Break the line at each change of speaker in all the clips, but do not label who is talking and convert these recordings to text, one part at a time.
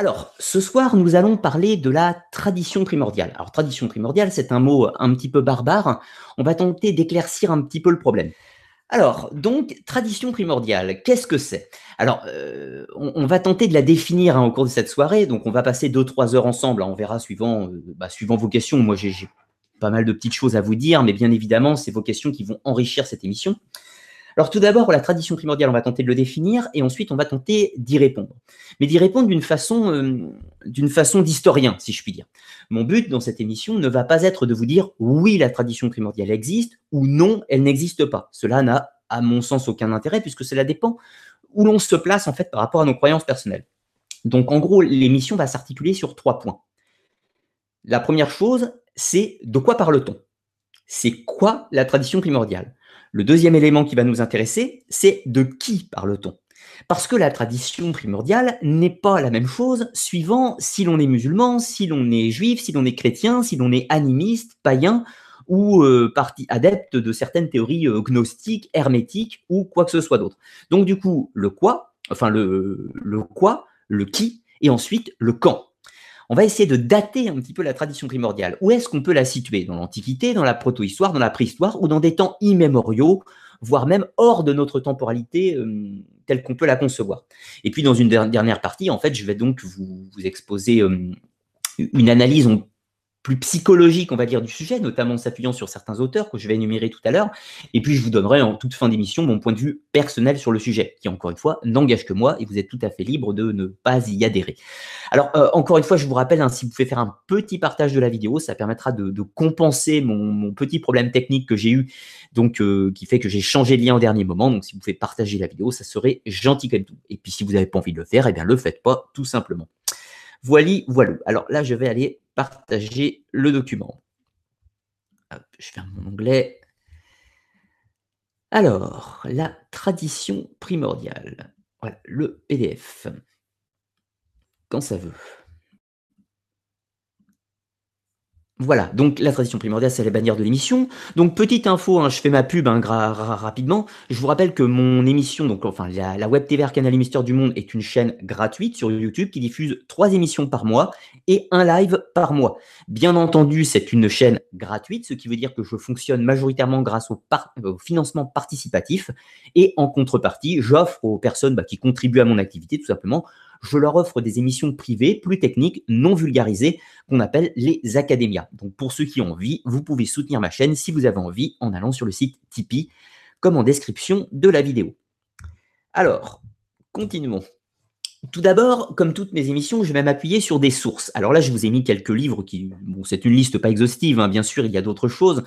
Alors, ce soir, nous allons parler de la tradition primordiale. Alors, tradition primordiale, c'est un mot un petit peu barbare. On va tenter d'éclaircir un petit peu le problème. Alors, donc, tradition primordiale, qu'est-ce que c'est? Alors, euh, on, va tenter de la définir hein, au cours de cette soirée. Donc, on va passer deux, trois heures ensemble. On verra suivant, euh, bah, suivant vos questions. Moi, j'ai pas mal de petites choses à vous dire, mais bien évidemment, c'est vos questions qui vont enrichir cette émission. Alors tout d'abord, la tradition primordiale, on va tenter de le définir et ensuite on va tenter d'y répondre. Mais d'y répondre d'une façon, euh, d'une façon d'historien, si je puis dire. Mon but dans cette émission ne va pas être de vous dire oui, la tradition primordiale existe ou non, elle n'existe pas. Cela n'a, à mon sens, aucun intérêt puisque cela dépend où l'on se place en fait par rapport à nos croyances personnelles. Donc en gros, l'émission va s'articuler sur trois points. La première chose, c'est de quoi parle-t-on? C'est quoi la tradition primordiale? Le deuxième élément qui va nous intéresser, c'est de qui parle-t-on? Parce que la tradition primordiale n'est pas la même chose suivant si l'on est musulman, si l'on est juif, si l'on est chrétien, si l'on est animiste, païen ou euh, parti adepte de certaines théories euh, gnostiques, hermétiques ou quoi que ce soit d'autre. Donc du coup, le quoi, enfin le, le quoi, le qui, et ensuite le quand on va essayer de dater un petit peu la tradition primordiale. Où est-ce qu'on peut la situer? Dans l'Antiquité, dans la protohistoire, dans la préhistoire ou dans des temps immémoriaux, voire même hors de notre temporalité euh, telle qu'on peut la concevoir? Et puis dans une dernière partie, en fait, je vais donc vous, exposer euh, une analyse plus psychologique, on va dire, du sujet, notamment en s'appuyant sur certains auteurs que je vais énumérer tout à l'heure. Et puis, je vous donnerai en toute fin d'émission mon point de vue personnel sur le sujet, qui, encore une fois, n'engage que moi et vous êtes tout à fait libre de ne pas y adhérer. Alors, euh, encore une fois, je vous rappelle, hein, si vous pouvez faire un petit partage de la vidéo, ça permettra de, compenser mon, petit problème technique que j'ai eu, donc euh, qui fait que j'ai changé de lien au dernier moment. Donc, si vous pouvez partager la vidéo, ça serait gentil comme tout. Et puis, si vous n'avez pas envie de le faire, eh bien, le faites pas, tout simplement. Voilà, voilà. Alors là, je vais aller partager le document. je ferme mon onglet. Alors, la tradition primordiale. Voilà, le PDF. Quand ça veut. Voilà, donc la tradition primordiale, c'est la bannière de l'émission. Donc petite info, hein, je fais ma pub hein, rapidement. Je vous rappelle que mon émission, donc enfin la, web TV Canal Mystère du Monde, est une chaîne gratuite sur YouTube qui diffuse trois émissions par mois et un live par mois. Bien entendu, c'est une chaîne gratuite, ce qui veut dire que je fonctionne majoritairement grâce au, financement participatif et en contrepartie, j'offre aux personnes bah, qui contribuent à mon activité tout simplement je leur offre des émissions privées plus techniques, non vulgarisées, qu'on appelle les académias. Donc pour ceux qui ont envie, vous pouvez soutenir ma chaîne si vous avez envie en allant sur le site Tipeee, comme en description de la vidéo. Alors, continuons. Tout d'abord, comme toutes mes émissions, je vais m'appuyer sur des sources. Alors là, je vous ai mis quelques livres qui, bon, c'est une liste pas exhaustive, hein, bien sûr, il y a d'autres choses,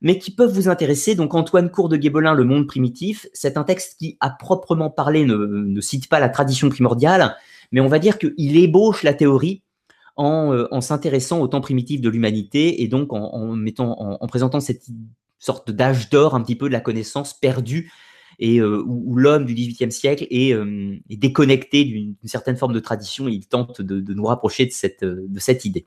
mais qui peuvent vous intéresser. Donc Antoine Cour de Guébelin, Le Monde primitif, c'est un texte qui, à proprement parler, ne, cite pas la tradition primordiale, mais on va dire qu'il ébauche la théorie en, euh, s'intéressant au temps primitif de l'humanité et donc en, mettant, en, présentant cette sorte d'âge d'or un petit peu de la connaissance perdue et euh, où, l'homme du XVIIIe siècle euh, est, déconnecté d'une certaine forme de tradition et il tente de, nous rapprocher de cette idée.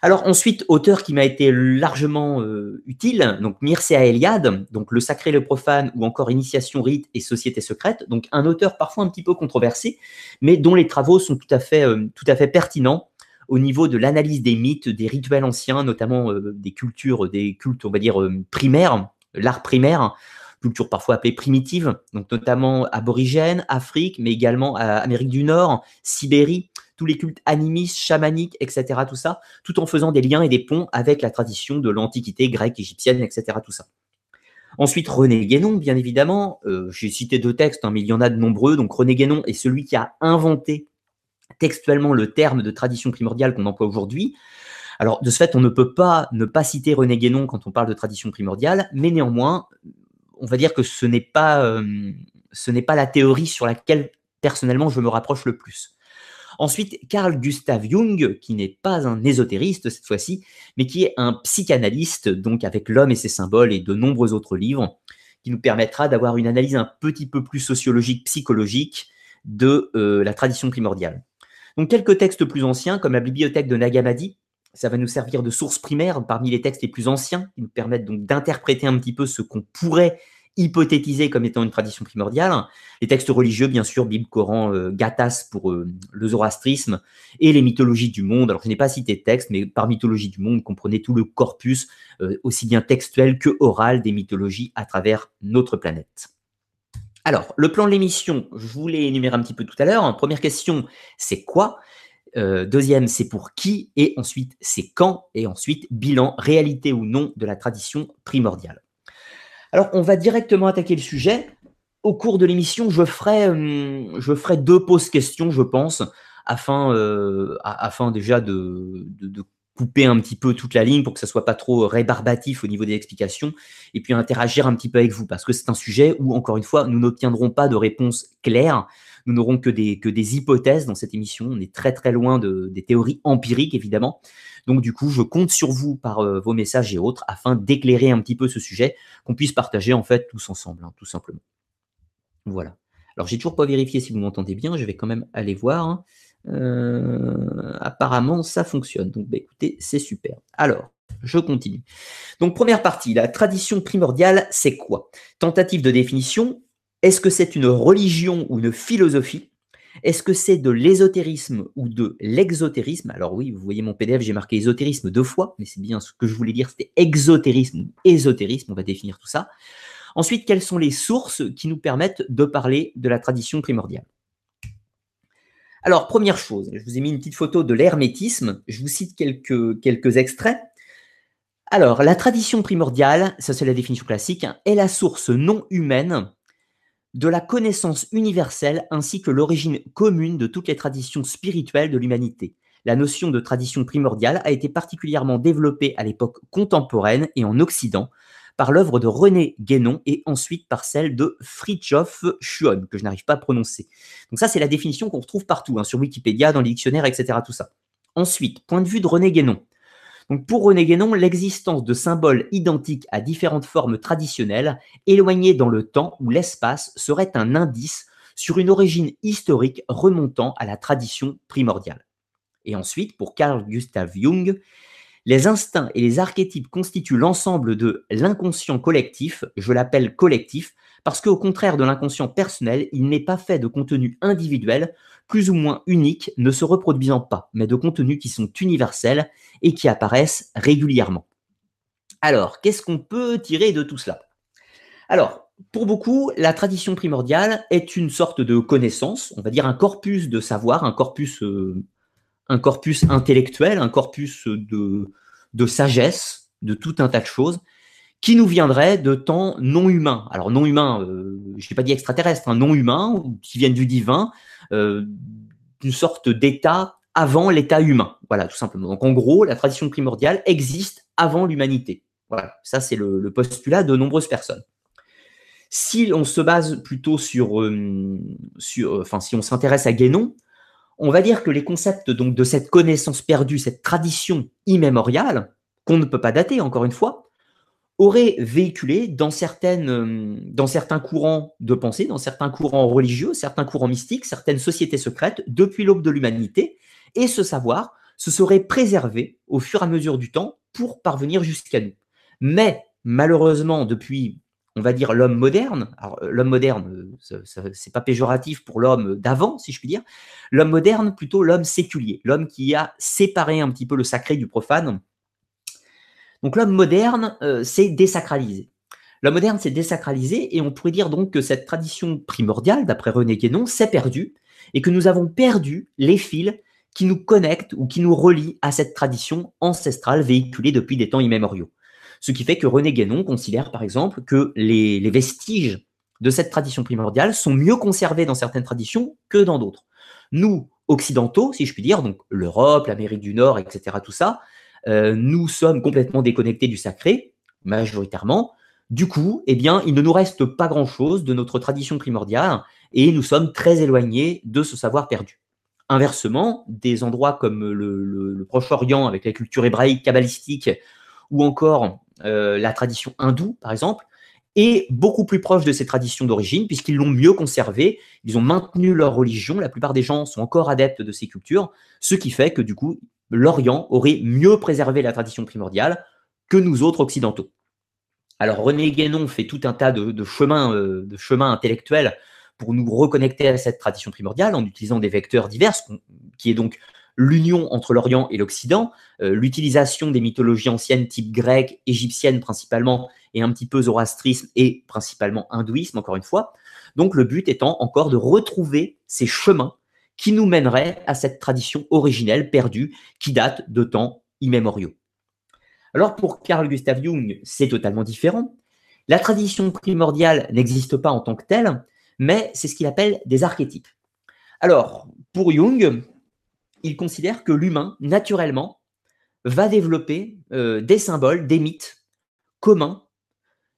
Alors ensuite, auteur qui m'a été largement euh, utile, donc Mircea Eliade, donc Le Sacré, le Profane, ou encore Initiation, Rite et Société secrète, donc un auteur parfois un petit peu controversé, mais dont les travaux sont tout à fait, euh, pertinents au niveau de l'analyse des mythes, des rituels anciens, notamment euh, des cultures, des cultes, on va dire, primaires, l'art primaire, culture parfois appelée primitive, donc notamment aborigène, Afrique, mais également Amérique du Nord, Sibérie, tous les cultes animistes, chamaniques, etc. Tout ça, tout en faisant des liens et des ponts avec la tradition de l'Antiquité grecque, égyptienne, etc. Tout ça. Ensuite, René Guénon, bien évidemment. Euh, j'ai cité deux textes, hein, mais il y en a de nombreux. Donc René Guénon est celui qui a inventé textuellement le terme de tradition primordiale qu'on emploie aujourd'hui. Alors, de ce fait, on ne peut pas ne pas citer René Guénon quand on parle de tradition primordiale, mais néanmoins, on va dire que ce n'est pas, euh, ce n'est pas la théorie sur laquelle personnellement je me rapproche le plus. Ensuite, Carl Gustav Jung, qui n'est pas un ésotériste cette fois-ci, mais qui est un psychanalyste, donc avec l'homme et ses symboles et de nombreux autres livres, qui nous permettra d'avoir une analyse un petit peu plus sociologique, psychologique de euh, la tradition primordiale. Donc quelques textes plus anciens, comme la bibliothèque de Nagamadi, ça va nous servir de source primaire parmi les textes les plus anciens, qui nous permettent donc d'interpréter un petit peu ce qu'on pourrait hypothétisée comme étant une tradition primordiale. Les textes religieux, bien sûr, Bible, Coran, euh, Gathas pour euh, le zoroastrisme, et les mythologies du monde. Alors, je n'ai pas cité de texte, mais par mythologie du monde, comprenez tout le corpus, euh, aussi bien textuel que oral, des mythologies à travers notre planète. Alors, le plan de l'émission, je vous l'ai énuméré un petit peu tout à l'heure. Première question, c'est quoi? Deuxième, c'est pour qui, et ensuite, c'est quand, et ensuite, bilan, réalité ou non de la tradition primordiale. Alors, on va directement attaquer le sujet. Au cours de l'émission, je ferai, hum, je ferai deux pauses questions, je pense, afin, euh, déjà de, couper un petit peu toute la ligne pour que ça soit pas trop rébarbatif au niveau des explications, et puis interagir un petit peu avec vous, parce que c'est un sujet où, encore une fois, nous n'obtiendrons pas de réponse claire, nous n'aurons que des, que des hypothèses dans cette émission. On est très très loin de, des théories empiriques, évidemment. Donc du coup, je compte sur vous par euh, vos messages et autres afin d'éclairer un petit peu ce sujet, qu'on puisse partager en fait tous ensemble, hein, tout simplement. Voilà. Alors j'ai toujours pas vérifié si vous m'entendez bien, je vais quand même aller voir. Euh, apparemment, ça fonctionne. Donc bah, écoutez, c'est super. Alors, je continue. Donc première partie, la tradition primordiale, c'est quoi? Tentative de définition, est-ce que c'est une religion ou une philosophie? Est-ce que c'est de l'ésotérisme ou de l'exotérisme? Alors oui, vous voyez mon PDF, j'ai marqué ésotérisme deux fois, mais c'est bien ce que je voulais dire, c'était exotérisme ou ésotérisme, on va définir tout ça. Ensuite, quelles sont les sources qui nous permettent de parler de la tradition primordiale? Alors, première chose, je vous ai mis une petite photo de l'hermétisme. Je vous cite quelques, extraits. Alors, la tradition primordiale, ça c'est la définition classique, hein, est la source non humaine de la connaissance universelle ainsi que l'origine commune de toutes les traditions spirituelles de l'humanité. La notion de tradition primordiale a été particulièrement développée à l'époque contemporaine et en Occident par l'œuvre de René Guénon et ensuite par celle de Fridtjof Schuon, que je n'arrive pas à prononcer. Donc ça, c'est la définition qu'on retrouve partout, hein, sur Wikipédia, dans les dictionnaires, etc. Tout ça. Ensuite, point de vue de René Guénon. Donc pour René Guénon, l'existence de symboles identiques à différentes formes traditionnelles, éloignées dans le temps ou l'espace, serait un indice sur une origine historique remontant à la tradition primordiale. Et ensuite, pour Carl Gustav Jung, les instincts et les archétypes constituent l'ensemble de l'inconscient collectif, je l'appelle collectif, parce qu'au contraire de l'inconscient personnel, il n'est pas fait de contenu individuel, plus ou moins unique, ne se reproduisant pas, mais de contenus qui sont universels et qui apparaissent régulièrement. Alors, qu'est-ce qu'on peut tirer de tout cela? Alors, pour beaucoup, la tradition primordiale est une sorte de connaissance, on va dire un corpus de savoir, un corpus, euh, un corpus intellectuel, un corpus de, sagesse, de tout un tas de choses, qui nous viendrait de temps non humain. Alors non humain, euh, je n'ai pas dit extraterrestre, hein, non humain, qui viennent du divin, euh, d'une sorte d'état avant l'état humain. Voilà, tout simplement. Donc en gros, la tradition primordiale existe avant l'humanité. Voilà, ça c'est le, postulat de nombreuses personnes. Si on se base plutôt sur, euh, sur enfin si on s'intéresse à Guénon, on va dire que les concepts donc de cette connaissance perdue, cette tradition immémoriale, qu'on ne peut pas dater encore une fois, aurait véhiculé dans, euh, dans certains courants de pensée, dans certains courants religieux, certains courants mystiques, certaines sociétés secrètes depuis l'aube de l'humanité, et ce savoir se serait préservé au fur et à mesure du temps pour parvenir jusqu'à nous. Mais malheureusement, depuis, on va dire, l'homme moderne, alors euh, l'homme moderne, euh, c'est pas péjoratif pour l'homme d'avant, si je puis dire, l'homme moderne, plutôt l'homme séculier, l'homme qui a séparé un petit peu le sacré du profane, donc l'homme moderne euh, s'est désacralisé. L'homme moderne s'est désacralisé et on pourrait dire donc que cette tradition primordiale, d'après René Guénon, s'est perdue et que nous avons perdu les fils qui nous connectent ou qui nous relient à cette tradition ancestrale véhiculée depuis des temps immémoriaux. Ce qui fait que René Guénon considère par exemple que les, vestiges de cette tradition primordiale sont mieux conservés dans certaines traditions que dans d'autres. Nous, occidentaux, si je puis dire, donc l'Europe, l'Amérique du Nord, etc., tout ça, euh, nous sommes complètement déconnectés du sacré, majoritairement. Du coup, eh bien, il ne nous reste pas grand-chose de notre tradition primordiale et nous sommes très éloignés de ce savoir perdu. Inversement, des endroits comme le, Proche-Orient avec la culture hébraïque, kabbalistique ou encore euh, la tradition hindoue, par exemple, est beaucoup plus proche de ces traditions d'origine puisqu'ils l'ont mieux conservé, ils ont maintenu leur religion, la plupart des gens sont encore adeptes de ces cultures, ce qui fait que du coup, l'Orient aurait mieux préservé la tradition primordiale que nous autres occidentaux. Alors René Guénon fait tout un tas de, euh, de chemins intellectuels pour nous reconnecter à cette tradition primordiale en utilisant des vecteurs divers, qui est donc l'union entre l'Orient et l'Occident, euh, l'utilisation des mythologies anciennes type grecque, égyptienne principalement, et un petit peu zoroastrisme et principalement hindouisme, encore une fois. Donc le but étant encore de retrouver ces chemins qui nous mèneraient à cette tradition originelle perdue qui date de temps immémoriaux. Alors pour Carl Gustav Jung, c'est totalement différent. La tradition primordiale n'existe pas en tant que telle, mais c'est ce qu'il appelle des archétypes. Alors, pour Jung, il considère que l'humain, naturellement, va développer euh, des symboles, des mythes communs,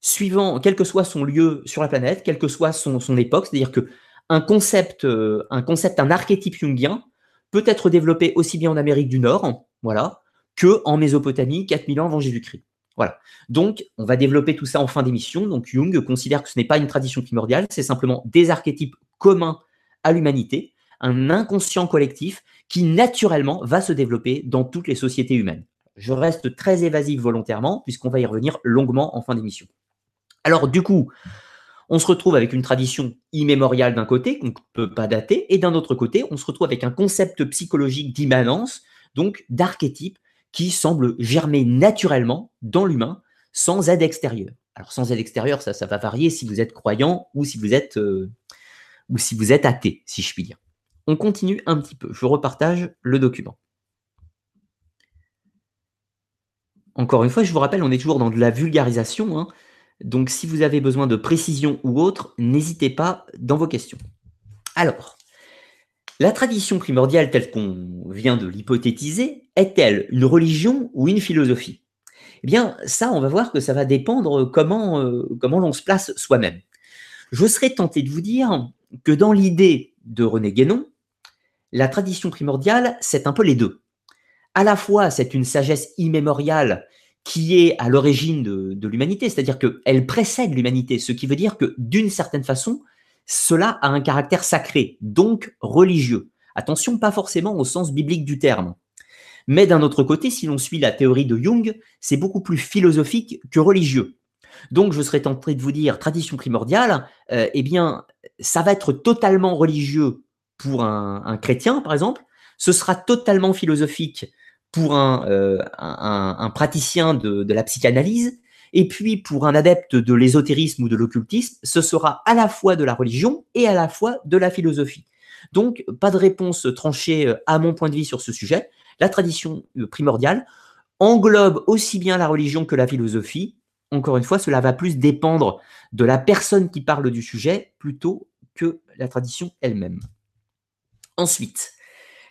suivant, quel que soit son lieu sur la planète, quelle que soit son, époque, c'est-à-dire que un concept, euh, un concept, un archétype jungien peut être développé aussi bien en Amérique du Nord, voilà, que en Mésopotamie, 4000 ans avant Jésus-Christ. Voilà. Donc, on va développer tout ça en fin d'émission. Donc, Jung considère que ce n'est pas une tradition primordiale, c'est simplement des archétypes communs à l'humanité, un inconscient collectif qui naturellement va se développer dans toutes les sociétés humaines. Je reste très évasif volontairement, puisqu'on va y revenir longuement en fin d'émission. Alors, du coup, on se retrouve avec une tradition immémoriale d'un côté, qu'on ne peut pas dater, et d'un autre côté, on se retrouve avec un concept psychologique d'immanence, donc d'archétype, qui semble germer naturellement dans l'humain sans aide extérieure. Alors sans aide extérieure, ça, ça va varier si vous êtes croyant ou si vous êtes, euh, ou si vous êtes athée, si je puis dire. On continue un petit peu. Je repartage le document. Encore une fois, je vous rappelle, on est toujours dans de la vulgarisation. Hein. donc si vous avez besoin de précision ou autre, n'hésitez pas dans vos questions. Alors, la tradition primordiale telle qu'on vient de l'hypothétiser est-elle une religion ou une philosophie? Eh bien, ça, on va voir que ça va dépendre comment, euh, comment l'on se place soi-même. Je serais tenté de vous dire que dans l'idée de René Guénon, la tradition primordiale, c'est un peu les deux. À la fois, c'est une sagesse immémoriale qui est à l'origine de, l'humanité, c'est-à-dire qu'elle précède l'humanité, ce qui veut dire que d'une certaine façon, cela a un caractère sacré, donc religieux. Attention, pas forcément au sens biblique du terme. Mais d'un autre côté, si l'on suit la théorie de Jung, c'est beaucoup plus philosophique que religieux. Donc, je serais tenté de vous dire, tradition primordiale, euh, eh bien, ça va être totalement religieux pour un, chrétien, par exemple. Ce sera totalement philosophique pour un, euh, praticien de, la psychanalyse. Et puis, pour un adepte de l'ésotérisme ou de l'occultisme, ce sera à la fois de la religion et à la fois de la philosophie. Donc, pas de réponse tranchée euh, à mon point de vue sur ce sujet. La tradition euh, primordiale englobe aussi bien la religion que la philosophie. Encore une fois, cela va plus dépendre de la personne qui parle du sujet plutôt que la tradition elle-même. Ensuite,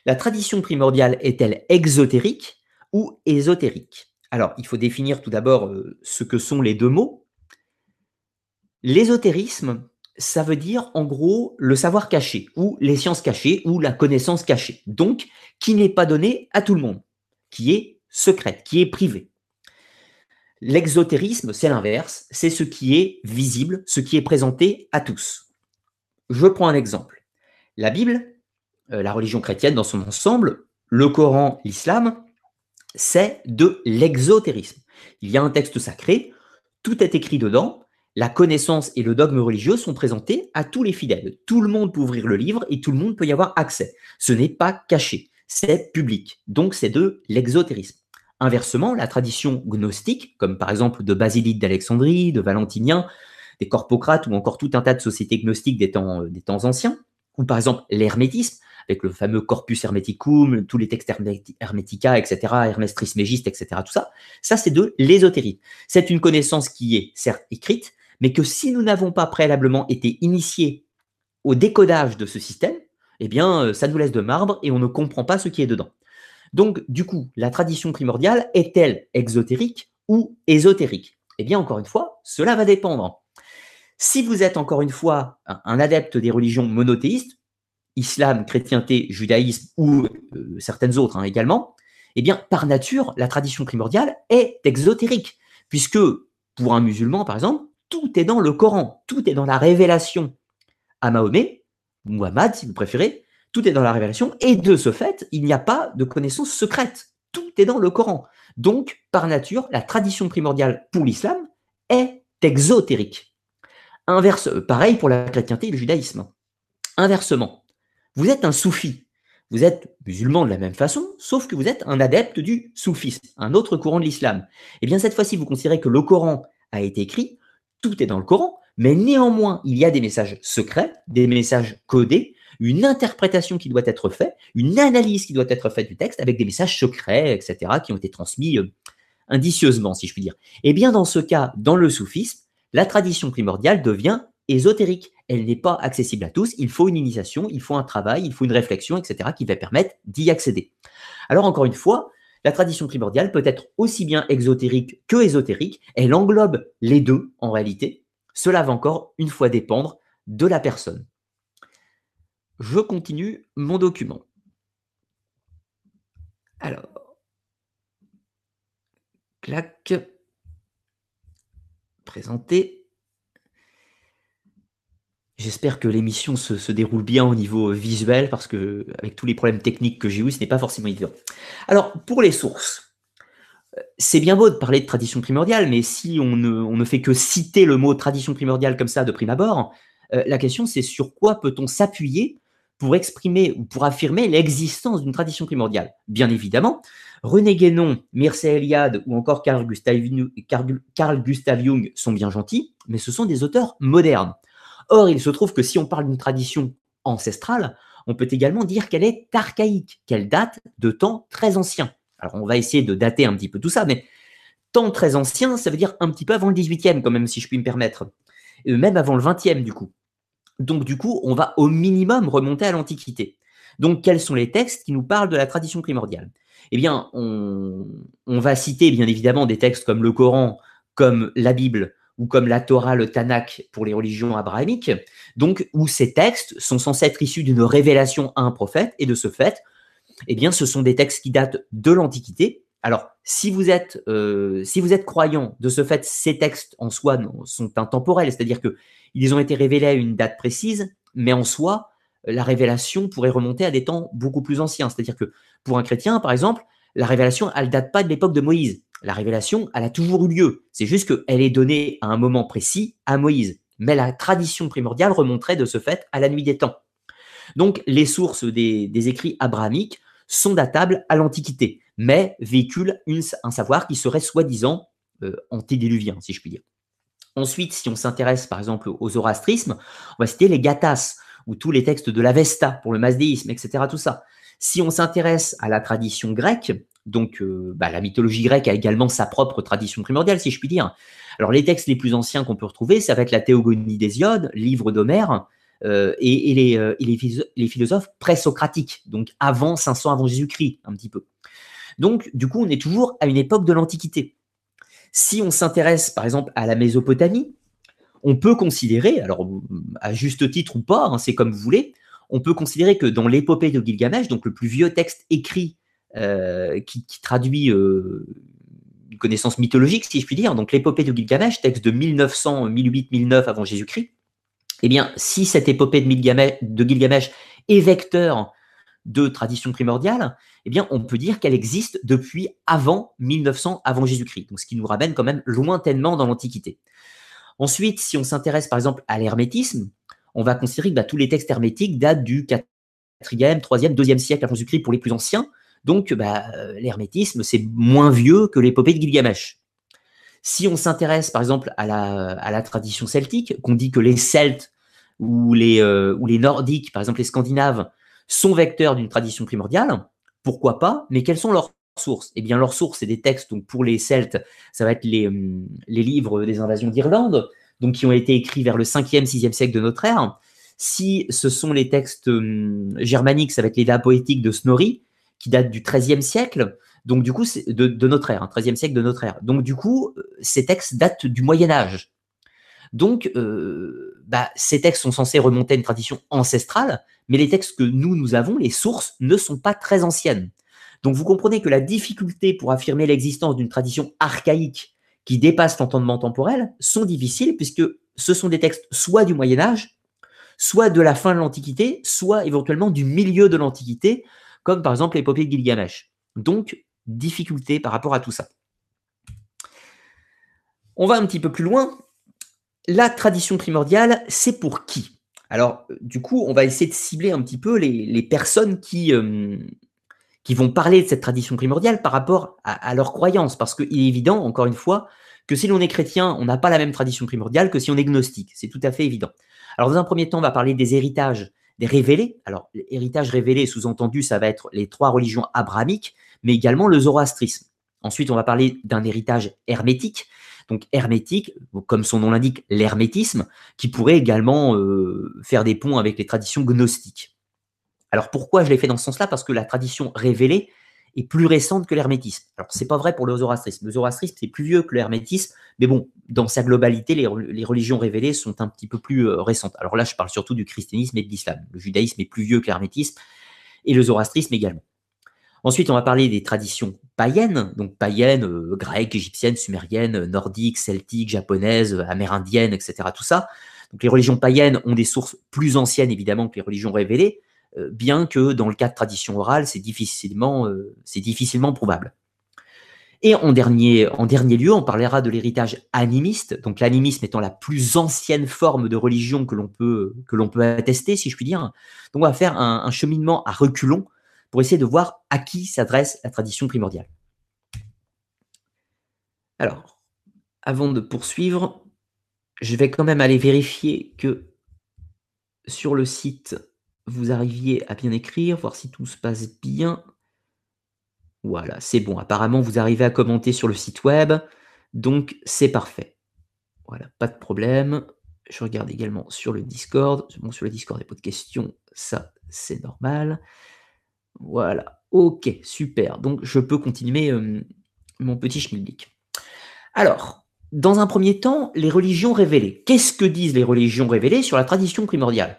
la tradition primordiale est-elle exotérique ou ésotérique? Alors, il faut définir tout d'abord euh, ce que sont les deux mots. L'ésotérisme, ça veut dire en gros le savoir caché, ou les sciences cachées, ou la connaissance cachée. Donc, qui n'est pas donné à tout le monde, qui est secrète, qui est privée. L'exotérisme, c'est l'inverse, c'est ce qui est visible, ce qui est présenté à tous. Je prends un exemple. La Bible, la religion chrétienne dans son ensemble, le Coran, l'islam, c'est de l'exotérisme. Il y a un texte sacré, tout est écrit dedans, la connaissance et le dogme religieux sont présentés à tous les fidèles. Tout le monde peut ouvrir le livre et tout le monde peut y avoir accès. Ce n'est pas caché, c'est public. Donc c'est de l'exotérisme. Inversement, la tradition gnostique, comme par exemple de Basilide d'Alexandrie, de Valentinien, des Corpocrates ou encore tout un tas de sociétés gnostiques des temps, des temps anciens, ou par exemple l'hermétisme, avec le fameux Corpus Hermeticum, tous les textes Hermetica, etc., Hermès Trismégiste, etc., tout ça. Ça, c'est de l'ésotérisme. C'est une connaissance qui est certes écrite, mais que si nous n'avons pas préalablement été initiés au décodage de ce système, eh bien, euh, ça nous laisse de marbre et on ne comprend pas ce qui est dedans. Donc, du coup, la tradition primordiale est-elle exotérique ou ésotérique? Eh bien, encore une fois, cela va dépendre. Si vous êtes encore une fois un adepte des religions monothéistes, islam, chrétienté, judaïsme ou euh, certaines autres hein, également, eh bien, par nature, la tradition primordiale est exotérique, puisque pour un musulman, par exemple, tout est dans le Coran, tout est dans la révélation. À Mahomet, Muhammad, si vous préférez, tout est dans la révélation, et de ce fait, il n'y a pas de connaissance secrète. Tout est dans le Coran. Donc, par nature, la tradition primordiale pour l'islam est exotérique. Inverse, pareil pour la chrétienté et le judaïsme. Inversement, vous êtes un soufi, vous êtes musulman de la même façon, sauf que vous êtes un adepte du soufisme, un autre courant de l'islam. Et eh bien cette fois-ci, vous considérez que le Coran a été écrit, tout est dans le Coran, mais néanmoins, il y a des messages secrets, des messages codés, une interprétation qui doit être faite, une analyse qui doit être faite du texte avec des messages secrets, etc., qui ont été transmis euh, indicieusement, si je puis dire. Et eh bien dans ce cas, dans le soufisme, la tradition primordiale devient ésotérique. Elle n'est pas accessible à tous. Il faut une initiation, il faut un travail, il faut une réflexion, etc., qui va permettre d'y accéder. Alors encore une fois, la tradition primordiale peut être aussi bien exotérique que ésotérique. Elle englobe les deux en réalité. Cela va encore une fois dépendre de la personne. Je continue mon document. Alors, clac, présenter. J'espère que l'émission se, déroule bien au niveau visuel parce que avec tous les problèmes techniques que j'ai eu, ce n'est pas forcément évident. Alors, pour les sources, euh, c'est bien beau de parler de tradition primordiale, mais si on ne, fait que citer le mot tradition primordiale comme ça de prime abord, euh, la question c'est sur quoi peut-on s'appuyer pour exprimer ou pour affirmer l'existence d'une tradition primordiale? Bien évidemment, René Guénon, Mircea Eliade ou encore Carl Gustav Jung sont bien gentils, mais ce sont des auteurs modernes. Or, il se trouve que si on parle d'une tradition ancestrale, on peut également dire qu'elle est archaïque, qu'elle date de temps très anciens. Alors, on va essayer de dater un petit peu tout ça, mais temps très ancien, ça veut dire un petit peu avant le 18e, quand même, si je puis me permettre. même avant le 20e, du coup. Donc, du coup, on va au minimum remonter à l'Antiquité. Donc, quels sont les textes qui nous parlent de la tradition primordiale? Eh bien, on, va citer, bien évidemment, des textes comme le Coran, comme la Bible, ou comme la Torah, le Tanakh pour les religions abrahamiques, donc où ces textes sont censés être issus d'une révélation à un prophète, et de ce fait, eh bien, ce sont des textes qui datent de l'Antiquité. Alors, si vous êtes, euh, si vous êtes croyant, de ce fait, ces textes en soi sont intemporels, c'est-à-dire que ils ont été révélés à une date précise, mais en soi, la révélation pourrait remonter à des temps beaucoup plus anciens. C'est-à-dire que pour un chrétien, par exemple, la révélation, elle date pas de l'époque de Moïse. La révélation, elle a toujours eu lieu. C'est juste qu'elle est donnée à un moment précis à Moïse. Mais la tradition primordiale remonterait de ce fait à la nuit des temps. Donc, les sources des, écrits abrahamiques sont datables à l'Antiquité, mais véhiculent un savoir qui serait soi-disant euh, antédiluvien, si je puis dire. Ensuite, si on s'intéresse par exemple au zoroastrisme, on va citer les Gathas, ou tous les textes de l'Avesta pour le masdéisme, etc. Tout ça. Si on s'intéresse à la tradition grecque, donc euh, bah, la mythologie grecque a également sa propre tradition primordiale, si je puis dire. Alors les textes les plus anciens qu'on peut retrouver, ça va être la Théogonie d'Hésiode, livre d'Homère, euh, et, les, euh, les, philosophes présocratiques, donc avant 500 avant Jésus-Christ, un petit peu. Donc du coup, on est toujours à une époque de l'Antiquité. Si on s'intéresse par exemple à la Mésopotamie, on peut considérer, alors à juste titre ou pas, hein, c'est comme vous voulez, on peut considérer que dans l'épopée de Gilgamesh, donc le plus vieux texte écrit euh, qui, traduit euh, une connaissance mythologique, si je puis dire, donc l'épopée de Gilgamesh, texte de 1900, 1008, 1009 avant Jésus-Christ, eh bien, si cette épopée de Gilgamesh, est vecteur de tradition primordiale, eh bien, on peut dire qu'elle existe depuis avant 1900 avant Jésus-Christ, ce qui nous ramène quand même lointainement dans l'Antiquité. Ensuite, si on s'intéresse par exemple à l'hermétisme, on va considérer que bah, tous les textes hermétiques datent du 4e, 3e, 2e siècle avant Jésus-Christ pour les plus anciens. Donc, bah, euh, l'hermétisme, c'est moins vieux que l'épopée de Gilgamesh. Si on s'intéresse, par exemple, à la, tradition celtique, qu'on dit que les Celtes ou les, euh, ou les Nordiques, par exemple les Scandinaves, sont vecteurs d'une tradition primordiale, pourquoi pas Mais quelles sont leurs sources Eh bien, leurs sources, c'est des textes, donc pour les Celtes, ça va être les, les livres des invasions d'Irlande, donc qui ont été écrits vers le 5e, 6e siècle de notre ère. Si ce sont les textes hum, germaniques, ça va être les poétiques de Snorri, qui datent du 13e siècle, donc du coup, de, de notre ère, 13e hein, siècle de notre ère. Donc du coup, ces textes datent du Moyen Âge. Donc, euh, bah, ces textes sont censés remonter à une tradition ancestrale, mais les textes que nous, nous avons, les sources, ne sont pas très anciennes. Donc vous comprenez que la difficulté pour affirmer l'existence d'une tradition archaïque qui dépasse l'entendement temporel sont difficiles puisque ce sont des textes soit du Moyen Âge, soit de la fin de l'Antiquité, soit éventuellement du milieu de l'Antiquité, comme par exemple l'épopée de Gilgamesh. Donc, difficulté par rapport à tout ça. On va un petit peu plus loin la tradition primordiale, c'est pour qui? Alors, du coup, on va essayer de cibler un petit peu les, personnes qui, euh, qui vont parler de cette tradition primordiale par rapport à, leurs croyances. Parce qu'il est évident, encore une fois, que si l'on est chrétien, on n'a pas la même tradition primordiale que si on est gnostique. C'est tout à fait évident. Alors, dans un premier temps, on va parler des héritages, révélés. Alors, l'héritage révélé, sous-entendu, ça va être les trois religions abrahamiques, mais également le zoroastrisme. Ensuite, on va parler d'un héritage hermétique. Donc, hermétique, comme son nom l'indique, l'hermétisme, qui pourrait également euh, faire des ponts avec les traditions gnostiques. Alors, pourquoi je l'ai fait dans ce sens-là? Parce que la tradition révélée est plus récente que l'hermétisme. Alors, c'est pas vrai pour le zoroastrisme. Le zoroastrisme, c'est plus vieux que l'hermétisme, mais bon, dans sa globalité, les, religions révélées sont un petit peu plus euh, récentes. Alors là, je parle surtout du christianisme et de l'islam. Le judaïsme est plus vieux que l'hermétisme, et le zoroastrisme également. Ensuite, on va parler des traditions païennes, donc païennes, euh, grecques, égyptiennes, sumériennes, nordiques, celtiques, japonaises, amérindiennes, etc. Tout ça. Donc les religions païennes ont des sources plus anciennes, évidemment, que les religions révélées, euh, bien que dans le cas de tradition orale, c'est difficilement, euh, difficilement proubable. Et en dernier, en dernier lieu, on parlera de l'héritage animiste, donc l'animisme étant la plus ancienne forme de religion que l'on peut, peut attester, si je puis dire. Donc on va faire un cheminement à reculons pour essayer de voir à qui s'adresse la tradition primordiale. Alors, avant de poursuivre, je vais quand même aller vérifier que sur le site, vous arriviez à bien écrire, voir si tout se passe bien. Voilà, c'est bon. Apparemment, vous arrivez à commenter sur le site web, donc c'est parfait. Voilà, pas de problème. Je regarde également sur le Discord. Bon, sur le Discord, il n'y a pas de questions, ça c'est normal. Voilà. Ok, super. Donc, je peux continuer euh, mon petit schmilblick. Alors, dans un premier temps, les religions révélées. Qu'est-ce que disent les religions révélées sur la tradition primordiale?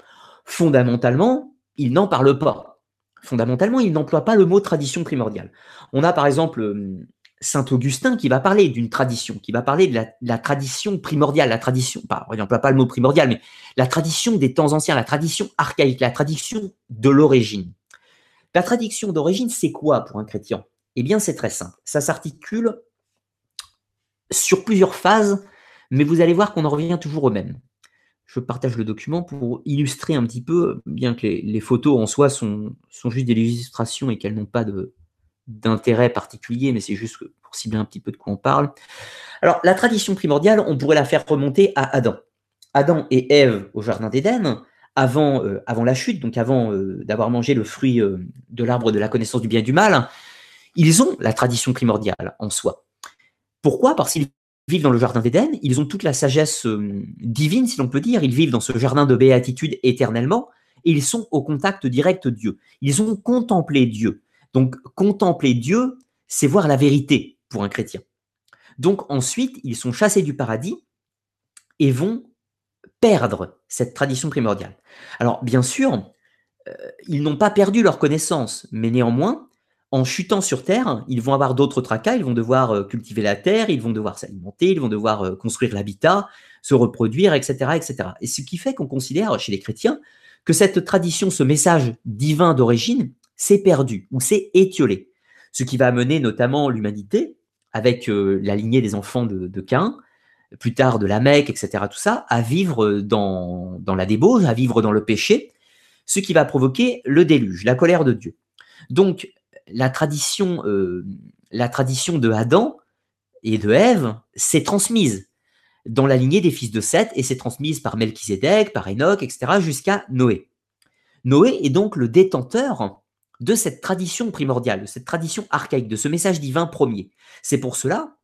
Fondamentalement, ils n'en parlent pas. Fondamentalement, ils n'emploient pas le mot tradition primordiale. On a par exemple euh, Saint Augustin qui va parler d'une tradition, qui va parler de la, tradition primordiale, la tradition, pas, il n'emploie pas le mot primordial, mais la tradition des temps anciens, la tradition archaïque, la tradition de l'origine. La tradition d'origine, c'est quoi pour un chrétien? Eh bien, c'est très simple. Ça s'articule sur plusieurs phases, mais vous allez voir qu'on en revient toujours au même. Je partage le document pour illustrer un petit peu, bien que les, photos en soi sont, sont juste des illustrations et qu'elles n'ont pas d'intérêt particulier, mais c'est juste pour cibler un petit peu de quoi on parle. Alors, la tradition primordiale, on pourrait la faire remonter à Adam. Adam et Ève au Jardin d'Éden, avant, euh, la chute, donc avant euh, d'avoir mangé le fruit euh, de l'arbre de la connaissance du bien et du mal, ils ont la tradition primordiale en soi. Pourquoi? Parce qu'ils vivent dans le jardin d'Éden, ils ont toute la sagesse divine, si l'on peut dire, ils vivent dans ce jardin de béatitude éternellement, et ils sont au contact direct de Dieu. Ils ont contemplé Dieu. Donc contempler Dieu, c'est voir la vérité pour un chrétien. Donc ensuite, ils sont chassés du paradis et vont perdre cette tradition primordiale. Alors, bien sûr, euh, ils n'ont pas perdu leur connaissance, mais néanmoins, en chutant sur Terre, ils vont avoir d'autres tracas, ils vont devoir euh, cultiver la terre, ils vont devoir s'alimenter, ils vont devoir euh, construire l'habitat, se reproduire, etc., etc. Et ce qui fait qu'on considère chez les chrétiens que cette tradition, ce message divin d'origine, s'est perdu ou s'est étiolé. Ce qui va amener notamment l'humanité, avec la lignée des enfants de, de Cain, plus tard de la Mecque, etc., tout ça, à vivre dans, dans la débauche, à vivre dans le péché, ce qui va provoquer le déluge, la colère de Dieu. Donc, la tradition, euh, la tradition de Adam et de Ève s'est transmise dans la lignée des fils de Seth et s'est transmise par Melchizedek, par Enoch, etc., jusqu'à Noé. Noé est donc le détenteur de cette tradition primordiale, de cette tradition archaïque, de ce message divin premier. C'est pour cela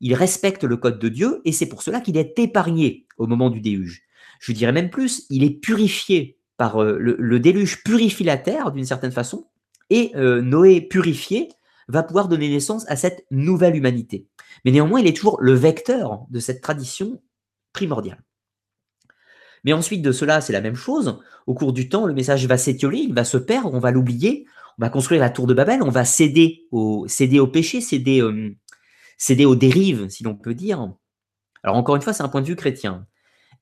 il respecte le code de Dieu et c'est pour cela qu'il est épargné au moment du déluge. Je dirais même plus, il est purifié par euh, le, déluge purifie la terre d'une certaine façon et euh, Noé purifié va pouvoir donner naissance à cette nouvelle humanité. Mais néanmoins, il est toujours le vecteur de cette tradition primordiale. Mais ensuite de cela, c'est la même chose. Au cours du temps, le message va s'étioler, il va se perdre, on va l'oublier, on va construire la tour de Babel, on va céder au, péché, céder, euh, céder aux dérives, si l'on peut dire. Alors encore une fois, c'est un point de vue chrétien.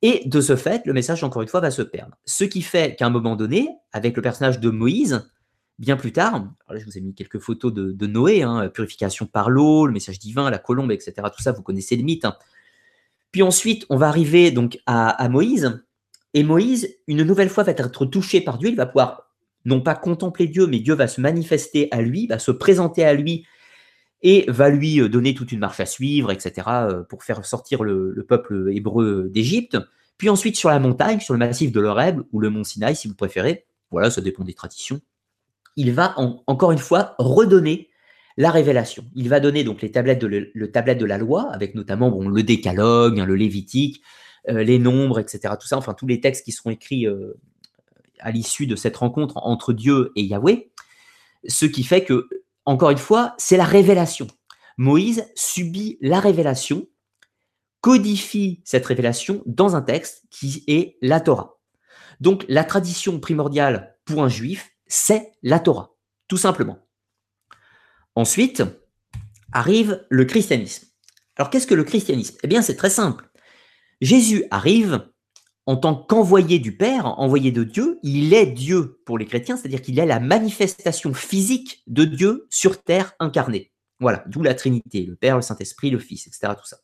Et de ce fait, le message, encore une fois, va se perdre. Ce qui fait qu'à un moment donné, avec le personnage de Moïse, bien plus tard, je vous ai mis quelques photos de, Noé, hein, purification par l'eau, le message divin, la colombe, etc. Tout ça, vous connaissez le mythe. Hein. Puis ensuite, on va arriver donc à, à Moïse. Et Moïse, une nouvelle fois, va être touché par Dieu. Il va pouvoir non pas contempler Dieu, mais Dieu va se manifester à lui, va se présenter à lui et va lui euh, donner toute une marche à suivre, etc., euh, pour faire sortir le, peuple hébreu d'Égypte. Puis ensuite sur la montagne, sur le massif de l'Oreb ou le mont Sinaï, si vous préférez, voilà, ça dépend des traditions, il va encore une fois redonner la révélation. Il va donner donc les tablettes de le, tablette de la loi, avec notamment le décalogue, le lévitique, euh, les nombres, etc. Tout ça, enfin tous les textes qui seront écrits à l'issue de cette rencontre entre Dieu et Yahweh. Ce qui fait que encore une fois, c'est la révélation. Moïse subit la révélation, codifie cette révélation dans un texte qui est la Torah. Donc la tradition primordiale pour un juif, c'est la Torah, tout simplement. Ensuite, arrive le christianisme. Alors qu'est-ce que le christianisme? Eh bien c'est très simple. Jésus arrive en tant qu'envoyé du Père, envoyé de Dieu, il est Dieu pour les chrétiens, c'est-à-dire qu'il est la manifestation physique de Dieu sur terre incarnée. Voilà, d'où la Trinité, le Père, le Saint-Esprit, le Fils, etc. Tout ça.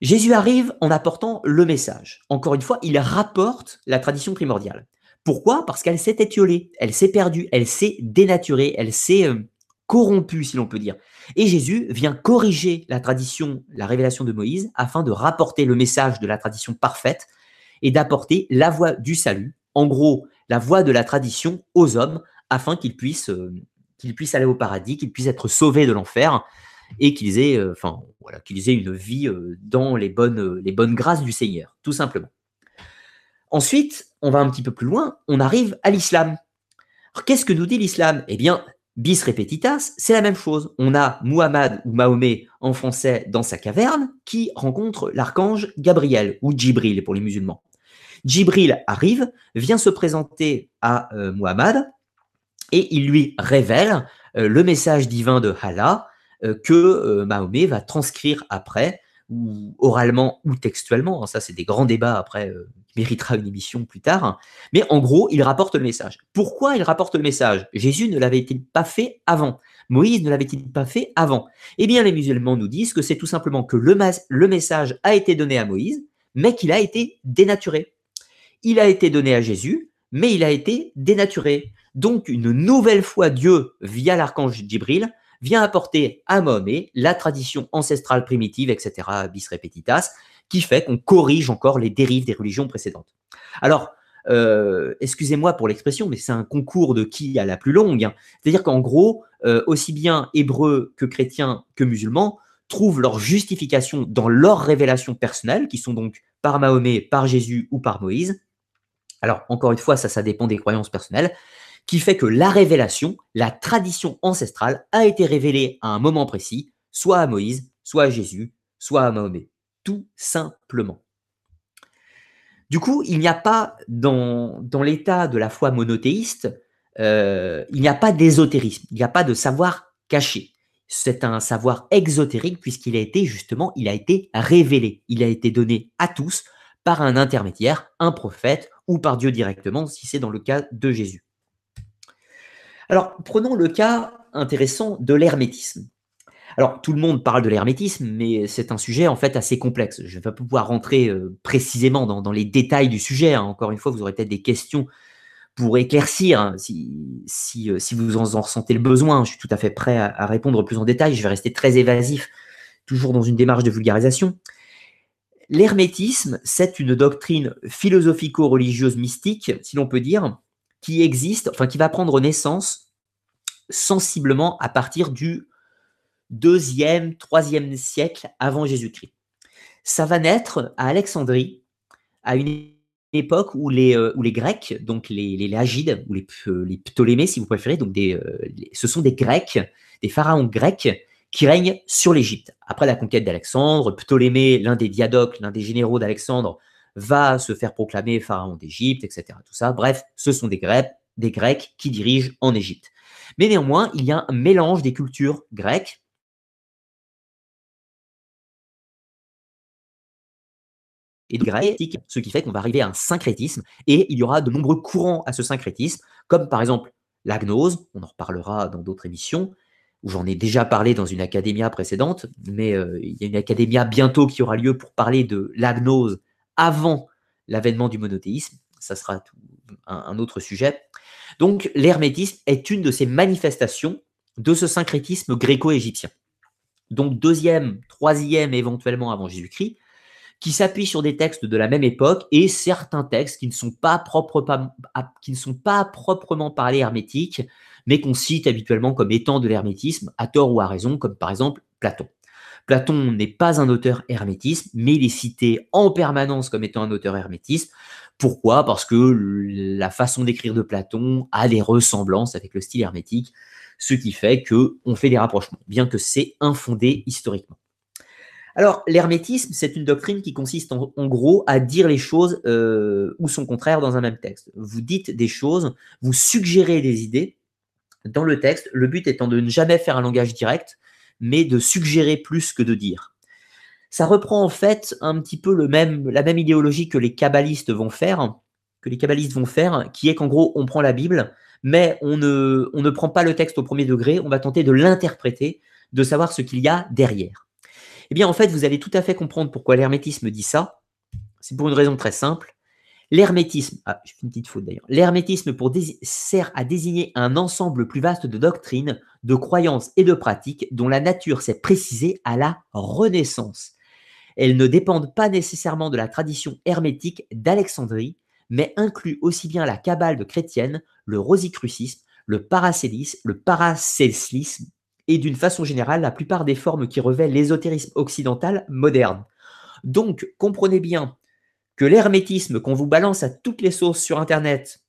Jésus arrive en apportant le message. Encore une fois, il rapporte la tradition primordiale. Pourquoi? Parce qu'elle s'est étiolée, elle s'est perdue, elle s'est dénaturée, elle s'est euh, corrompue, si l'on peut dire. Et Jésus vient corriger la tradition, la révélation de Moïse, afin de rapporter le message de la tradition parfaite et d'apporter la voie du salut, en gros, la voie de la tradition aux hommes, afin qu'ils puissent, euh, puissent aller au paradis, qu'ils puissent être sauvés de l'enfer et qu'ils aient, euh, enfin, voilà, une vie dans les bonnes, les bonnes grâces du Seigneur, tout simplement. Ensuite, on va un petit peu plus loin, on arrive à l'islam. Qu'est-ce que nous dit l'islam? Eh bien, bis repetitas, c'est la même chose. On a Muhammad ou Mahomet en français dans sa caverne qui rencontre l'archange Gabriel ou Djibril pour les musulmans. Djibril arrive, vient se présenter à euh, Muhammad et il lui révèle euh, le message divin de Allah euh, que Mahomet va transcrire après, ou oralement ou textuellement. Ça, c'est des grands débats après méritera une émission plus tard. Mais en gros, il rapporte le message. Pourquoi il rapporte le message? Jésus ne l'avait-il pas fait avant? Moïse ne l'avait-il pas fait avant? Eh bien, les musulmans nous disent que c'est tout simplement que le, message a été donné à Moïse, mais qu'il a été dénaturé. Il a été donné à Jésus, mais il a été dénaturé. Donc, une nouvelle fois, Dieu, via l'archange Djibril, vient apporter à Mahomet la tradition ancestrale primitive, etc., bis repetitas, qui fait qu'on corrige encore les dérives des religions précédentes. Alors, euh, excusez-moi pour l'expression, mais c'est un concours de qui a la plus longue. Hein. C'est-à-dire qu'en gros, euh, aussi bien hébreux que chrétiens que musulmans trouvent leur justification dans leurs révélations personnelles, qui sont donc par Mahomet, par Jésus ou par Moïse. Alors, encore une fois, ça, ça dépend des croyances personnelles, qui fait que la révélation, la tradition ancestrale, a été révélée à un moment précis, soit à Moïse, soit à Jésus, soit à Mahomet tout simplement. Du coup, il n'y a pas dans, l'état de la foi monothéiste, euh, il n'y a pas d'ésotérisme, il n'y a pas de savoir caché. C'est un savoir exotérique puisqu'il a été justement, il a été révélé, il a été donné à tous par un intermédiaire, un prophète ou par Dieu directement, si c'est dans le cas de Jésus. Alors, prenons le cas intéressant de l'hermétisme. Alors, tout le monde parle de l'hermétisme, mais c'est un sujet en fait assez complexe. Je ne vais pas pouvoir rentrer euh, précisément dans, les détails du sujet. Hein. Encore une fois, vous aurez peut-être des questions pour éclaircir hein, euh, si, vous en, ressentez le besoin. Je suis tout à fait prêt à, répondre plus en détail. Je vais rester très évasif, toujours dans une démarche de vulgarisation. L'hermétisme, c'est une doctrine philosophico-religieuse mystique, si l'on peut dire, qui existe, enfin qui va prendre naissance sensiblement à partir du deuxième, troisième siècle avant Jésus-Christ. Ça va naître à Alexandrie, à une époque où les, euh, où les Grecs, donc les, les ou les, les, Ptolémées si vous préférez, donc des, euh, ce sont des Grecs, des pharaons grecs qui règnent sur l'Égypte. Après la conquête d'Alexandre, Ptolémée, l'un des diadoques, l'un des généraux d'Alexandre, va se faire proclamer pharaon d'Égypte, etc. Tout ça. Bref, ce sont des Grecs, des Grecs qui dirigent en Égypte. Mais néanmoins, il y a un mélange des cultures grecques, et de ce qui fait qu'on va arriver à un syncrétisme, et il y aura de nombreux courants à ce syncrétisme, comme par exemple la gnose, on en reparlera dans d'autres émissions, où j'en ai déjà parlé dans une académia précédente, mais euh, il y a une académia bientôt qui aura lieu pour parler de la gnose avant l'avènement du monothéisme. Ça sera un, autre sujet. Donc l'hermétisme est une de ces manifestations de ce syncrétisme gréco-égyptien. Donc deuxième, troisième éventuellement avant Jésus-Christ, qui s'appuie sur des textes de la même époque et certains textes qui ne sont pas, proprement parlés hermétiques, mais qu'on cite habituellement comme étant de l'hermétisme, à tort ou à raison, comme par exemple Platon. Platon n'est pas un auteur hermétisme, mais il est cité en permanence comme étant un auteur hermétiste. Pourquoi? Parce que la façon d'écrire de Platon a des ressemblances avec le style hermétique, ce qui fait que on fait des rapprochements, bien que c'est infondé historiquement. Alors, l'hermétisme, c'est une doctrine qui consiste en, gros à dire les choses euh, ou son contraire dans un même texte. Vous dites des choses, vous suggérez des idées dans le texte, le but étant de ne jamais faire un langage direct, mais de suggérer plus que de dire. Ça reprend en fait un petit peu la même idéologie que les kabbalistes vont faire, que les kabbalistes vont faire, qui est qu'en gros, on prend la Bible, mais on ne prend pas le texte au premier degré, on va tenter de l'interpréter, de savoir ce qu'il y a derrière. Eh bien, en fait, vous allez tout à fait comprendre pourquoi l'hermétisme dit ça. C'est pour une raison très simple. L'hermétisme, ah, je fais une petite faute d'ailleurs. L'hermétisme sert à désigner un ensemble plus vaste de doctrines, de croyances et de pratiques dont la nature s'est précisée à la Renaissance. Elles ne dépendent pas nécessairement de la tradition hermétique d'Alexandrie, mais incluent aussi bien la cabale chrétienne, le rosicrucisme, le paracélisme, le paracélisme et d'une façon générale la plupart des formes qui révèlent l'ésotérisme occidental moderne. Donc, comprenez bien que l'hermétisme qu'on vous balance à toutes les sauces sur Internet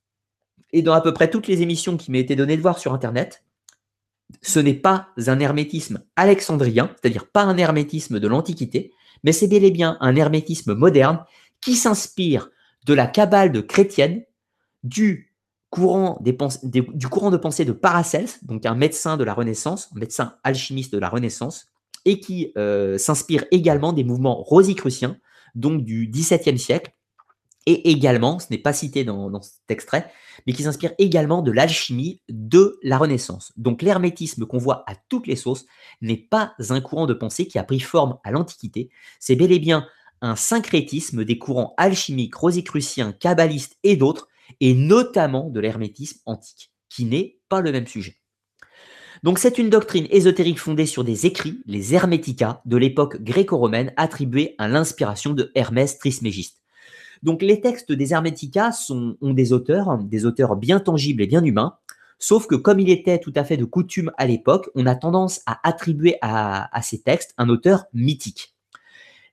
et dans à peu près toutes les émissions qui m'ont été données de voir sur Internet, ce n'est pas un hermétisme alexandrien, c'est-à-dire pas un hermétisme de l'Antiquité, mais c'est bel et bien un hermétisme moderne qui s'inspire de la cabale chrétienne, du courant, du courant de pensée de Paracels, donc un médecin de la Renaissance, un médecin alchimiste de la Renaissance, et qui euh, s'inspire également des mouvements rosicruciens, donc du XVIIe siècle, et également, ce n'est pas cité dans, cet extrait, mais qui s'inspire également de l'alchimie de la Renaissance. Donc l'hermétisme qu'on voit à toutes les sauces n'est pas un courant de pensée qui a pris forme à l'Antiquité, c'est bel et bien un syncrétisme des courants alchimiques, rosicruciens, kabbalistes et d'autres et notamment de l'hermétisme antique, qui n'est pas le même sujet. Donc c'est une doctrine ésotérique fondée sur des écrits, les Hermetica, de l'époque gréco-romaine, attribués à l'inspiration de Hermès Trismégiste. Donc les textes des Hermetica ont des auteurs, des auteurs bien tangibles et bien humains, sauf que comme il était tout à fait de coutume à l'époque, on a tendance à attribuer à ces textes un auteur mythique.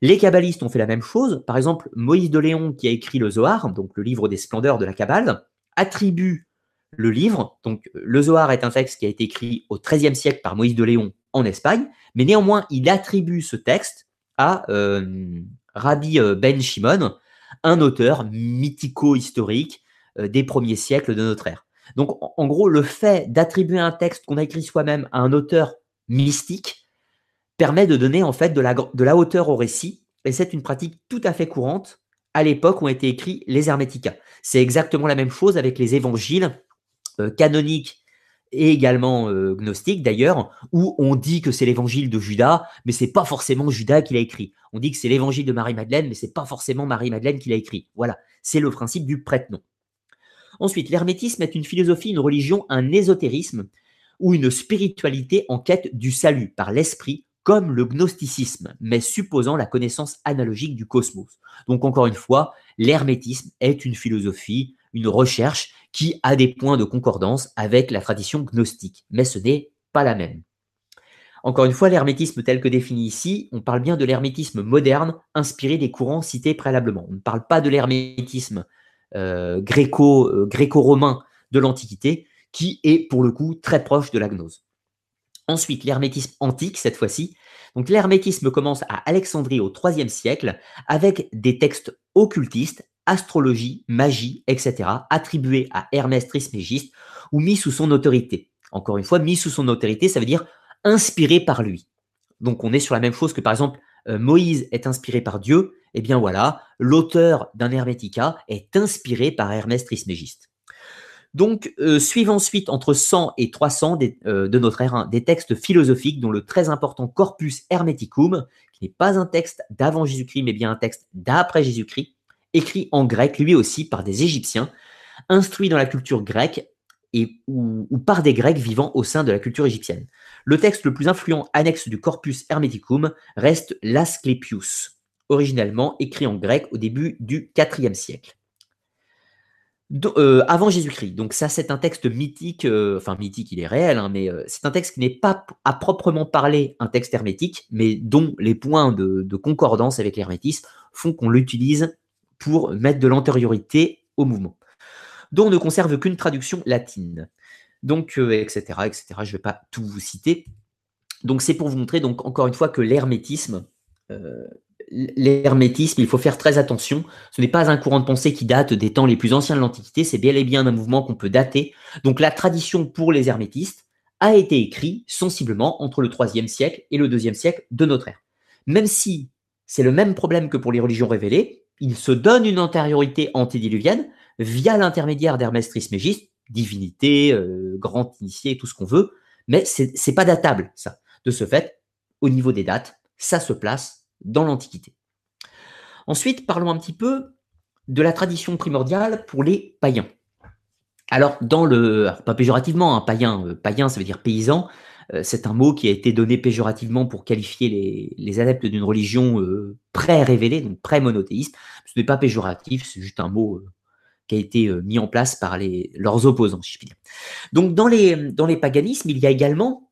Les kabbalistes ont fait la même chose. Par exemple, Moïse de Léon, qui a écrit le Zohar, donc le livre des splendeurs de la Kabbale, attribue le livre. Donc, le Zohar est un texte qui a été écrit au XIIIe siècle par Moïse de Léon en Espagne, mais néanmoins, il attribue ce texte à euh, Rabbi euh, Ben Shimon, un auteur mythico-historique euh, des premiers siècles de notre ère. Donc, en gros, le fait d'attribuer un texte qu'on a écrit soi-même à un auteur mystique permet de donner en fait de la, de la hauteur au récit. Et c'est une pratique tout à fait courante à l'époque où ont été écrits les Hermetica. C'est exactement la même chose avec les évangiles euh, canoniques et également euh, gnostiques d'ailleurs, où on dit que c'est l'évangile de Judas, mais c'est pas forcément Judas qui l'a écrit. On dit que c'est l'évangile de Marie-Madeleine, mais c'est pas forcément Marie-Madeleine qui l'a écrit. Voilà, c'est le principe du prête-nom. Ensuite, l'hermétisme est une philosophie, une religion, un ésotérisme ou une spiritualité en quête du salut par l'esprit comme le gnosticisme, mais supposant la connaissance analogique du cosmos. Donc encore une fois, l'hermétisme est une philosophie, une recherche qui a des points de concordance avec la tradition gnostique, mais ce n'est pas la même. Encore une fois, l'hermétisme tel que défini ici, on parle bien de l'hermétisme moderne inspiré des courants cités préalablement. On ne parle pas de l'hermétisme euh, euh, gréco-romain de l'Antiquité, qui est pour le coup très proche de la gnose. Ensuite, l'hermétisme antique, cette fois-ci. Donc l'hermétisme commence à Alexandrie au IIIe siècle avec des textes occultistes, astrologie, magie, etc., attribués à Hermès Trismégiste ou mis sous son autorité. Encore une fois, mis sous son autorité, ça veut dire inspiré par lui. Donc on est sur la même chose que par exemple euh, Moïse est inspiré par Dieu. Eh bien voilà, l'auteur d'un Hermética est inspiré par Hermès Trismégiste. Donc, euh, suivent ensuite entre 100 et 300 euh, de notre ère des textes philosophiques, dont le très important Corpus Hermeticum, qui n'est pas un texte d'avant Jésus-Christ, mais bien un texte d'après Jésus-Christ, écrit en grec, lui aussi par des Égyptiens, instruit dans la culture grecque ou, par des Grecs vivant au sein de la culture égyptienne. Le texte le plus influent annexe du Corpus Hermeticum reste l'Asclepius, originellement écrit en grec au début du IVe siècle. Euh, avant Jésus-Christ. Donc ça, c'est un texte mythique, euh, enfin mythique, il est réel, hein, mais euh, c'est un texte qui n'est pas à proprement parler un texte hermétique, mais dont les points de, concordance avec l'hermétisme font qu'on l'utilise pour mettre de l'antériorité au mouvement, dont on ne conserve qu'une traduction latine. Donc, etc., etc. Je ne vais pas tout vous citer. Donc c'est pour vous montrer, donc encore une fois, que l'hermétisme l'hermétisme, il faut faire très attention. Ce n'est pas un courant de pensée qui date des temps les plus anciens de l'Antiquité, c'est bel et bien un mouvement qu'on peut dater. Donc la tradition pour les hermétistes a été écrite sensiblement entre le 3 siècle et le 2 siècle de notre ère. Même si c'est le même problème que pour les religions révélées, il se donne une antériorité antédiluvienne via l'intermédiaire d'Hermès Trismégiste, divinité, euh, grand initié, tout ce qu'on veut, mais c'est pas datable, ça. De ce fait, au niveau des dates, ça se place dans l'Antiquité. Ensuite, parlons un petit peu de la tradition primordiale pour les païens. Alors, dans le, pas péjorativement, un païen, euh, païen, ça veut dire paysan. Euh, c'est un mot qui a été donné péjorativement pour qualifier les, adeptes d'une religion euh, pré-révélée, donc pré-monothéiste. Ce n'est pas péjoratif, c'est juste un mot qui a été mis en place par les, leurs opposants, si je puis dire. Donc, dans les, dans les paganismes, il y a également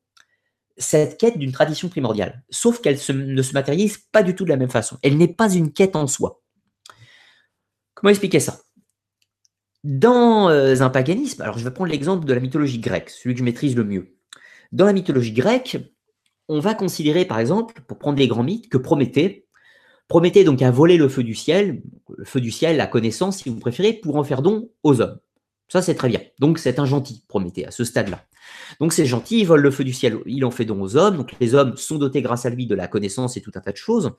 cette quête d'une tradition primordiale, sauf qu'elle ne se matérialise pas du tout de la même façon. Elle n'est pas une quête en soi. Comment expliquer ça? Dans euh, un paganisme, alors je vais prendre l'exemple de la mythologie grecque, celui que je maîtrise le mieux. Dans la mythologie grecque, on va considérer par exemple, pour prendre les grands mythes, que Prométhée, Prométhée donc a volé le feu du ciel, le feu du ciel, la connaissance si vous préférez, pour en faire don aux hommes. Ça c'est très bien. Donc c'est un gentil Prométhée à ce stade-là. Donc c'est gentil, il vole le feu du ciel, il en fait don aux hommes. Donc les hommes sont dotés grâce à lui de la connaissance et tout un tas de choses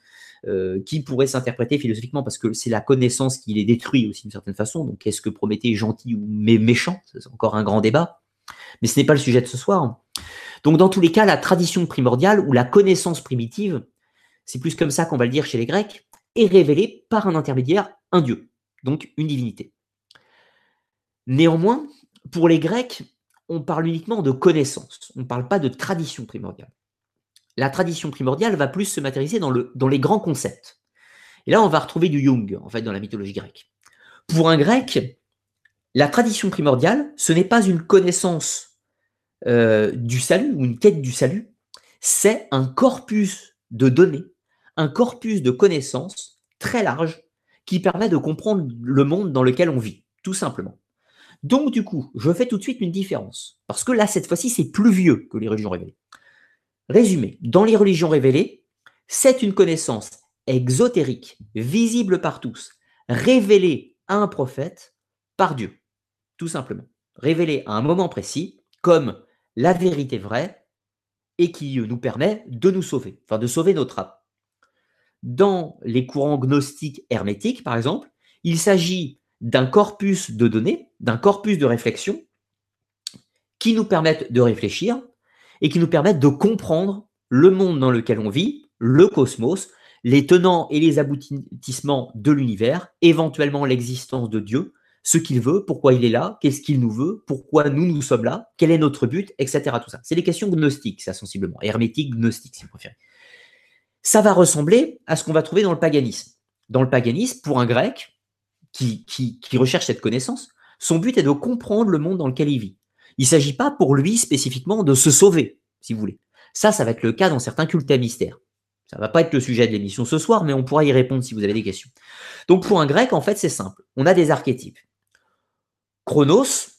euh, qui pourraient s'interpréter philosophiquement parce que c'est la connaissance qui les détruit aussi d'une certaine façon. Donc est-ce que Prométhée est gentil ou méchant? C'est encore un grand débat. Mais ce n'est pas le sujet de ce soir. Donc dans tous les cas, la tradition primordiale ou la connaissance primitive, c'est plus comme ça qu'on va le dire chez les Grecs, est révélée par un intermédiaire, un dieu, donc une divinité. Néanmoins, pour les Grecs, on parle uniquement de connaissance, on ne parle pas de tradition primordiale. La tradition primordiale va plus se matérialiser dans, le, dans les grands concepts. Et là, on va retrouver du Jung, en fait, dans la mythologie grecque. Pour un grec, la tradition primordiale, ce n'est pas une connaissance euh, du salut ou une quête du salut, c'est un corpus de données, un corpus de connaissances très large qui permet de comprendre le monde dans lequel on vit, tout simplement. Donc, du coup, je fais tout de suite une différence. Parce que là, cette fois-ci, c'est plus vieux que les religions révélées. Résumé, dans les religions révélées, c'est une connaissance exotérique, visible par tous, révélée à un prophète par Dieu. Tout simplement. Révélée à un moment précis, comme la vérité vraie, et qui nous permet de nous sauver, enfin de sauver notre âme. Dans les courants gnostiques hermétiques, par exemple, il s'agit d'un corpus de données, d'un corpus de réflexion qui nous permettent de réfléchir et qui nous permettent de comprendre le monde dans lequel on vit, le cosmos, les tenants et les aboutissements de l'univers, éventuellement l'existence de Dieu, ce qu'il veut, pourquoi il est là, qu'est-ce qu'il nous veut, pourquoi nous nous sommes là, quel est notre but, etc. Tout ça. C'est des questions gnostiques, ça sensiblement, hermétiques, gnostiques si vous préférez. Ça va ressembler à ce qu'on va trouver dans le paganisme. Dans le paganisme, pour un grec, qui, recherche cette connaissance, son but est de comprendre le monde dans lequel il vit. Il ne s'agit pas pour lui spécifiquement de se sauver, si vous voulez. Ça, ça va être le cas dans certains cultes à mystère. Ça ne va pas être le sujet de l'émission ce soir, mais on pourra y répondre si vous avez des questions. Donc pour un grec, en fait, c'est simple. On a des archétypes. Chronos,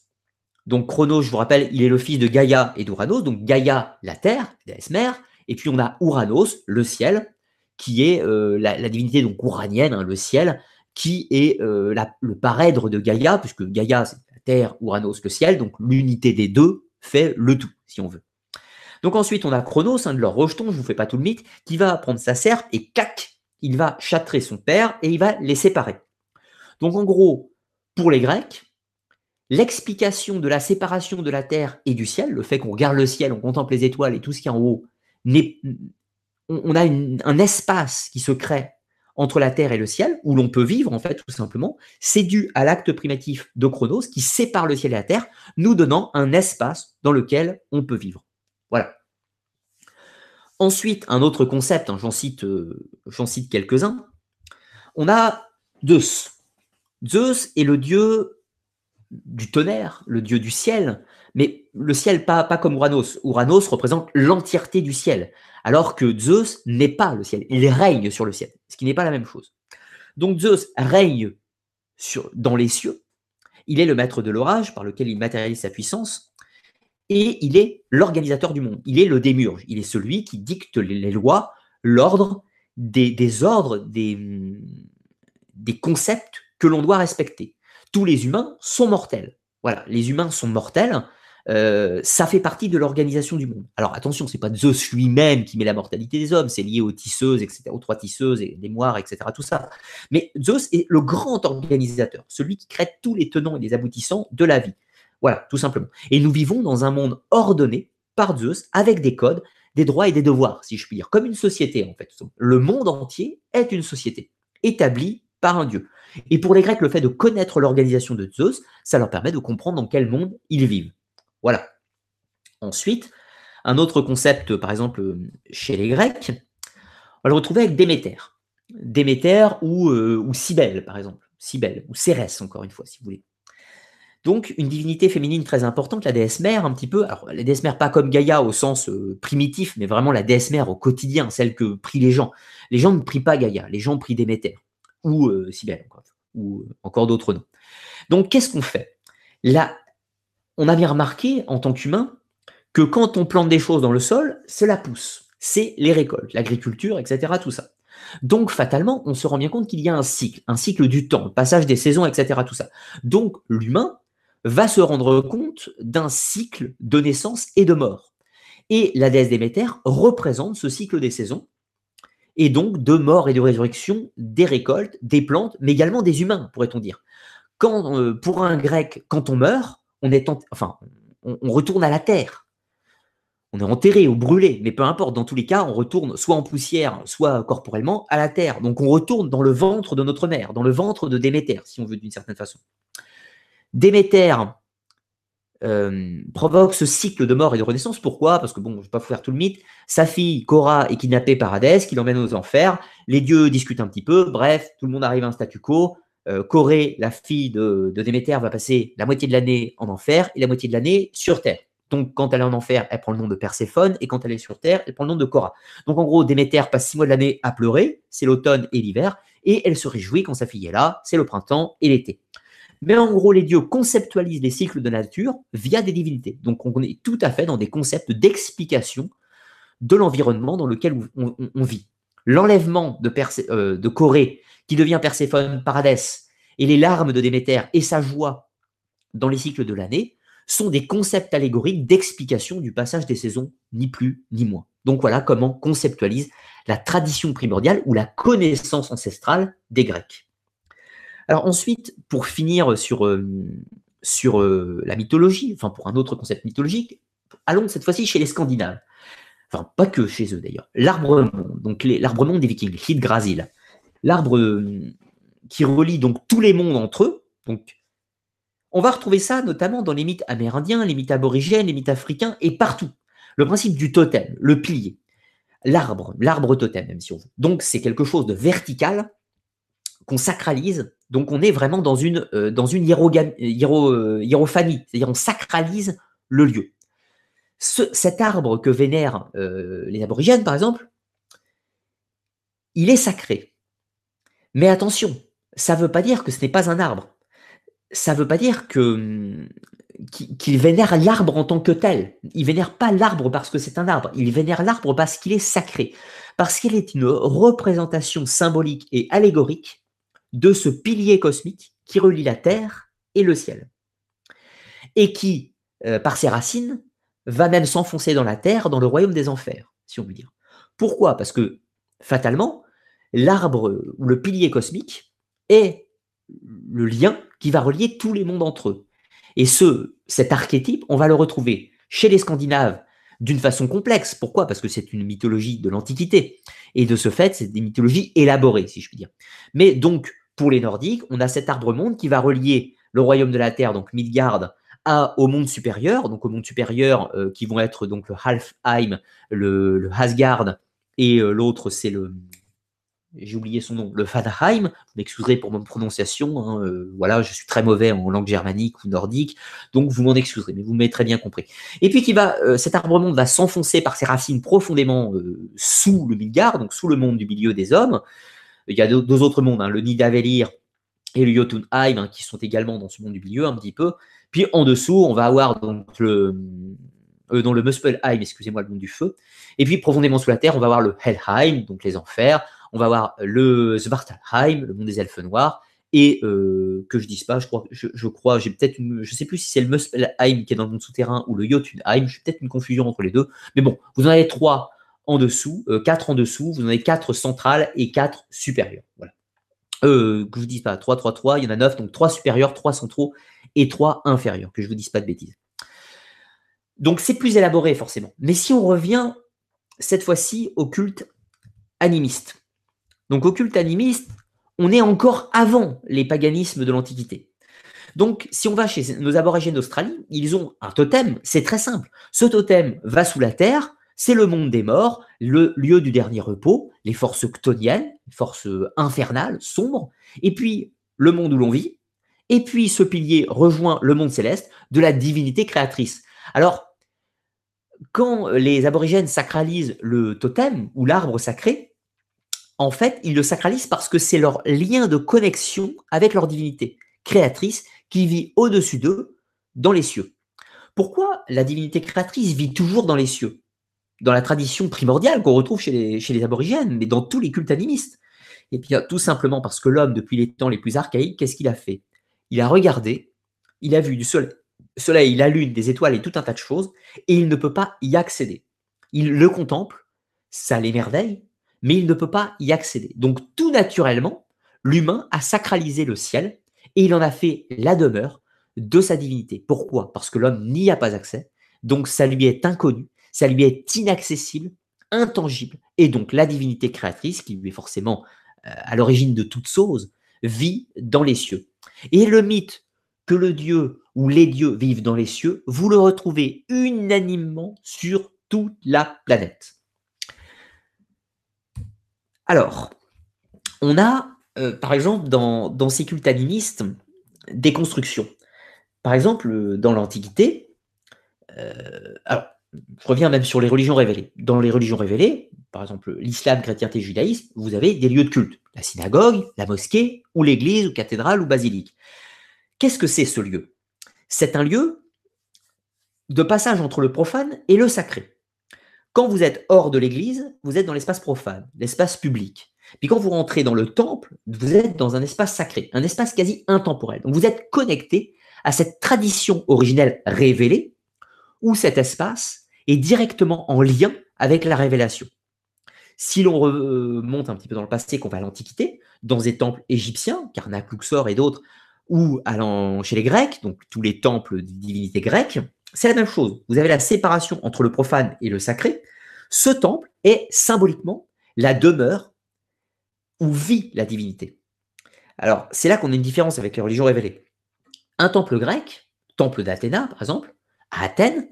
donc Chronos, je vous rappelle, il est le fils de Gaïa et d'Uranos. Donc Gaïa, la terre, la déesse mère. Et puis on a Uranos, le ciel, qui est euh, la, divinité donc uranienne, hein, le ciel, qui est euh, le parèdre de Gaïa, puisque Gaïa, c'est la Terre, Uranos, le ciel, donc l'unité des deux fait le tout, si on veut. Donc ensuite, on a Chronos, un de leurs rejetons, je ne vous fais pas tout le mythe, qui va prendre sa serpe et cac, il va châtrer son père et il va les séparer. Donc en gros, pour les Grecs, l'explication de la séparation de la Terre et du ciel, le fait qu'on regarde le ciel, on contemple les étoiles et tout ce qui est en haut, on, a un espace qui se crée entre la Terre et le ciel, où l'on peut vivre, en fait, tout simplement, c'est dû à l'acte primitif de Chronos qui sépare le ciel et la Terre, nous donnant un espace dans lequel on peut vivre. Voilà. Ensuite, un autre concept, hein, j'en euh, cite quelques-uns, on a Zeus. Zeus est le dieu du tonnerre, le dieu du ciel, mais le ciel pas, comme Uranos. Uranos représente l'entièreté du ciel, alors que Zeus n'est pas le ciel, il règne sur le ciel, ce qui n'est pas la même chose. Donc Zeus règne dans les cieux, il est le maître de l'orage par lequel il matérialise sa puissance, et il est l'organisateur du monde, il est le démurge, il est celui qui dicte les, lois, l'ordre, des, ordres, des concepts que l'on doit respecter tous les humains sont mortels. Voilà, les humains sont mortels. Euh, ça fait partie de l'organisation du monde. Alors attention, c'est pas Zeus lui-même qui met la mortalité des hommes, c'est lié aux tisseuses, etc., aux trois tisseuses et les moires, etc., tout ça. Mais Zeus est le grand organisateur, celui qui crée tous les tenants et les aboutissants de la vie. Voilà, tout simplement. Et nous vivons dans un monde ordonné par Zeus, avec des codes, des droits et des devoirs, si je puis dire, comme une société en fait. Le monde entier est une société établie par un dieu. Et pour les Grecs, le fait de connaître l'organisation de Zeus, ça leur permet de comprendre dans quel monde ils vivent. Voilà. Ensuite, un autre concept, par exemple, chez les Grecs, on va le retrouver avec Déméter. Déméter ou, euh, Cybèle, par exemple. Cybèle, ou Cérès, encore une fois, si vous voulez. Donc, une divinité féminine très importante, la déesse mère, un petit peu. Alors, la déesse mère, pas comme Gaïa au sens euh, primitif, mais vraiment la déesse mère au quotidien, celle que prient les gens. Les gens ne prient pas Gaïa, les gens prient Déméter ou euh, ou encore d'autres noms. Donc, qu'est-ce qu'on fait? On a bien remarqué en tant qu'humain que quand on plante des choses dans le sol, cela pousse. C'est les récoltes, l'agriculture, etc. Tout ça. Donc, fatalement, on se rend bien compte qu'il y a un cycle, un cycle du temps, le passage des saisons, etc. Tout ça. Donc, l'humain va se rendre compte d'un cycle de naissance et de mort. Et la déesse Déméter représente ce cycle des saisons et donc de mort et de résurrection des récoltes, des plantes, mais également des humains, pourrait-on dire. Quand, euh, pour un grec, quand on meurt, on retourne à la terre. On est enterré ou brûlé, mais peu importe, dans tous les cas, on retourne soit en poussière, soit corporellement à la terre. Donc on retourne dans le ventre de notre mère, dans le ventre de Déméter, si on veut d'une certaine façon. Déméter, euh, provoque ce cycle de mort et de renaissance. Pourquoi? Parce que, bon, je ne vais pas vous faire tout le mythe. Sa fille, Cora, est kidnappée par Hadès, qui l'emmène aux enfers. Les dieux discutent un petit peu. Bref, tout le monde arrive à un statu quo. Euh, Corée, la fille de, Déméter, va passer la moitié de l'année en enfer et la moitié de l'année sur Terre. Donc, quand elle est en enfer, elle prend le nom de Perséphone, et quand elle est sur Terre, elle prend le nom de Cora. Donc, en gros, Déméter passe six mois de l'année à pleurer, c'est l'automne et l'hiver, et elle se réjouit quand sa fille est là, c'est le printemps et l'été. Mais en gros, les dieux conceptualisent les cycles de nature via des divinités. Donc on est tout à fait dans des concepts d'explication de l'environnement dans lequel on, vit. L'enlèvement de, euh, de, Corée, qui devient Perséphone, Paradès, et les larmes de Déméter et sa joie dans les cycles de l'année, sont des concepts allégoriques d'explication du passage des saisons, ni plus ni moins. Donc voilà comment conceptualise la tradition primordiale ou la connaissance ancestrale des Grecs. Alors ensuite, pour finir sur, euh, euh, la mythologie, enfin pour un autre concept mythologique, allons cette fois-ci chez les Scandinaves. Enfin, pas que chez eux d'ailleurs. L'arbre-monde, donc l'arbre-monde des Vikings, Hidgrasil. L'arbre euh, qui relie donc tous les mondes entre eux. On va retrouver ça notamment dans les mythes amérindiens, les mythes aborigènes, les mythes africains et partout. Le principe du totem, le pilier, l'arbre, l'arbre totem, même si on veut. Donc, c'est quelque chose de vertical qu'on sacralise donc on est vraiment dans une, euh, dans une euh, hiérophanie, c'est-à-dire on sacralise le lieu. cet arbre que vénèrent euh, les aborigènes, par exemple, il est sacré. Mais attention, ça ne veut pas dire que ce n'est pas un arbre. Ça ne veut pas dire que qu'il vénère l'arbre en tant que tel. Il vénère pas l'arbre parce que c'est un arbre. Il vénère l'arbre parce qu'il est sacré, parce qu'il est une représentation symbolique et allégorique de ce pilier cosmique qui relie la Terre et le ciel. Et qui, euh, par ses racines, va même s'enfoncer dans la Terre, dans le royaume des enfers, si on veut dire. Pourquoi? Parce que, fatalement, l'arbre ou le pilier cosmique est le lien qui va relier tous les mondes entre eux. Et ce, cet archétype, on va le retrouver chez les Scandinaves d'une façon complexe. Pourquoi? Parce que c'est une mythologie de l'Antiquité. Et de ce fait, c'est des mythologies élaborées, si je puis dire. Mais donc, pour les Nordiques, on a cet arbre-monde qui va relier le royaume de la Terre, donc Midgard, à, au monde supérieur, donc au monde supérieur euh, qui vont être donc le Halfheim, le, le Asgard, et euh, l'autre c'est le, j'ai oublié son nom, le Fadheim, vous m'excuserez pour mon prononciation, hein, euh, voilà, je suis très mauvais en langue germanique ou nordique, donc vous m'en excuserez, mais vous m'avez très bien compris. Et puis qui va, euh, cet arbre-monde va s'enfoncer par ses racines profondément euh, sous le Midgard, donc sous le monde du milieu des hommes. Il y a deux, autres mondes, hein, le Nidavellir et le Jotunheim, hein, qui sont également dans ce monde du milieu un petit peu. Puis en dessous, on va avoir donc le, dans le Muspelheim, excusez-moi, le monde du feu. Et puis profondément sous la terre, on va avoir le Helheim, donc les enfers on va voir le Svartalheim, le monde des elfes noirs, et euh, que je dise pas, je crois, je, crois, j'ai peut-être je sais plus si c'est le Muspelheim qui est dans le monde souterrain ou le Jotunheim, j'ai peut-être une confusion entre les deux, mais bon, vous en avez trois en dessous, euh, quatre en dessous, vous en avez quatre centrales et quatre supérieures, voilà. Euh, que je vous dise pas, 3, 3, 3, il y en a 9, donc 3 supérieurs, 3 centraux et 3 inférieurs, que je vous dise pas de bêtises. Donc c'est plus élaboré forcément. Mais si on revient cette fois-ci au culte animiste, donc au culte animiste, on est encore avant les paganismes de l'Antiquité. Donc, si on va chez nos aborigènes d'Australie, ils ont un totem, c'est très simple. Ce totem va sous la terre, c'est le monde des morts, le lieu du dernier repos, les forces ctoniennes, les forces infernales, sombres, et puis le monde où l'on vit, et puis ce pilier rejoint le monde céleste de la divinité créatrice. Alors, quand les aborigènes sacralisent le totem ou l'arbre sacré, en fait, ils le sacralisent parce que c'est leur lien de connexion avec leur divinité créatrice qui vit au-dessus d'eux, dans les cieux. Pourquoi la divinité créatrice vit toujours dans les cieux? Dans la tradition primordiale qu'on retrouve chez les, aborigènes, mais dans tous les cultes animistes. Et bien, tout simplement parce que l'homme, depuis les temps les plus archaïques, qu'est-ce qu'il a fait? Il a regardé, il a vu du soleil, la lune, des étoiles et tout un tas de choses, et il ne peut pas y accéder. Il le contemple, ça l'émerveille, mais il ne peut pas y accéder. Donc tout naturellement, l'humain a sacralisé le ciel et il en a fait la demeure de sa divinité. Pourquoi? Parce que l'homme n'y a pas accès, donc ça lui est inconnu, ça lui est inaccessible, intangible, et donc la divinité créatrice, qui lui est forcément euh, à l'origine de toute chose, vit dans les cieux. Et le mythe que le dieu ou les dieux vivent dans les cieux, vous le retrouvez unanimement sur toute la planète. Alors, on a, euh, par exemple, dans, ces cultes animistes, des constructions. Par exemple, dans l'Antiquité, euh, je reviens même sur les religions révélées. Dans les religions révélées, par exemple l'islam, chrétienté, judaïsme, vous avez des lieux de culte. La synagogue, la mosquée, ou l'église, ou cathédrale, ou basilique. Qu'est-ce que c'est ce lieu? C'est un lieu de passage entre le profane et le sacré. Quand vous êtes hors de l'église, vous êtes dans l'espace profane, l'espace public. Puis quand vous rentrez dans le temple, vous êtes dans un espace sacré, un espace quasi intemporel. Donc vous êtes connecté à cette tradition originelle révélée, où cet espace est directement en lien avec la révélation. Si l'on remonte un petit peu dans le passé, qu'on va à l'Antiquité, dans des temples égyptiens, Karnak, Luxor et d'autres, ou allant chez les Grecs, donc tous les temples de divinités grecques, c'est la même chose. Vous avez la séparation entre le profane et le sacré. Ce temple est symboliquement la demeure où vit la divinité. Alors, c'est là qu'on a une différence avec les religions révélées. Un temple grec, temple d'Athéna par exemple, à Athènes,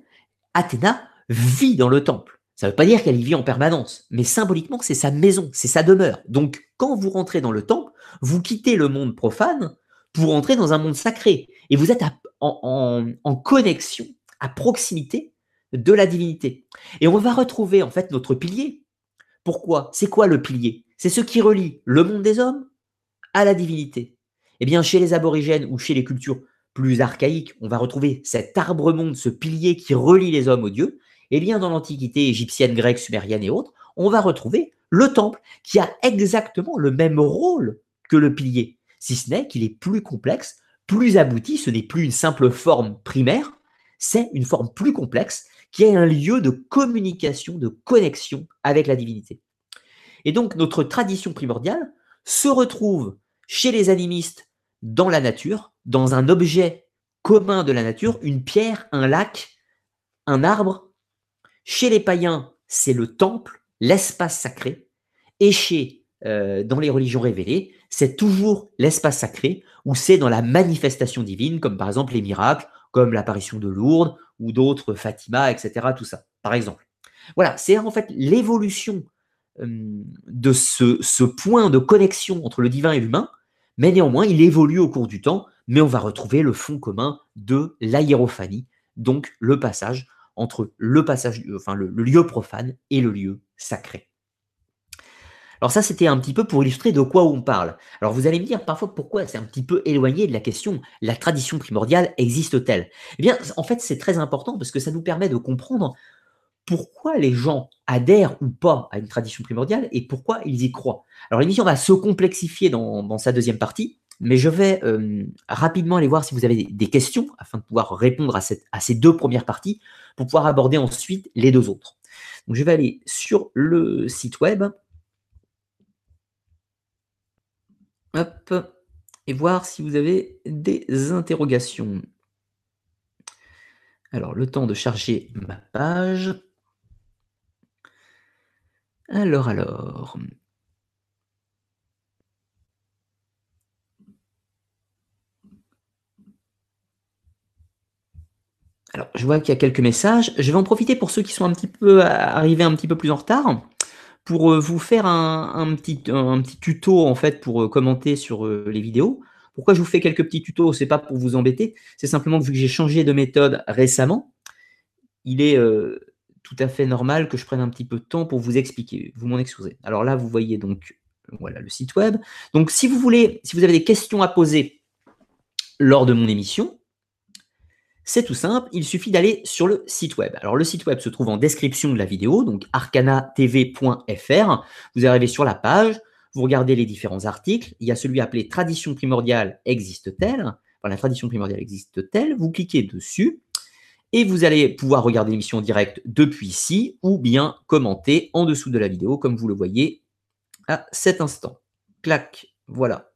Athéna vit dans le temple. Ça ne veut pas dire qu'elle y vit en permanence, mais symboliquement, c'est sa maison, c'est sa demeure. Donc, quand vous rentrez dans le temple, vous quittez le monde profane pour entrer dans un monde sacré. Et vous êtes en connexion à proximité de la divinité. Et on va retrouver en fait notre pilier. Pourquoi? C'est quoi le pilier? C'est ce qui relie le monde des hommes à la divinité. Eh bien, chez les aborigènes ou chez les cultures plus archaïques, on va retrouver cet arbre-monde, ce pilier qui relie les hommes aux dieux. Eh bien, dans l'Antiquité égyptienne, grecque, sumérienne et autres, on va retrouver le temple qui a exactement le même rôle que le pilier, si ce n'est qu'il est plus complexe, plus abouti, ce n'est plus une simple forme primaire, c'est une forme plus complexe qui est un lieu de communication, de connexion avec la divinité. Et donc notre tradition primordiale se retrouve chez les animistes dans la nature, dans un objet commun de la nature, une pierre, un lac, un arbre. Chez les païens, c'est le temple, l'espace sacré. Et euh, dans les religions révélées, c'est toujours l'espace sacré, où c'est dans la manifestation divine, comme par exemple les miracles, comme l'apparition de Lourdes, ou d'autres Fatima, etc. Tout ça, par exemple. Voilà, c'est en fait l'évolution de ce, point de connexion entre le divin et l'humain, mais néanmoins, il évolue au cours du temps, mais on va retrouver le fond commun de l'aérophanie, donc le passage entre le passage, le, lieu profane et le lieu sacré. Alors ça, c'était un petit peu pour illustrer de quoi on parle. Alors vous allez me dire parfois pourquoi c'est un petit peu éloigné de la question la tradition primordiale existe-t-elle? Eh bien, en fait, c'est très important parce que ça nous permet de comprendre pourquoi les gens adhèrent ou pas à une tradition primordiale et pourquoi ils y croient. Alors l'émission va se complexifier dans, sa deuxième partie, mais je vais rapidement aller voir si vous avez des, questions afin de pouvoir répondre à, à, ces deux premières parties pour pouvoir aborder ensuite les deux autres. Donc je vais aller sur le site web. Et voir si vous avez des interrogations. Alors, le temps de charger ma page. Alors, alors. Alors, je vois qu'il y a quelques messages. Je vais en profiter pour ceux qui sont un petit peu arrivés un petit peu plus en retard pour euh, vous faire un, petit, tuto en fait pour euh, commenter sur euh, les vidéos. Pourquoi je vous fais quelques petits tutos C'est pas pour vous embêter, c'est simplement que vu que j'ai changé de méthode récemment, il est tout à fait normal que je prenne un petit peu de temps pour vous expliquer. Vous m'en excusez. Alors là, vous voyez donc voilà le site web. Donc si vous voulez, si vous avez des questions à poser lors de mon émission, c'est tout simple, il suffit d'aller sur le site web. Alors le site web se trouve en description de la vidéo, donc arcanatv.fr. Vous arrivez sur la page, vous regardez les différents articles. Il y a celui appelé Tradition primordiale existe-t-elle La tradition primordiale existe-t-elle? Vous cliquez dessus et vous allez pouvoir regarder l'émission en direct depuis ici ou bien commenter en dessous de la vidéo comme vous le voyez à cet instant. Clac, voilà.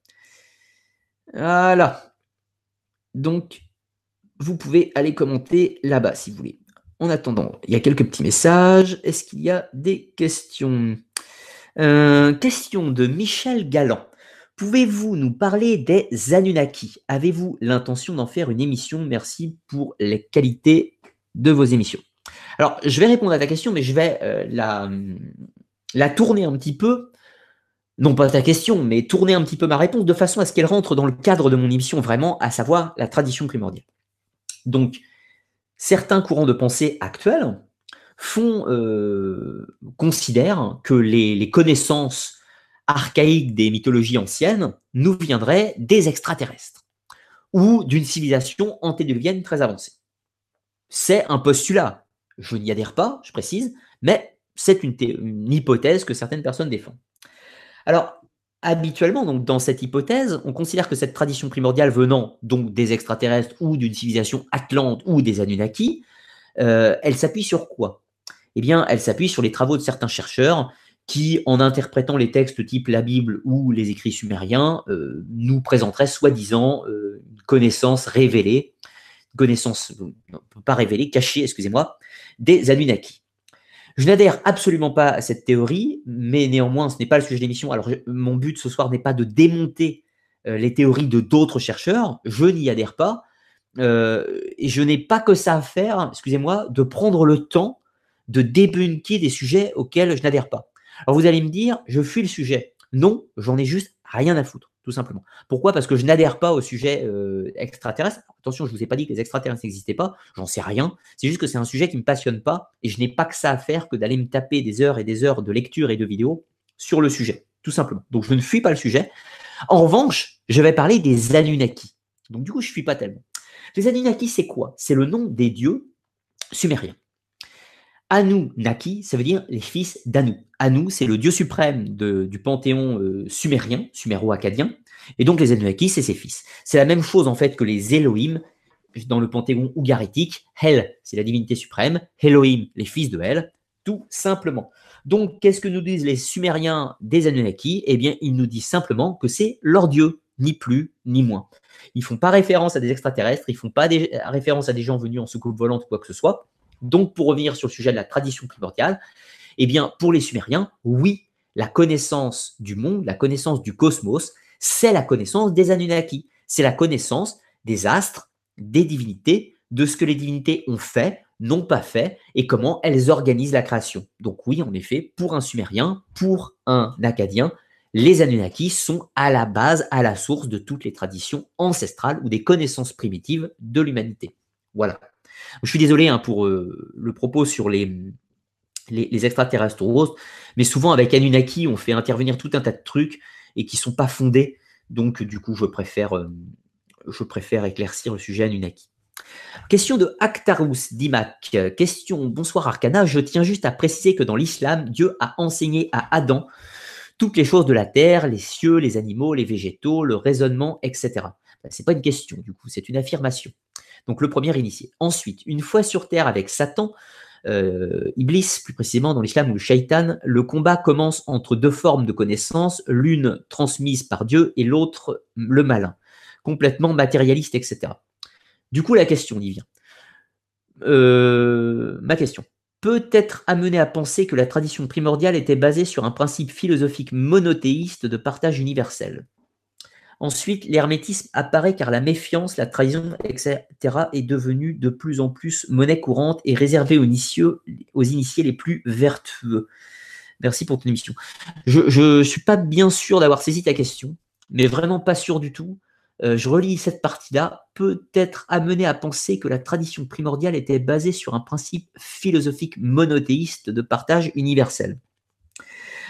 Voilà. Donc, vous pouvez aller commenter là-bas si vous voulez. En attendant, il y a quelques petits messages. Est-ce qu'il y a des questions? Euh, Question de Michel Galland. Pouvez-vous nous parler des Anunnaki? Avez-vous l'intention d'en faire une émission? Merci pour les qualités de vos émissions. Alors, je vais répondre à ta question, mais je vais euh, la, la tourner un petit peu. Non pas ta question, mais tourner un petit peu ma réponse de façon à ce qu'elle rentre dans le cadre de mon émission vraiment, à savoir la tradition primordiale. Donc, certains courants de pensée actuels euh, considèrent que les connaissances archaïque des mythologies anciennes nous viendrait des extraterrestres ou d'une civilisation antédiluvienne très avancée. C'est un postulat. Je n'y adhère pas, je précise, mais c'est une, hypothèse que certaines personnes défendent. Alors, habituellement, donc, dans cette hypothèse, on considère que cette tradition primordiale venant donc des extraterrestres ou d'une civilisation atlante ou des Anunnaki, euh, elle s'appuie sur quoi? Eh bien, elle s'appuie sur les travaux de certains chercheurs qui, en interprétant les textes type la Bible ou les écrits sumériens, euh, nous présenterait soi-disant euh, une connaissance révélée, connaissance, pas révélée, cachée, excusez-moi, des Anunnaki. Je n'adhère absolument pas à cette théorie, mais néanmoins, ce n'est pas le sujet de l'émission. Alors, mon but ce soir n'est pas de démonter euh, les théories de d'autres chercheurs, je n'y adhère pas, et je n'ai pas que ça à faire, excusez-moi, de prendre le temps de débunker des sujets auxquels je n'adhère pas. Alors vous allez me dire, je fuis le sujet. Non, j'en ai juste rien à foutre, tout simplement. Pourquoi? Parce que je n'adhère pas au sujet euh, extraterrestre. Attention, je ne vous ai pas dit que les extraterrestres n'existaient pas, j'en sais rien. C'est juste que c'est un sujet qui ne me passionne pas et je n'ai pas que ça à faire que d'aller me taper des heures et des heures de lecture et de vidéos sur le sujet, tout simplement. Donc je ne fuis pas le sujet. En revanche, je vais parler des Anunnaki. Donc du coup, je ne fuis pas tellement. Les Anunnaki, c'est quoi? C'est le nom des dieux sumériens. Anunnaki, ça veut dire les fils d'Anu. Anu, c'est le dieu suprême du panthéon euh, sumérien, suméro-acadien. Et donc les Anunnaki, c'est ses fils. C'est la même chose en fait que les Elohim dans le panthéon ougaritique. Hel, c'est la divinité suprême. Elohim, les fils de Hel, tout simplement. Donc, qu'est-ce que nous disent les Sumériens des Anunnaki? Eh bien, ils nous disent simplement que c'est leur dieu, ni plus, ni moins. Ils font pas référence à des extraterrestres, ils font pas référence à des gens venus en soucoupe volante ou quoi que ce soit. Donc, pour revenir sur le sujet de la tradition primordiale, eh bien, pour les Sumériens, oui, la connaissance du monde, la connaissance du cosmos, c'est la connaissance des Anunnaki, c'est la connaissance des astres, des divinités, de ce que les divinités ont fait, n'ont pas fait, et comment elles organisent la création. Donc oui, en effet, pour un Sumérien, pour un Acadien, les Anunnaki sont à la base, à la source de toutes les traditions ancestrales ou des connaissances primitives de l'humanité. Voilà. Je suis désolé hein, pour euh, le propos sur les, extraterrestres mais souvent avec Anunnaki, on fait intervenir tout un tas de trucs et qui sont pas fondés. Donc du coup, je préfère, euh, je préfère éclaircir le sujet Anunnaki. Question de Actarus Dimak. Question, bonsoir Arcana. Je tiens juste à préciser que dans l'islam, Dieu a enseigné à Adam toutes les choses de la terre, les cieux, les animaux, les végétaux, le raisonnement, etc. C'est pas une question, du coup, c'est une affirmation. Donc le premier initié. Ensuite, une fois sur terre avec Satan, euh, Iblis, plus précisément dans l'islam ou le shaitan, le combat commence entre deux formes de connaissances, l'une transmise par Dieu et l'autre le malin, complètement matérialiste, etc. Du coup, la question y vient. Euh, ma question peut être amené à penser que la tradition primordiale était basée sur un principe philosophique monothéiste de partage universel. Ensuite, l'hermétisme apparaît car la méfiance, la trahison, etc. est devenue de plus en plus monnaie courante et réservée aux initiés, les plus vertueux. Merci pour ton émission. Je ne suis pas bien sûr d'avoir saisi ta question, mais vraiment pas sûr du tout. Euh, je relis cette partie-là, peut être amené à penser que la tradition primordiale était basée sur un principe philosophique monothéiste de partage universel.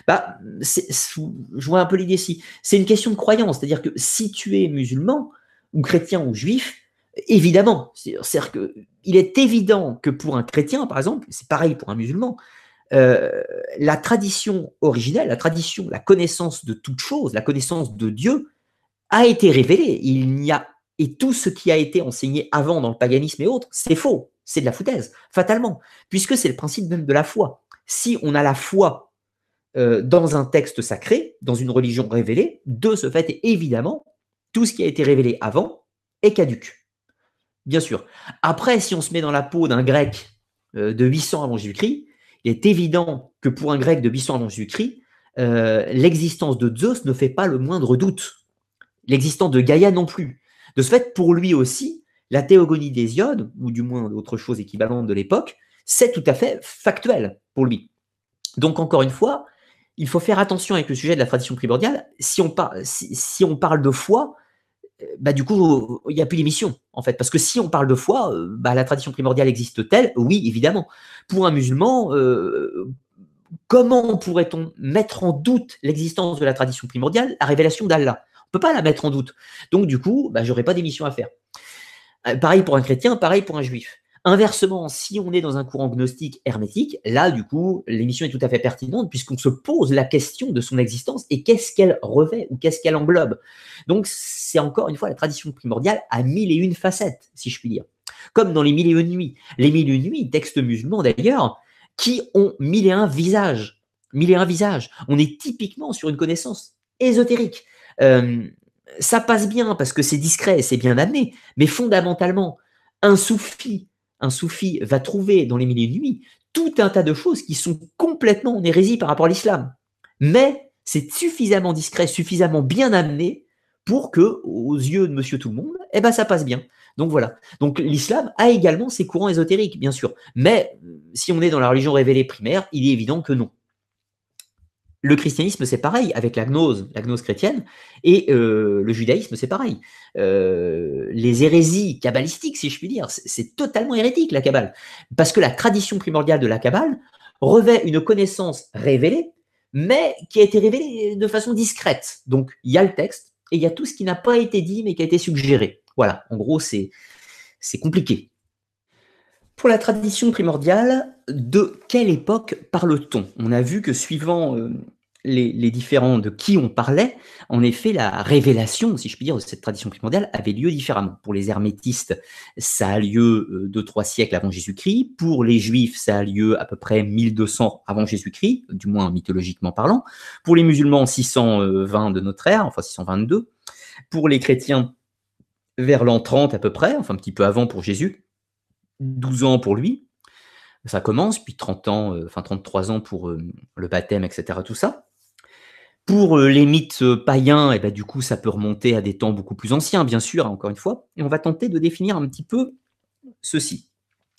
Bah, je vois un peu l'idée ici. C'est une question de croyance, c'est-à-dire que si tu es musulman ou chrétien ou juif, évidemment, c'est-à-dire que il est évident que pour un chrétien, par exemple, c'est pareil pour un musulman, euh, la tradition originelle, la tradition, la connaissance de toute chose, la connaissance de Dieu, a été révélé. Il n'y a et tout ce qui a été enseigné avant dans le paganisme et autres, c'est faux, c'est de la foutaise, fatalement, puisque c'est le principe même de la foi. Si on a la foi euh, dans un texte sacré, dans une religion révélée, de ce fait, évidemment, tout ce qui a été révélé avant est caduque. Bien sûr. Après, si on se met dans la peau d'un grec euh, de 800 avant Jésus-Christ, il est évident que pour un grec de 800 avant Jésus-Christ, euh, l'existence de Zeus ne fait pas le moindre doute l'existence de Gaïa non plus. De ce fait, pour lui aussi, la théogonie des iodes, ou du moins d'autres choses équivalentes de l'époque, c'est tout à fait factuel pour lui. Donc encore une fois, il faut faire attention avec le sujet de la tradition primordiale. Si on, on parle de foi, euh, bah du coup, il n'y a plus d'émission, en fait. Parce que si on parle de foi, euh, bah, la tradition primordiale existe-t-elle Oui, évidemment. Pour un musulman, euh, comment pourrait-on mettre en doute l'existence de la tradition primordiale? La révélation d'Allah peut pas la mettre en doute. Donc, du coup, bah, j'aurais pas d'émission à faire. Pareil pour un chrétien, pareil pour un juif. Inversement, si on est dans un courant gnostique hermétique, là, du coup, l'émission est tout à fait pertinente puisqu'on se pose la question de son existence et qu'est-ce qu'elle revêt ou qu'est-ce qu'elle englobe. Donc, c'est encore une fois la tradition primordiale à mille et une facettes, si je puis dire. Comme dans les mille et une nuits. Les mille et une nuits, textes musulmans d'ailleurs, qui ont mille et un visages. Mille et un visages. On est typiquement sur une connaissance ésotérique. Euh, ça passe bien parce que c'est discret, c'est bien amené, mais fondamentalement, un soufi, un soufi va trouver dans les mille et nuits tout un tas de choses qui sont complètement en hérésie par rapport à l'islam. Mais c'est suffisamment discret, suffisamment bien amené pour que, aux yeux de monsieur tout le monde, eh ben, ça passe bien. Donc voilà. Donc l'islam a également ses courants ésotériques, bien sûr. Mais si on est dans la religion révélée primaire, il est évident que non. Le christianisme, c'est pareil avec la gnose, la gnose chrétienne, et euh, le judaïsme, c'est pareil. Euh, les hérésies kabbalistiques, si je puis dire, c'est totalement hérétique, la Kabbale. Parce que la tradition primordiale de la Kabbale revêt une connaissance révélée, mais qui a été révélée de façon discrète. Donc, il y a le texte, et il y a tout ce qui n'a pas été dit, mais qui a été suggéré. Voilà, en gros, c'est compliqué. Pour la tradition primordiale, de quelle époque parle-t-on? On a vu que suivant euh, les, différents de qui on parlait, en effet, la révélation, si je puis dire, de cette tradition primordiale avait lieu différemment. Pour les hermétistes, ça a lieu euh, deux, trois siècles avant Jésus-Christ. Pour les juifs, ça a lieu à peu près 1200 avant Jésus-Christ, du moins mythologiquement parlant. Pour les musulmans, 620 de notre ère, enfin 622. pour les chrétiens vers l'an 30 à peu près, enfin un petit peu avant pour Jésus, 12 ans pour lui, ça commence, puis 30 ans, euh, enfin 33 ans pour euh, le baptême, etc. Tout ça. Pour euh, les mythes païens, et eh ben, du coup, ça peut remonter à des temps beaucoup plus anciens, bien sûr, encore une fois. Et on va tenter de définir un petit peu ceci.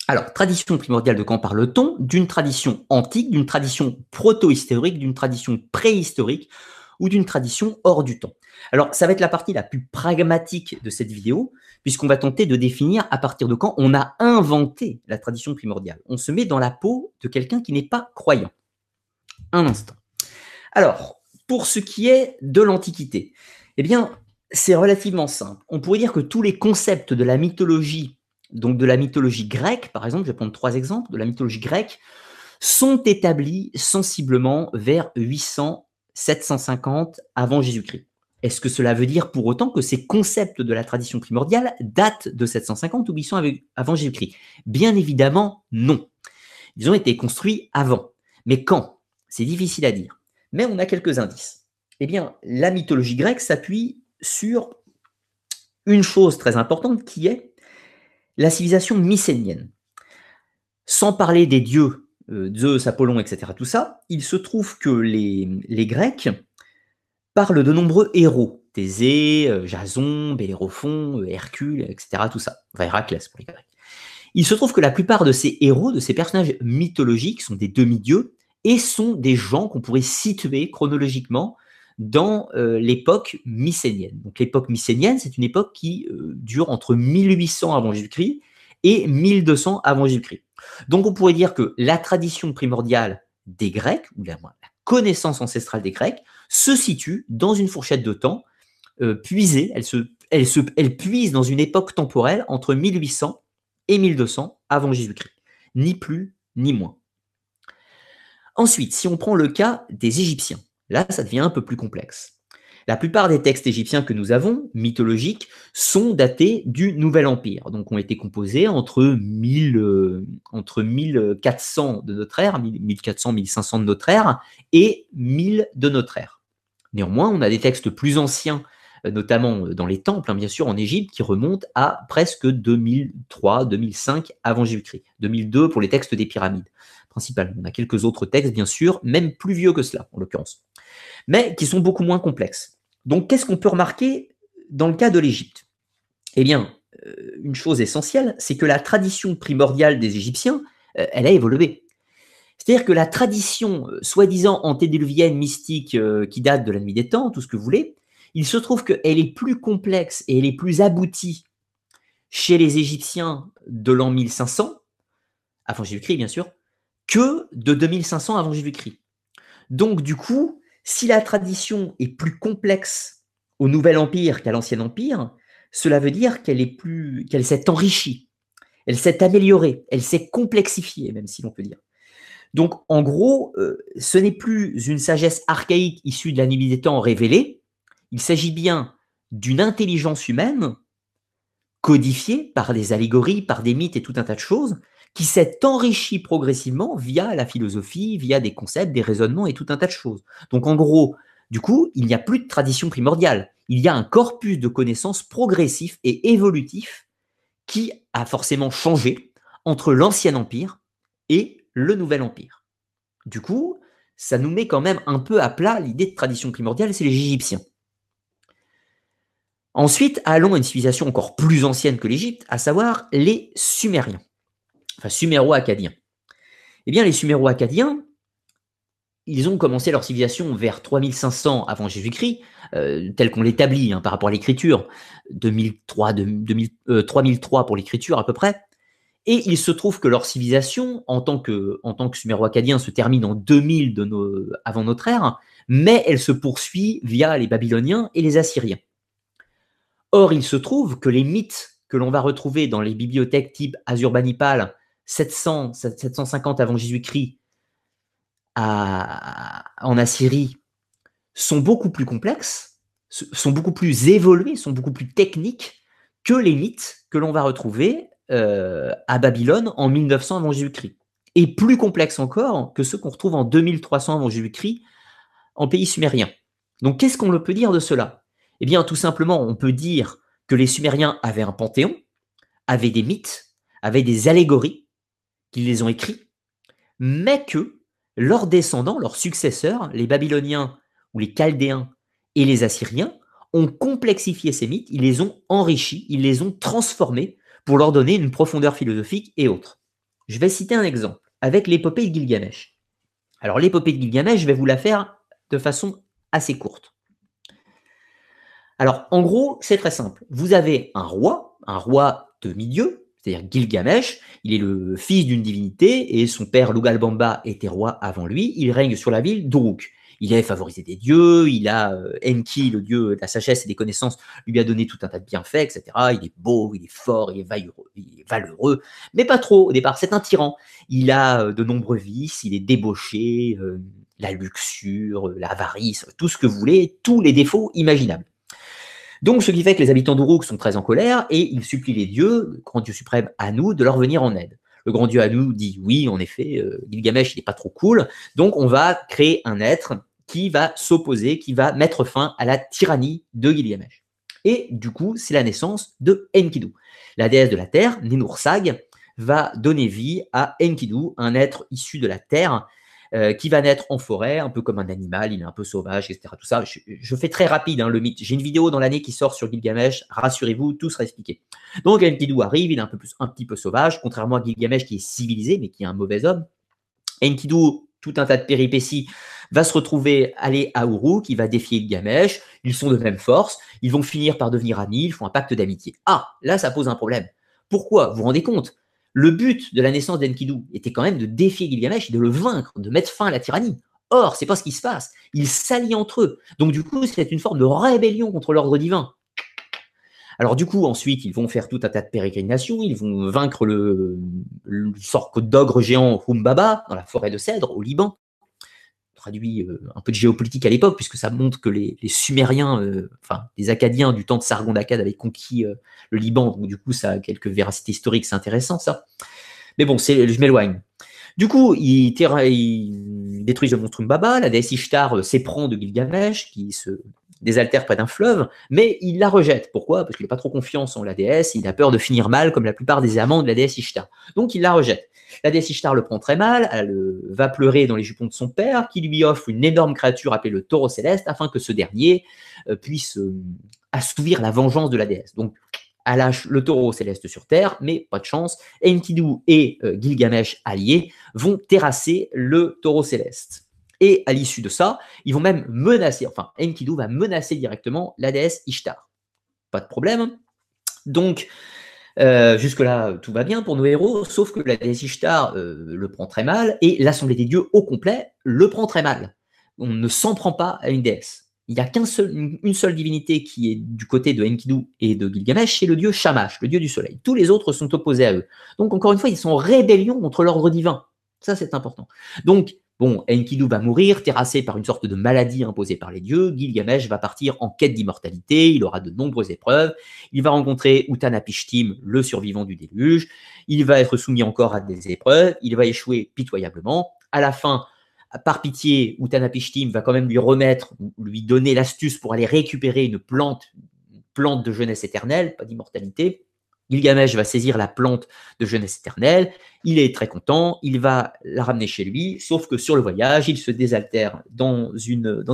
Alors, tradition primordiale, de quand parle-t-on D'une tradition antique, d'une tradition proto-historique, d'une tradition préhistorique ou d'une tradition hors du temps. Alors, ça va être la partie la plus pragmatique de cette vidéo, puisqu'on va tenter de définir à partir de quand on a inventé la tradition primordiale. On se met dans la peau de quelqu'un qui n'est pas croyant. Un instant. Alors, pour ce qui est de l'Antiquité, eh bien, c'est relativement simple. On pourrait dire que tous les concepts de la mythologie, donc de la mythologie grecque, par exemple, je vais prendre trois exemples, de la mythologie grecque, sont établis sensiblement vers 800 750 avant Jésus-Christ. Est-ce que cela veut dire pour autant que ces concepts de la tradition primordiale datent de 750 ou 800 avant Jésus-Christ? Bien évidemment, non. Ils ont été construits avant. Mais quand? C'est difficile à dire. Mais on a quelques indices. Eh bien, la mythologie grecque s'appuie sur une chose très importante qui est la civilisation mycénienne. Sans parler des dieux euh, Zeus, Apollon, etc., tout ça, il se trouve que les, Grecs parlent de nombreux héros. Thésée, euh, Jason, Bellérophon, euh, Hercule, etc., tout ça. Enfin, Héraclès pour les Grecs. Il se trouve que la plupart de ces héros, de ces personnages mythologiques, sont des demi-dieux et sont des gens qu'on pourrait situer chronologiquement dans l'époque mycénienne. Donc l'époque mycénienne, c'est une époque qui dure entre 1800 avant Jésus-Christ et 1200 avant Jésus-Christ. Donc on pourrait dire que la tradition primordiale des Grecs, ou la, connaissance ancestrale des Grecs, se situe dans une fourchette de temps euh, puisée, elle, se, elle, se, elle puise dans une époque temporelle entre 1800 et 1200 avant Jésus-Christ. Ni plus, ni moins. Ensuite, si on prend le cas des Égyptiens, là, ça devient un peu plus complexe. La plupart des textes égyptiens que nous avons, mythologiques, sont datés du Nouvel Empire, donc ont été composés entre, 1000, euh, entre 1400 de notre ère, 1400-1500 de notre ère, et 1000 de notre ère. Néanmoins, on a des textes plus anciens, euh, notamment euh, dans les temples, hein, bien sûr, en Égypte, qui remontent à presque 2003-2005 avant Jésus-Christ. 2002 pour les textes des pyramides, principalement. On a quelques autres textes, bien sûr, même plus vieux que cela, en l'occurrence, mais qui sont beaucoup moins complexes. Donc, qu'est-ce qu'on peut remarquer dans le cas de l'Égypte? Eh bien, euh, une chose essentielle, c'est que la tradition primordiale des Égyptiens, elle a évolué. C'est-à-dire que la tradition euh, soi-disant antédiluvienne, mystique, qui date de la nuit des temps, tout ce que vous voulez, il se trouve qu'elle est plus complexe et elle est plus aboutie chez les Égyptiens de l'an 1500, avant Jésus-Christ bien sûr, que de 2500 avant Jésus-Christ. Donc du coup, si la tradition est plus complexe au Nouvel Empire qu'à l'Ancien Empire, cela veut dire qu'elle est plus, qu'elle s'est enrichie, elle s'est améliorée, elle s'est complexifiée, même si l'on peut dire. Donc, en gros, euh, ce n'est plus une sagesse archaïque issue de la nuit des temps révélée, il s'agit bien d'une intelligence humaine codifiée par des allégories, par des mythes et tout un tas de choses, qui s'est enrichi progressivement via la philosophie, via des concepts, des raisonnements et tout un tas de choses. Donc en gros, du coup, il n'y a plus de tradition primordiale. Il y a un corpus de connaissances progressif et évolutif qui a forcément changé entre l'Ancien Empire et le Nouvel Empire. Du coup, ça nous met quand même un peu à plat l'idée de tradition primordiale, c'est les Égyptiens. Ensuite, allons à une civilisation encore plus ancienne que l'Égypte, à savoir les Sumériens enfin suméro-acadiens. Eh bien, les suméro-acadiens, ils ont commencé leur civilisation vers 3500 avant Jésus-Christ, euh, tel qu'on l'établit hein, par rapport à l'écriture, 2003, 3003 euh, pour l'écriture à peu près. Et il se trouve que leur civilisation, en tant que, suméro-acadien, se termine en 2000 de nos, avant notre ère, mais elle se poursuit via les Babyloniens et les Assyriens. Or, il se trouve que les mythes que l'on va retrouver dans les bibliothèques type Azurbanipal, 700, 750 avant Jésus-Christ en Assyrie sont beaucoup plus complexes, sont beaucoup plus évolués, sont beaucoup plus techniques que les mythes que l'on va retrouver euh, à Babylone en 1900 avant Jésus-Christ. Et plus complexes encore que ceux qu'on retrouve en 2300 avant Jésus-Christ en pays sumérien. Donc qu'est-ce qu'on peut dire de cela? Eh bien, tout simplement, on peut dire que les Sumériens avaient un panthéon, avaient des mythes, avaient des allégories, qu'ils les ont écrits, mais que leurs descendants, leurs successeurs, les Babyloniens ou les Chaldéens et les Assyriens, ont complexifié ces mythes, ils les ont enrichis, ils les ont transformés pour leur donner une profondeur philosophique et autres. Je vais citer un exemple avec l'épopée de Gilgamesh. Alors l'épopée de Gilgamesh, je vais vous la faire de façon assez courte. Alors en gros, c'est très simple. Vous avez un roi, un roi de milieu, c'est-à-dire Gilgamesh, il est le fils d'une divinité et son père Lugalbamba était roi avant lui, il règne sur la ville d'Uruk il est favorisé des dieux, il a euh, Enki, le dieu de la sagesse et des connaissances, lui a donné tout un tas de bienfaits, etc. Il est beau, il est fort, il est valeureux, il est valeureux mais pas trop au départ. C'est un tyran. Il a euh, de nombreux vices, il est débauché, euh, la luxure, l'avarice, tout ce que vous voulez, tous les défauts imaginables. Donc, ce qui fait que les habitants d'Uruk sont très en colère et ils supplient les dieux, grand dieu suprême à nous, de leur venir en aide. Le grand dieu Anu dit oui, en effet, euh, Gilgamesh, il n'est pas trop cool. Donc, on va créer un être qui va s'opposer, qui va mettre fin à la tyrannie de Gilgamesh. Et du coup, c'est la naissance de Enkidu. La déesse de la terre, Ninursag, va donner vie à Enkidu, un être issu de la terre euh, qui va naître en forêt, un peu comme un animal, il est un peu sauvage, etc. Tout ça, je, fais très rapide hein, le mythe. J'ai une vidéo dans l'année qui sort sur Gilgamesh, rassurez-vous, tout sera expliqué. Donc Enkidu arrive, il est un, peu petit peu sauvage, contrairement à Gilgamesh qui est civilisé, mais qui est un mauvais homme. Enkidu, tout un tas de péripéties, va se retrouver aller à Uru, qui va défier Gilgamesh. Ils sont de même force, ils vont finir par devenir amis, ils font un pacte d'amitié. Ah, là, ça pose un problème. Pourquoi? Vous vous rendez compte? Le but de la naissance d'Enkidu était quand même de défier Gilgamesh et de le vaincre, de mettre fin à la tyrannie. Or, c'est pas ce qui se passe. Ils s'allient entre eux. Donc, du coup, c'est une forme de rébellion contre l'ordre divin. Alors, du coup, ensuite, ils vont faire tout un tas de pérégrinations. Ils vont vaincre le, le d'ogre géant Humbaba dans la forêt de cèdre au Liban traduit euh, un peu de géopolitique à l'époque, puisque ça montre que les, Sumériens, euh, enfin les Acadiens du temps de Sargon d'Akkad avaient conquis euh, le Liban, donc du coup ça a quelques véracités historiques, c'est intéressant ça. Mais bon, je m'éloigne. Du coup, ils, détruisent le monstre Baba, la déesse Ishtar s'éprend de Gilgamesh, qui se désaltère près d'un fleuve, mais il la rejette. Pourquoi? Parce qu'il n'a pas trop confiance en la déesse, il a peur de finir mal, comme la plupart des amants de la déesse Ishtar. Donc il la rejette. La déesse Ishtar le prend très mal, elle va pleurer dans les jupons de son père, qui lui offre une énorme créature appelée le taureau céleste, afin que ce dernier euh, puisse euh, assouvir la vengeance de la déesse. Donc, elle lâche le taureau céleste sur Terre, mais pas de chance. Enkidu et euh, Gilgamesh alliés vont terrasser le taureau céleste. Et à l'issue de ça, ils vont même menacer, enfin, Enkidu va menacer directement la déesse Ishtar. Pas de problème. Donc, euh, jusque-là, tout va bien pour nos héros, sauf que la déesse Ishtar euh, le prend très mal et l'Assemblée des dieux au complet le prend très mal. On ne s'en prend pas à une déesse. Il n'y a qu'une seul, une seule divinité qui est du côté de Enkidu et de Gilgamesh, c'est le dieu Shamash, le dieu du soleil. Tous les autres sont opposés à eux. Donc, encore une fois, ils sont en rébellion contre l'ordre divin. Ça, c'est important. Donc, Bon, Enkidu va mourir, terrassé par une sorte de maladie imposée par les dieux. Gilgamesh va partir en quête d'immortalité. Il aura de nombreuses épreuves. Il va rencontrer Utanapishtim, le survivant du déluge. Il va être soumis encore à des épreuves. Il va échouer pitoyablement. À la fin, par pitié, Utanapishtim va quand même lui remettre, lui donner l'astuce pour aller récupérer une plante, une plante de jeunesse éternelle, pas d'immortalité. Gilgamesh va saisir la plante de jeunesse éternelle, il est très content, il va la ramener chez lui, sauf que sur le voyage, il se désaltère dans,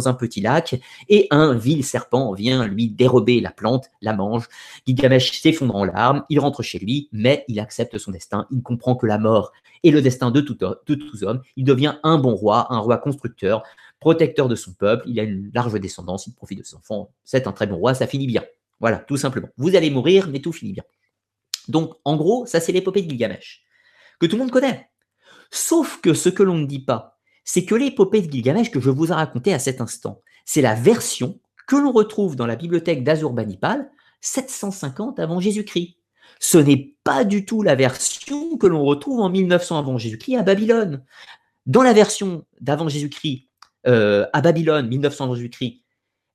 un petit lac et un vil serpent vient lui dérober la plante, la mange. Gilgamesh s'effondre en larmes, il rentre chez lui, mais il accepte son destin, il comprend que la mort est le destin de, tout, de tous hommes, il devient un bon roi, un roi constructeur, protecteur de son peuple, il a une large descendance, il profite de ses enfants, c'est un très bon roi, ça finit bien. Voilà, tout simplement. Vous allez mourir, mais tout finit bien. Donc, en gros, ça, c'est l'épopée de Gilgamesh, que tout le monde connaît. Sauf que ce que l'on ne dit pas, c'est que l'épopée de Gilgamesh que je vous ai racontée à cet instant, c'est la version que l'on retrouve dans la bibliothèque d'Azurbanipal, 750 avant Jésus-Christ. Ce n'est pas du tout la version que l'on retrouve en 1900 avant Jésus-Christ à Babylone. Dans la version d'avant Jésus-Christ euh, à Babylone, 1900 avant Jésus-Christ,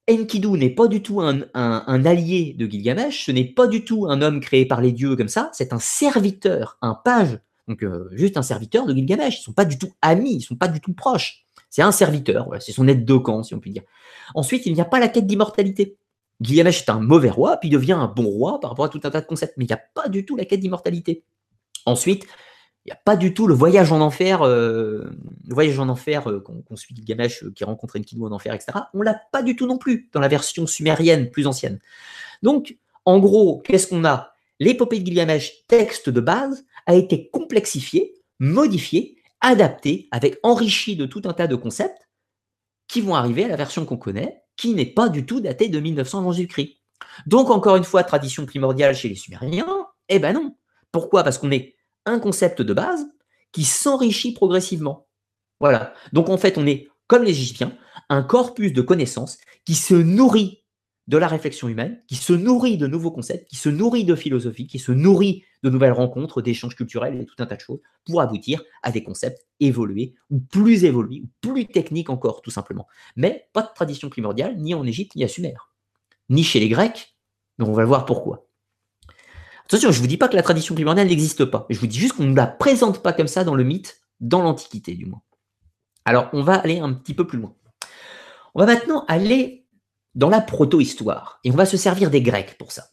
Enkidu n'est pas du tout un, allié de Gilgamesh, ce n'est pas du tout un homme créé par les dieux comme ça, c'est un serviteur, un page, donc euh, juste un serviteur de Gilgamesh. Ils ne sont pas du tout amis, ils ne sont pas du tout proches. C'est un serviteur, c'est son aide de camp, si on peut dire. Ensuite, il n'y a pas la quête d'immortalité. Gilgamesh est un mauvais roi, puis il devient un bon roi par rapport à tout un tas de concepts. Mais il n'y a pas du tout la quête d'immortalité. Ensuite, il n'y a pas du tout le voyage en enfer, euh, le voyage en enfer euh, qu'on suit Gilgamesh euh, qui rencontre Enkidu en enfer, etc. On l'a pas du tout non plus dans la version sumérienne plus ancienne. Donc, en gros, qu'est-ce qu'on a? L'épopée de Gilgamesh, texte de base, a été complexifié, modifié, adapté, avec enrichi de tout un tas de concepts qui vont arriver à la version qu'on connaît, qui n'est pas du tout datée de 1900 avant Jésus-Christ. Donc, encore une fois, tradition primordiale chez les Sumériens Eh ben non. Pourquoi? Parce qu'on est un concept de base qui s'enrichit progressivement. Voilà. Donc, en fait, on est, comme les Égyptiens, un corpus de connaissances qui se nourrit de la réflexion humaine, qui se nourrit de nouveaux concepts, qui se nourrit de philosophie, qui se nourrit de nouvelles rencontres, d'échanges culturels et tout un tas de choses pour aboutir à des concepts évolués ou plus évolués plus techniques encore, tout simplement. Mais pas de tradition primordiale ni en Égypte ni à Sumer, ni chez les Grecs, mais on va voir pourquoi. Attention, je ne vous dis pas que la tradition primordiale n'existe pas, je vous dis juste qu'on ne la présente pas comme ça dans le mythe, dans l'Antiquité du moins. Alors, on va aller un petit peu plus loin. On va maintenant aller dans la proto-histoire. Et on va se servir des Grecs pour ça.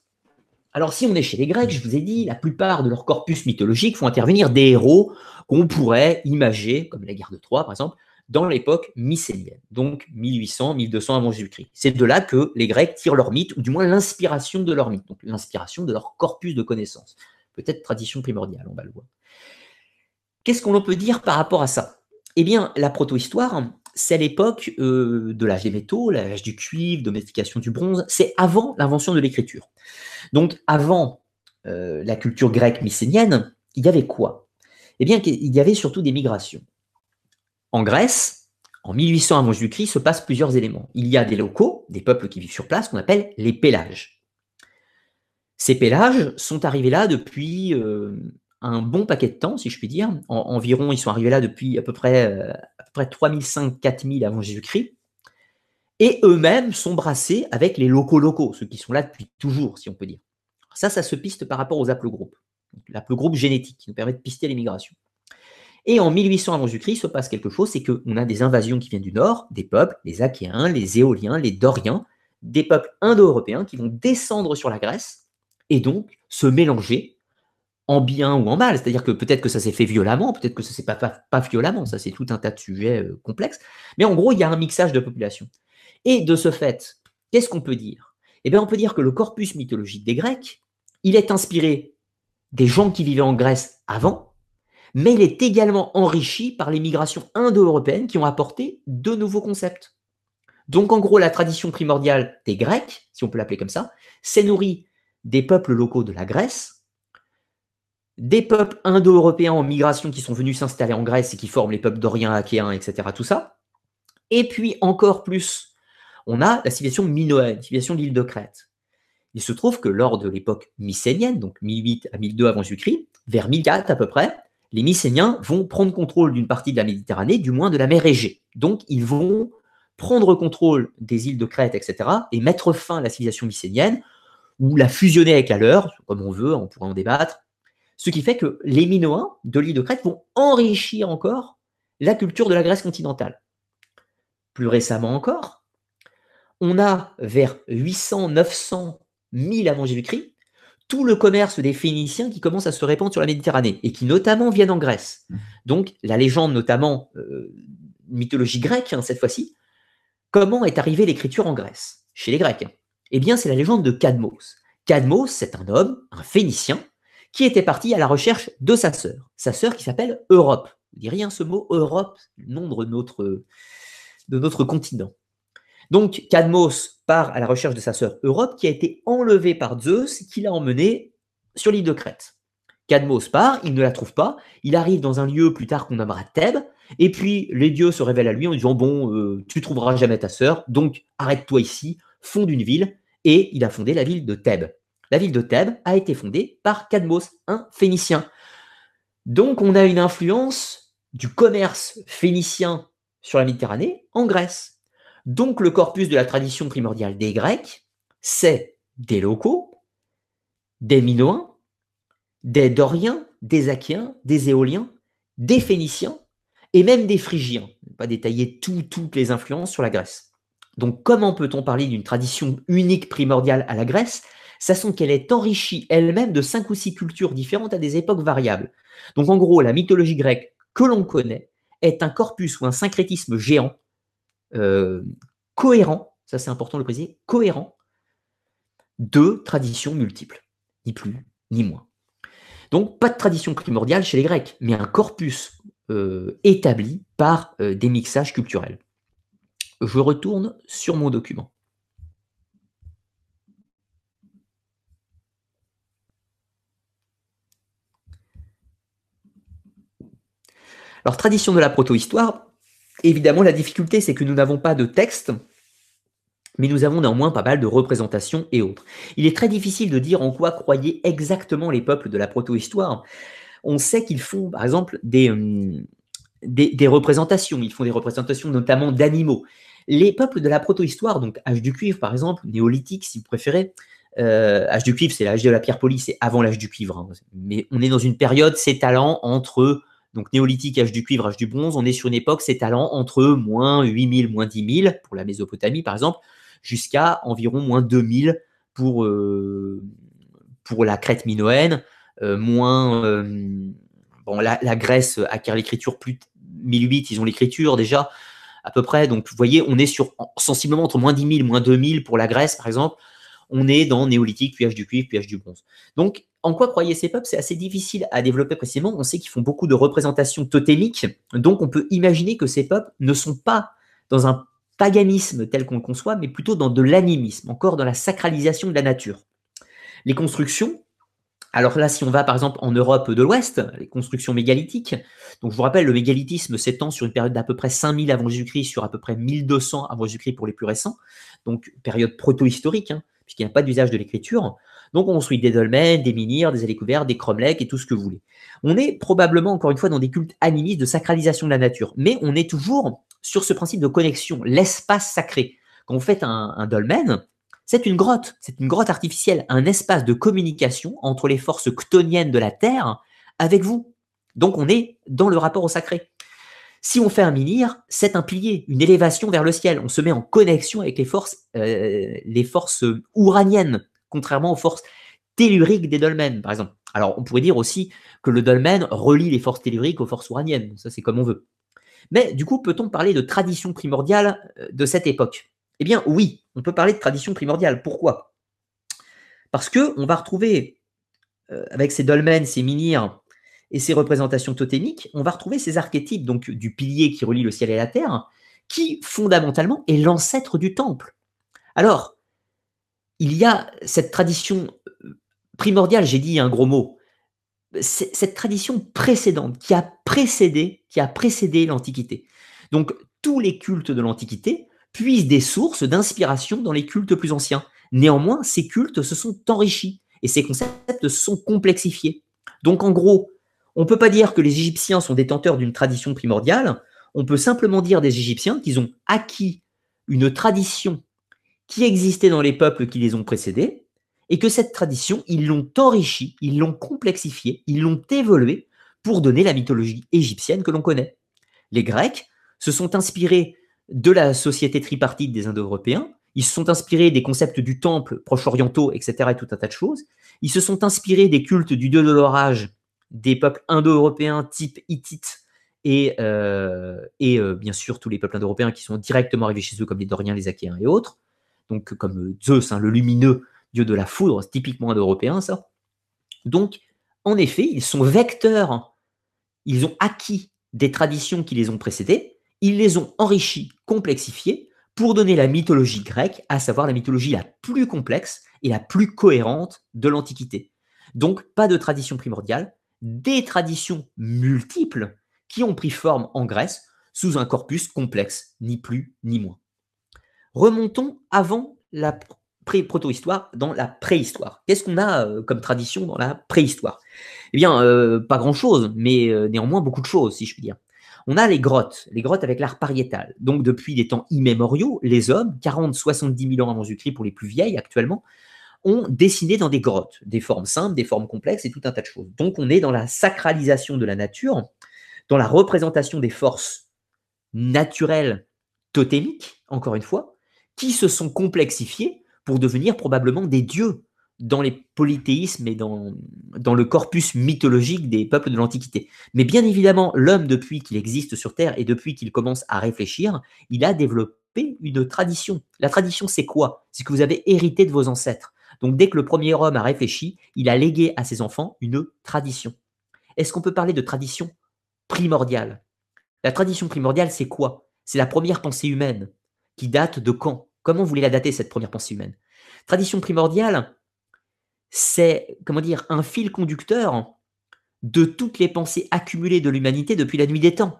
Alors, si on est chez les Grecs, je vous ai dit, la plupart de leur corpus mythologique font intervenir des héros qu'on pourrait imager, comme la guerre de Troie par exemple, dans l'époque mycénienne, donc 1800, 1200 avant Jésus-Christ. C'est de là que les Grecs tirent leur mythe, ou du moins l'inspiration de leur mythe, donc l'inspiration de leur corpus de connaissances. Peut-être tradition primordiale, on va le voir. Qu'est-ce qu'on peut dire par rapport à ça? Eh bien, la proto-histoire, c'est l'époque euh, de l'âge des métaux, l'âge du cuivre, domestication du bronze, c'est avant l'invention de l'écriture. Donc avant euh, la culture grecque mycénienne, il y avait quoi? Eh bien, il y avait surtout des migrations. En Grèce, en 1800 avant Jésus-Christ, se passent plusieurs éléments. Il y a des locaux, des peuples qui vivent sur place, qu'on appelle les pélages. Ces pélages sont arrivés là depuis euh, un bon paquet de temps, si je puis dire. environ, ils sont arrivés là depuis à peu près, euh, à peu près 3005-4000 avant Jésus-Christ. Et eux-mêmes sont brassés avec les locaux locaux, ceux qui sont là depuis toujours, si on peut dire. Ça, ça se piste par rapport aux haplogroupes. L'haplogroupe génétique qui nous permet de pister les migrations. Et en 1800 avant Jésus-Christ, se passe quelque chose, c'est qu'on a des invasions qui viennent du nord, des peuples, les Achéens, les Éoliens, les Doriens, des peuples indo-européens qui vont descendre sur la Grèce et donc se mélanger en bien ou en mal. C'est-à-dire que peut-être que ça s'est fait violemment, peut-être que ça s'est pas, pas, violemment, ça c'est tout un tas de sujets euh, complexes. Mais en gros, il y a un mixage de population. Et de ce fait, qu'est-ce qu'on peut dire? Eh bien, on peut dire que le corpus mythologique des Grecs, il est inspiré des gens qui vivaient en Grèce avant, mais il est également enrichi par les migrations indo-européennes qui ont apporté de nouveaux concepts. Donc en gros, la tradition primordiale des Grecs, si on peut l'appeler comme ça, s'est nourrie des peuples locaux de la Grèce, des peuples indo-européens en migration qui sont venus s'installer en Grèce et qui forment les peuples doriens, achéens, etc. Tout ça. Et puis encore plus, on a la civilisation minoenne, civilisation de l'île de Crète. Il se trouve que lors de l'époque mycénienne, donc 1008 à 1002 avant Jésus-Christ, vers 1004 à peu près, les Mycéniens vont prendre contrôle d'une partie de la Méditerranée, du moins de la mer Égée. Donc ils vont prendre contrôle des îles de Crète, etc., et mettre fin à la civilisation mycénienne, ou la fusionner avec la leur, comme on veut, on pourrait en débattre, ce qui fait que les Minoens de l'île de Crète vont enrichir encore la culture de la Grèce continentale. Plus récemment encore, on a vers 800, 900, 1000 avant Jésus-Christ, tout le commerce des Phéniciens qui commence à se répandre sur la Méditerranée et qui notamment viennent en Grèce. Mmh. Donc la légende notamment, euh, mythologie grecque hein, cette fois-ci, comment est arrivée l'écriture en Grèce, chez les Grecs? Eh bien c'est la légende de Cadmos. Cadmos, c'est un homme, un Phénicien, qui était parti à la recherche de sa sœur. Sa sœur qui s'appelle Europe. Vous dit rien ce mot Europe, le nom de notre, de notre continent. Donc Cadmos part à la recherche de sa sœur Europe qui a été enlevée par Zeus qui l'a emmenée sur l'île de Crète. Cadmos part, il ne la trouve pas, il arrive dans un lieu plus tard qu'on nommera Thèbes, et puis les dieux se révèlent à lui en disant Bon, euh, tu trouveras jamais ta sœur, donc arrête-toi ici, fonde une ville, et il a fondé la ville de Thèbes la ville de Thèbes a été fondée par Cadmos, un Phénicien. Donc on a une influence du commerce phénicien sur la Méditerranée en Grèce. Donc le corpus de la tradition primordiale des Grecs, c'est des locaux, des Minoens, des Doriens, des Achéens, des Éoliens, des Phéniciens et même des Phrygiens. pas détailler toutes les influences sur la Grèce. Donc, comment peut-on parler d'une tradition unique primordiale à la Grèce Sachant qu'elle est enrichie elle-même de cinq ou six cultures différentes à des époques variables? Donc, en gros, la mythologie grecque que l'on connaît est un corpus ou un syncrétisme géant, euh, cohérent, ça c'est important de le préciser, cohérent, de traditions multiples, ni plus ni moins. Donc, pas de tradition primordiale chez les Grecs, mais un corpus euh, établi par euh, des mixages culturels. Je retourne sur mon document. Alors, tradition de la proto-histoire, évidemment, la difficulté, c'est que nous n'avons pas de texte, mais nous avons néanmoins pas mal de représentations et autres. Il est très difficile de dire en quoi croyaient exactement les peuples de la proto-histoire. On sait qu'ils font, par exemple, des, des, représentations. Ils font des représentations notamment d'animaux. Les peuples de la proto-histoire, donc âge du cuivre par exemple, néolithique si vous préférez, euh, âge du cuivre, c'est l'âge de la pierre polie, c'est avant l'âge du cuivre. Hein. Mais on est dans une période s'étalant entre donc néolithique, âge du cuivre, âge du bronze. On est sur une époque s'étalant entre moins 8000, moins 10 000 pour la Mésopotamie par exemple, jusqu'à environ moins 2000 pour, euh, pour la Crète minoenne, euh, moins. Euh, la, Grèce acquiert l'écriture plus 1008, ils ont l'écriture déjà à peu près. Donc, vous voyez, on est sur sensiblement entre moins 10 000, moins 2000 pour la Grèce, par exemple. On est dans néolithique, puis âge du cuivre, puis âge du bronze. Donc, en quoi croyaient ces peuples C'est assez difficile à développer précisément. On sait qu'ils font beaucoup de représentations totémiques. Donc, on peut imaginer que ces peuples ne sont pas dans un paganisme tel qu'on le conçoit, mais plutôt dans de l'animisme, encore dans la sacralisation de la nature. Les constructions, alors là, si on va par exemple en Europe de l'Ouest, les constructions mégalithiques, donc je vous rappelle, le mégalithisme s'étend sur une période d'à peu près 5000 avant Jésus-Christ, sur à peu près 1200 avant Jésus-Christ pour les plus récents, donc période proto-historique, hein, puisqu'il n'y a pas d'usage de l'écriture. Donc on construit des dolmens, des menhirs, des allées couvertes, des cromlechs et tout ce que vous voulez. On est probablement, encore une fois, dans des cultes animistes de sacralisation de la nature, mais on est toujours sur ce principe de connexion, l'espace sacré. Quand vous faites un, dolmen, c'est une grotte, c'est une grotte artificielle, un espace de communication entre les forces ctoniennes de la Terre avec vous. Donc on est dans le rapport au sacré. Si on fait un menhir, c'est un pilier, une élévation vers le ciel. On se met en connexion avec les forces, euh, les forces ouraniennes, contrairement aux forces telluriques des dolmens, par exemple. Alors, on pourrait dire aussi que le dolmen relie les forces telluriques aux forces ouraniennes. Ça, c'est comme on veut. Mais du coup, peut-on parler de tradition primordiale euh, de cette époque? Eh bien, oui, on peut parler de tradition primordiale. Pourquoi? Parce que on va retrouver, euh, avec ces dolmens, ces menhirs et ces représentations totémiques, on va retrouver ces archétypes donc du pilier qui relie le ciel et la terre, qui fondamentalement est l'ancêtre du temple. Alors, il y a cette tradition euh, primordiale, j'ai dit un gros mot, cette tradition précédente qui a précédé, qui a précédé l'Antiquité. Donc tous les cultes de l'Antiquité puisent des sources d'inspiration dans les cultes plus anciens. Néanmoins, ces cultes se sont enrichis et ces concepts se sont complexifiés. Donc en gros, on ne peut pas dire que les Égyptiens sont détenteurs d'une tradition primordiale, on peut simplement dire des Égyptiens qu'ils ont acquis une tradition qui existait dans les peuples qui les ont précédés, et que cette tradition, ils l'ont enrichie, ils l'ont complexifiée, ils l'ont évoluée pour donner la mythologie égyptienne que l'on connaît. Les Grecs se sont inspirés de la société tripartite des Indo-Européens, ils se sont inspirés des concepts du temple proche-orientaux, etc., et tout un tas de choses. Ils se sont inspirés des cultes du dieu de l'orage des peuples indo-européens type hittite et, euh, euh, bien sûr tous les peuples indo-européens qui sont directement arrivés chez eux, comme les Doriens, les Achéens et autres. Donc comme Zeus, hein, le lumineux, dieu de la foudre, typiquement européen ça. Donc, en effet, ils sont vecteurs, ils ont acquis des traditions qui les ont précédées, ils les ont enrichies, complexifiées, pour donner la mythologie grecque, à savoir la mythologie la plus complexe et la plus cohérente de l'Antiquité. Donc, pas de tradition primordiale, des traditions multiples qui ont pris forme en Grèce sous un corpus complexe, ni plus ni moins. Remontons avant la pré-proto-histoire dans la préhistoire. Qu'est-ce qu'on a euh, comme tradition dans la préhistoire? Eh bien, euh, pas grand-chose, mais euh, néanmoins beaucoup de choses, si je puis dire. On a les grottes, les grottes avec l'art pariétal. Donc, depuis des temps immémoriaux, les hommes, 40-70 000 ans avant Jésus-Christ pour les plus vieilles actuellement, ont dessiné dans des grottes, des formes simples, des formes complexes et tout un tas de choses. Donc, on est dans la sacralisation de la nature, dans la représentation des forces naturelles totémiques, encore une fois, qui se sont complexifiés pour devenir probablement des dieux dans les polythéismes et dans, le corpus mythologique des peuples de l'Antiquité. Mais bien évidemment, l'homme, depuis qu'il existe sur Terre et depuis qu'il commence à réfléchir, il a développé une tradition. La tradition, c'est quoi? C'est que vous avez hérité de vos ancêtres. Donc dès que le premier homme a réfléchi, il a légué à ses enfants une tradition. Est-ce qu'on peut parler de tradition primordiale? La tradition primordiale, c'est quoi? C'est la première pensée humaine qui date de quand? Comment vous la dater, cette première pensée humaine? Tradition primordiale, c'est, comment dire, un fil conducteur de toutes les pensées accumulées de l'humanité depuis la nuit des temps.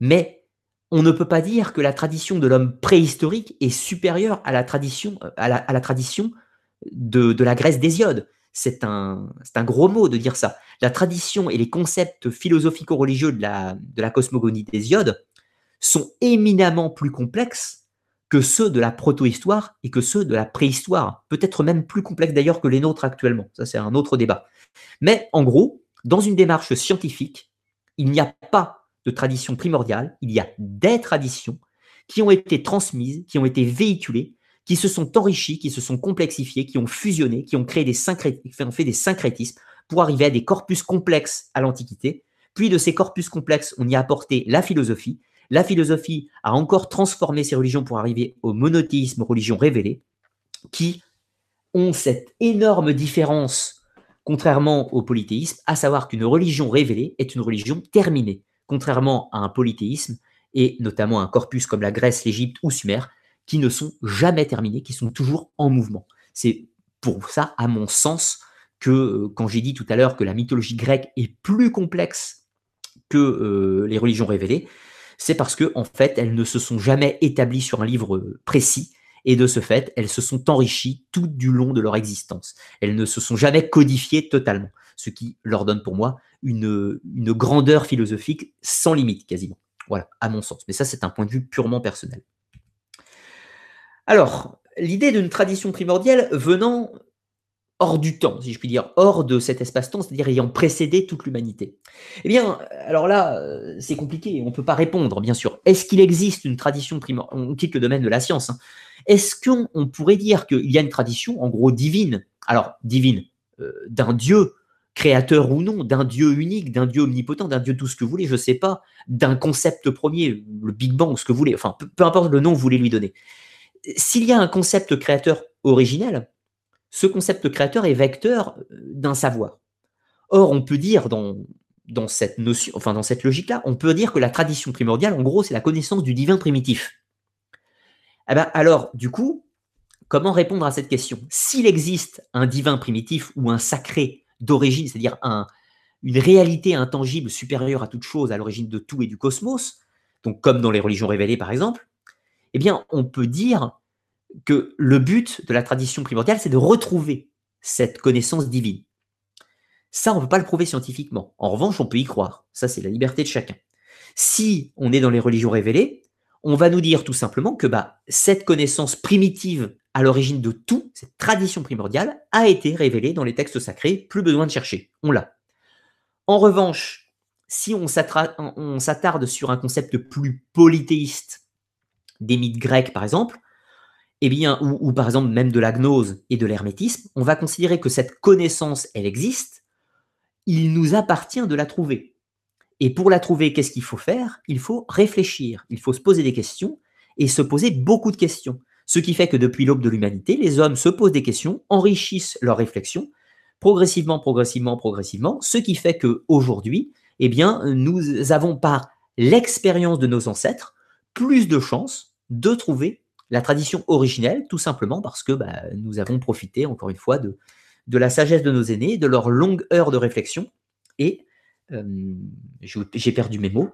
Mais on ne peut pas dire que la tradition de l'homme préhistorique est supérieure à la tradition, de, la Grèce d'Hésiode. C'est un, un, gros mot de dire ça. La tradition et les concepts philosophico-religieux de la, de la cosmogonie d'Hésiode sont éminemment plus complexes que ceux de la protohistoire et que ceux de la préhistoire, peut-être même plus complexes d'ailleurs que les nôtres actuellement. Ça, c'est un autre débat. Mais en gros, dans une démarche scientifique, il n'y a pas de tradition primordiale, il y a des traditions qui ont été transmises, qui ont été véhiculées, qui se sont enrichies, qui se sont complexifiées, qui ont fusionné, qui ont créé des syncrétismes, fait des syncrétismes pour arriver à des corpus complexes à l'Antiquité. Puis de ces corpus complexes, on y a apporté la philosophie, la philosophie a encore transformé ces religions pour arriver au monothéisme, religion révélée, qui ont cette énorme différence, contrairement au polythéisme, à savoir qu'une religion révélée est une religion terminée, contrairement à un polythéisme, et notamment un corpus comme la Grèce, l'Égypte ou Sumer, qui ne sont jamais terminés, qui sont toujours en mouvement. C'est pour ça, à mon sens, que euh, quand j'ai dit tout à l'heure que la mythologie grecque est plus complexe que euh, les religions révélées, c'est parce que en fait, elles ne se sont jamais établies sur un livre précis et de ce fait, elles se sont enrichies tout du long de leur existence. Elles ne se sont jamais codifiées totalement, ce qui leur donne pour moi une, une grandeur philosophique sans limite quasiment. Voilà, à mon sens. Mais ça, c'est un point de vue purement personnel. Alors, l'idée d'une tradition primordiale venant hors du temps, si je puis dire, hors de cet espace-temps, c'est-à-dire ayant précédé toute l'humanité Eh bien, alors là, euh, c'est compliqué, on ne peut pas répondre, bien sûr. Est-ce qu'il existe une tradition primordiale On quitte le domaine de la science. Hein. Est-ce qu'on pourrait dire qu'il y a une tradition, en gros, divine? Alors, divine, euh, d'un Dieu, créateur ou non, d'un Dieu unique, d'un Dieu omnipotent, d'un Dieu tout ce que vous voulez, je ne sais pas, d'un concept premier, le Big Bang, ce que vous voulez, enfin, peu importe le nom que vous voulez lui donner. S'il y a un concept créateur originel, ce concept créateur est vecteur euh, d'un savoir. Or, on peut dire dans, dans cette enfin dans cette logique-là, on peut dire que la tradition primordiale, en gros, c'est la connaissance du divin primitif. Eh ben, alors, du coup, comment répondre à cette question? S'il existe un divin primitif ou un sacré d'origine, c'est-à-dire un, une réalité intangible supérieure à toute chose, à l'origine de tout et du cosmos, comme dans les religions révélées par exemple, eh bien, on peut dire que le but de la tradition primordiale, c'est de retrouver cette connaissance divine. Ça, on ne peut pas le prouver scientifiquement. En revanche, on peut y croire. Ça, c'est la liberté de chacun. Si on est dans les religions révélées, on va nous dire tout simplement que bah, cette connaissance primitive à l'origine de tout, cette tradition primordiale, a été révélée dans les textes sacrés, plus besoin de chercher, on l'a. En revanche, si on s'attarde sur un concept plus polythéiste des mythes grecs, par exemple, eh ou, par exemple même de la gnose et de l'hermétisme, on va considérer que cette connaissance, elle existe, il nous appartient de la trouver. Et pour la trouver, qu'est-ce qu'il faut faire? Il faut réfléchir, il faut se poser des questions et se poser beaucoup de questions. Ce qui fait que depuis l'aube de l'humanité, les hommes se posent des questions, enrichissent leurs réflexions, progressivement, progressivement, progressivement, ce qui fait qu'aujourd'hui, eh bien, nous avons par l'expérience de nos ancêtres plus de chances de trouver la tradition originelle, tout simplement parce que bah, nous avons profité, encore une fois, de, la sagesse de nos aînés, de leur longue heure de réflexion. Et euh, j'ai perdu mes mots.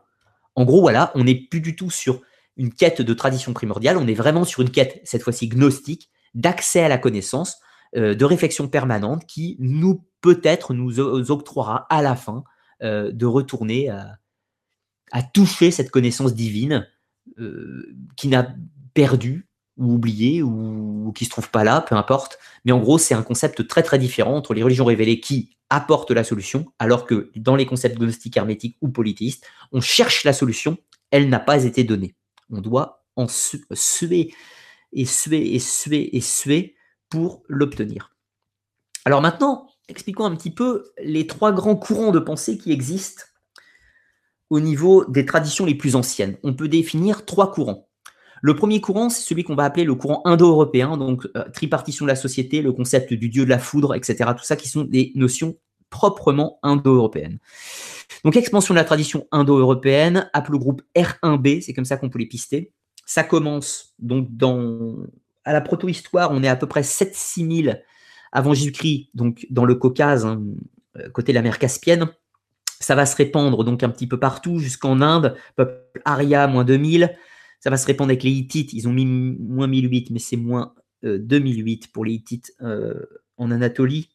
En gros, voilà, on n'est plus du tout sur une quête de tradition primordiale, on est vraiment sur une quête, cette fois-ci gnostique, d'accès à la connaissance, euh, de réflexion permanente qui nous, peut-être, nous octroiera à la fin euh, de retourner à, à, toucher cette connaissance divine qui n'a perdu ou oublié ou, qui se trouve pas là, peu importe. Mais en gros, c'est un concept très très différent entre les religions révélées qui apportent la solution, alors que dans les concepts gnostiques, hermétiques ou polythéistes, on cherche la solution, elle n'a pas été donnée. On doit en suer et suer et suer et suer pour l'obtenir. Alors maintenant, expliquons un petit peu les trois grands courants de pensée qui existent au niveau des traditions les plus anciennes. On peut définir trois courants. Le premier courant, c'est celui qu'on va appeler le courant indo-européen, donc euh, tripartition de la société, le concept du dieu de la foudre, etc. Tout ça qui sont des notions proprement indo-européennes. Donc expansion de la tradition indo-européenne, groupe R1b, c'est comme ça qu'on peut les pister. Ça commence donc dans à la proto-histoire, on est à peu près 7-6 000 avant Jésus-Christ, donc dans le Caucase, hein, euh, côté de la mer Caspienne. Ça va se répandre donc un petit peu partout, jusqu'en Inde, peuple Arya, moins 2000. Ça va se répandre avec les Hittites, ils ont mis moins 1008, mais c'est moins 2008 euh, pour les Hittites euh, en Anatolie.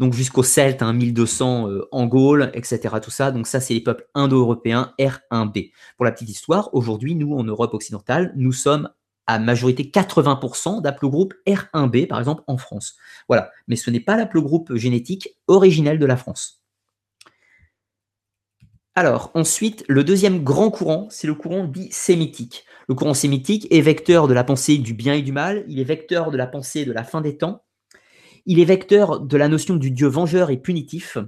Donc jusqu'aux Celtes, hein, 1200 en Gaule, etc. Tout ça. Donc ça, c'est les peuples indo-européens R1b. Pour la petite histoire, aujourd'hui, nous, en Europe occidentale, nous sommes à majorité 80% d'aplogroupe R1b, par exemple, en France. Voilà. Mais ce n'est pas l'aplogroupe génétique originel de la France. Alors, ensuite, le deuxième grand courant, c'est le courant dit sémitique. Le courant sémitique est vecteur de la pensée du bien et du mal, il est vecteur de la pensée de la fin des temps, il est vecteur de la notion du Dieu vengeur et punitif,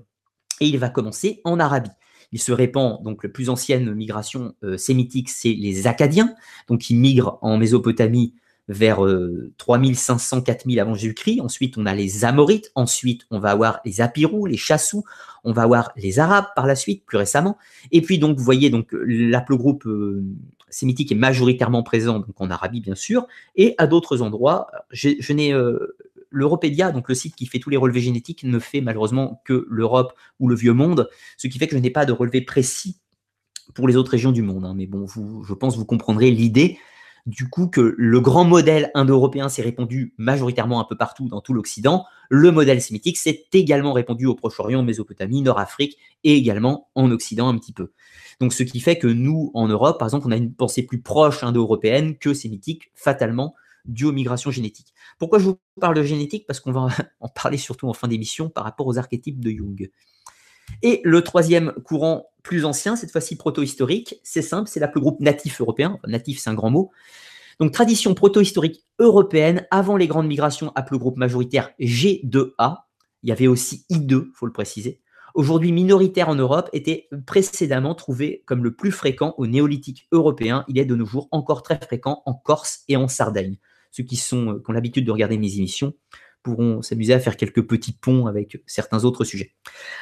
et il va commencer en Arabie. Il se répand, donc la plus ancienne migration euh, sémitique, c'est les Acadiens, donc ils migrent en Mésopotamie vers 3500, euh, 4000 avant Jésus-Christ. Ensuite, on a les Amorites. Ensuite, on va avoir les Apirous, les Chassous. On va avoir les Arabes par la suite, plus récemment. Et puis, donc, vous voyez, donc, l'aplogroupe euh, sémitique est majoritairement présent donc en Arabie, bien sûr, et à d'autres endroits. Je, n'ai euh, l'Europédia, donc le site qui fait tous les relevés génétiques, ne fait malheureusement que l'Europe ou le Vieux Monde, ce qui fait que je n'ai pas de relevé précis pour les autres régions du monde. Hein. Mais bon, je pense vous comprendrez l'idée du coup que le grand modèle indo-européen s'est répandu majoritairement un peu partout dans tout l'Occident. Le modèle sémitique s'est également répandu au Proche-Orient, Mésopotamie, Nord-Afrique et également en Occident un petit peu. Donc ce qui fait que nous, en Europe, par exemple, on a une pensée plus proche indo-européenne que sémitique, fatalement, due aux migrations génétiques. Pourquoi je vous parle de génétique? Parce qu'on va en parler surtout en fin d'émission par rapport aux archétypes de Jung. Et le troisième courant plus ancien, cette fois-ci proto-historique, c'est simple, c'est groupe natif européen. natif, c'est un grand mot. Donc, tradition proto-historique européenne, avant les grandes migrations, groupe majoritaire G2A. Il y avait aussi I2, faut le préciser. Aujourd'hui minoritaire en Europe, était précédemment trouvé comme le plus fréquent au néolithique européen. Il est de nos jours encore très fréquent en Corse et en Sardaigne. Ceux qui, euh, qui ont l'habitude de regarder mes émissions pourront s'amuser à faire quelques petits ponts avec certains autres sujets.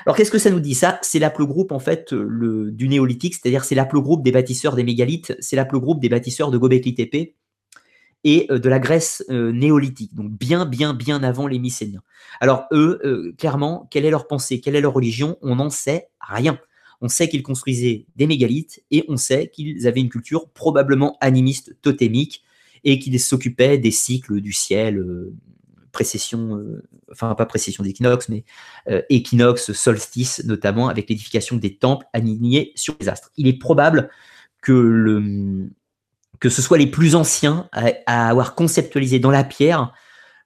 Alors qu'est-ce que ça nous dit? Ça, c'est l'aplogroupe en fait du néolithique, c'est-à-dire c'est l'aplogroupe des bâtisseurs des mégalithes, c'est l'aplogroupe des bâtisseurs de Gobekli Tepe et euh, de la Grèce euh, néolithique, donc bien, bien, bien avant les Mycéniens. Alors eux, euh, clairement, quelle est leur pensée, quelle est leur religion? On n'en sait rien. On sait qu'ils construisaient des mégalithes et on sait qu'ils avaient une culture probablement animiste totémique et qu'ils s'occupaient des cycles du ciel, précession, euh, enfin pas précession d'équinoxe, mais euh, équinoxe, solstice notamment, avec l'édification des temples alignés sur les astres. Il est probable que, ce soit les plus anciens à, avoir conceptualisé dans la pierre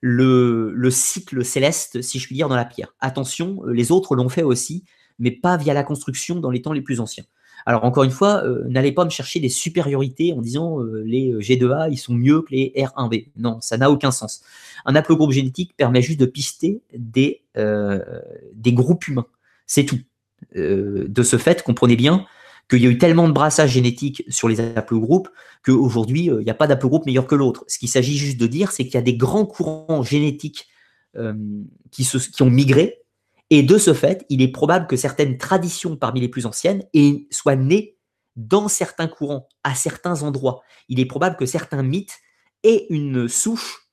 le, le, cycle céleste, si je puis dire, dans la pierre. Attention, les autres l'ont fait aussi, mais pas via la construction dans les temps les plus anciens. Alors encore une fois, euh, n'allez pas me chercher des supériorités en disant euh, les euh, G2A, ils sont mieux que les R1B. Non, ça n'a aucun sens. Un haplogroupe génétique permet juste de pister des, groupes humains. C'est tout. de ce fait, comprenez bien qu'il y a eu tellement de brassage génétique sur les haplogroupes qu'aujourd'hui, il n'y a pas d'aplogroupe meilleur que l'autre. Ce qu'il s'agit juste de dire, c'est qu'il y a des grands courants génétiques qui ont migré et de ce fait, il est probable que certaines traditions parmi les plus anciennes soient nées dans certains courants, à certains endroits. Il est probable que certains mythes aient une souche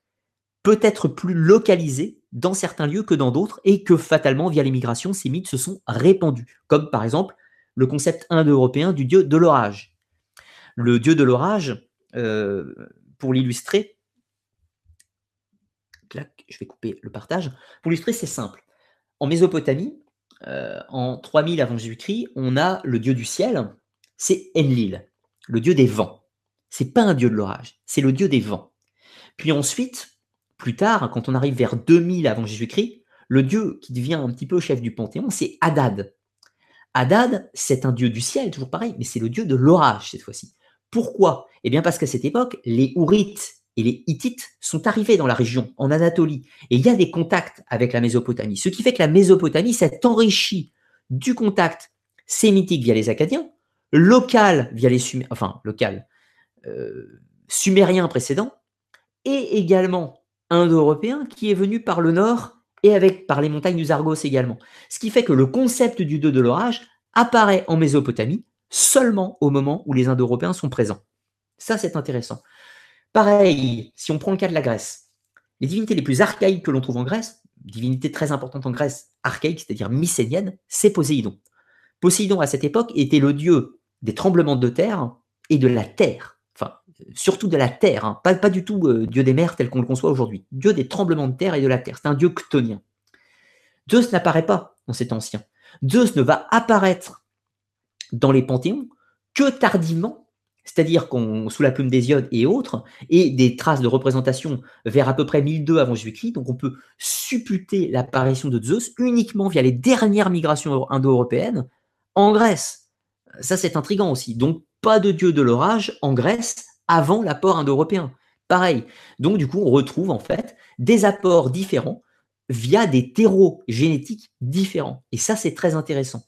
peut-être plus localisée dans certains lieux que dans d'autres, et que fatalement, via l'immigration, ces mythes se sont répandus, comme par exemple le concept indo-européen du dieu de l'orage. Le dieu de l'orage, euh, pour l'illustrer, je vais couper le partage, pour l'illustrer, c'est simple. En Mésopotamie, euh, en 3000 avant Jésus-Christ, on a le dieu du ciel, c'est Enlil, le dieu des vents. C'est pas un dieu de l'orage, c'est le dieu des vents. Puis ensuite, plus tard, quand on arrive vers 2000 avant Jésus-Christ, le dieu qui devient un petit peu chef du panthéon, c'est Hadad. Hadad, c'est un dieu du ciel, toujours pareil, mais c'est le dieu de l'orage cette fois-ci. Pourquoi? Eh bien parce qu'à cette époque, les Ourites et les Hittites sont arrivés dans la région, en Anatolie, et il y a des contacts avec la Mésopotamie, ce qui fait que la Mésopotamie s'est enrichie du contact sémitique via les Acadiens, local via les Sumériens, enfin local, euh, sumérien précédent, et également indo-européen qui est venu par le nord et avec par les montagnes du Zargos également. Ce qui fait que le concept du 2 de l'orage apparaît en Mésopotamie seulement au moment où les Indo-Européens sont présents. Ça, c'est intéressant. Pareil, si on prend le cas de la Grèce, les divinités les plus archaïques que l'on trouve en Grèce, divinité très importante en Grèce, archaïque, c'est-à-dire mycénienne, c'est Poséidon. Poséidon, à cette époque, était le dieu des tremblements de terre et de la terre. Enfin, surtout de la terre, hein. pas, du tout euh, dieu des mers tel qu'on le conçoit aujourd'hui. Dieu des tremblements de terre et de la terre. C'est un dieu chtonien. Zeus n'apparaît pas dans cet ancien. Zeus ne va apparaître dans les panthéons que tardivement, c'est-à-dire qu'on sous la plume d'Hésiode et autres, et des traces de représentation vers à peu près 1002 avant Jésus-Christ. Donc on peut supputer l'apparition de Zeus uniquement via les dernières migrations indo-européennes en Grèce. Ça, c'est intriguant aussi. Donc pas de dieu de l'orage en Grèce avant l'apport indo-européen. Pareil. Donc, du coup, on retrouve en fait des apports différents via des terreaux génétiques différents. Et ça, c'est très intéressant.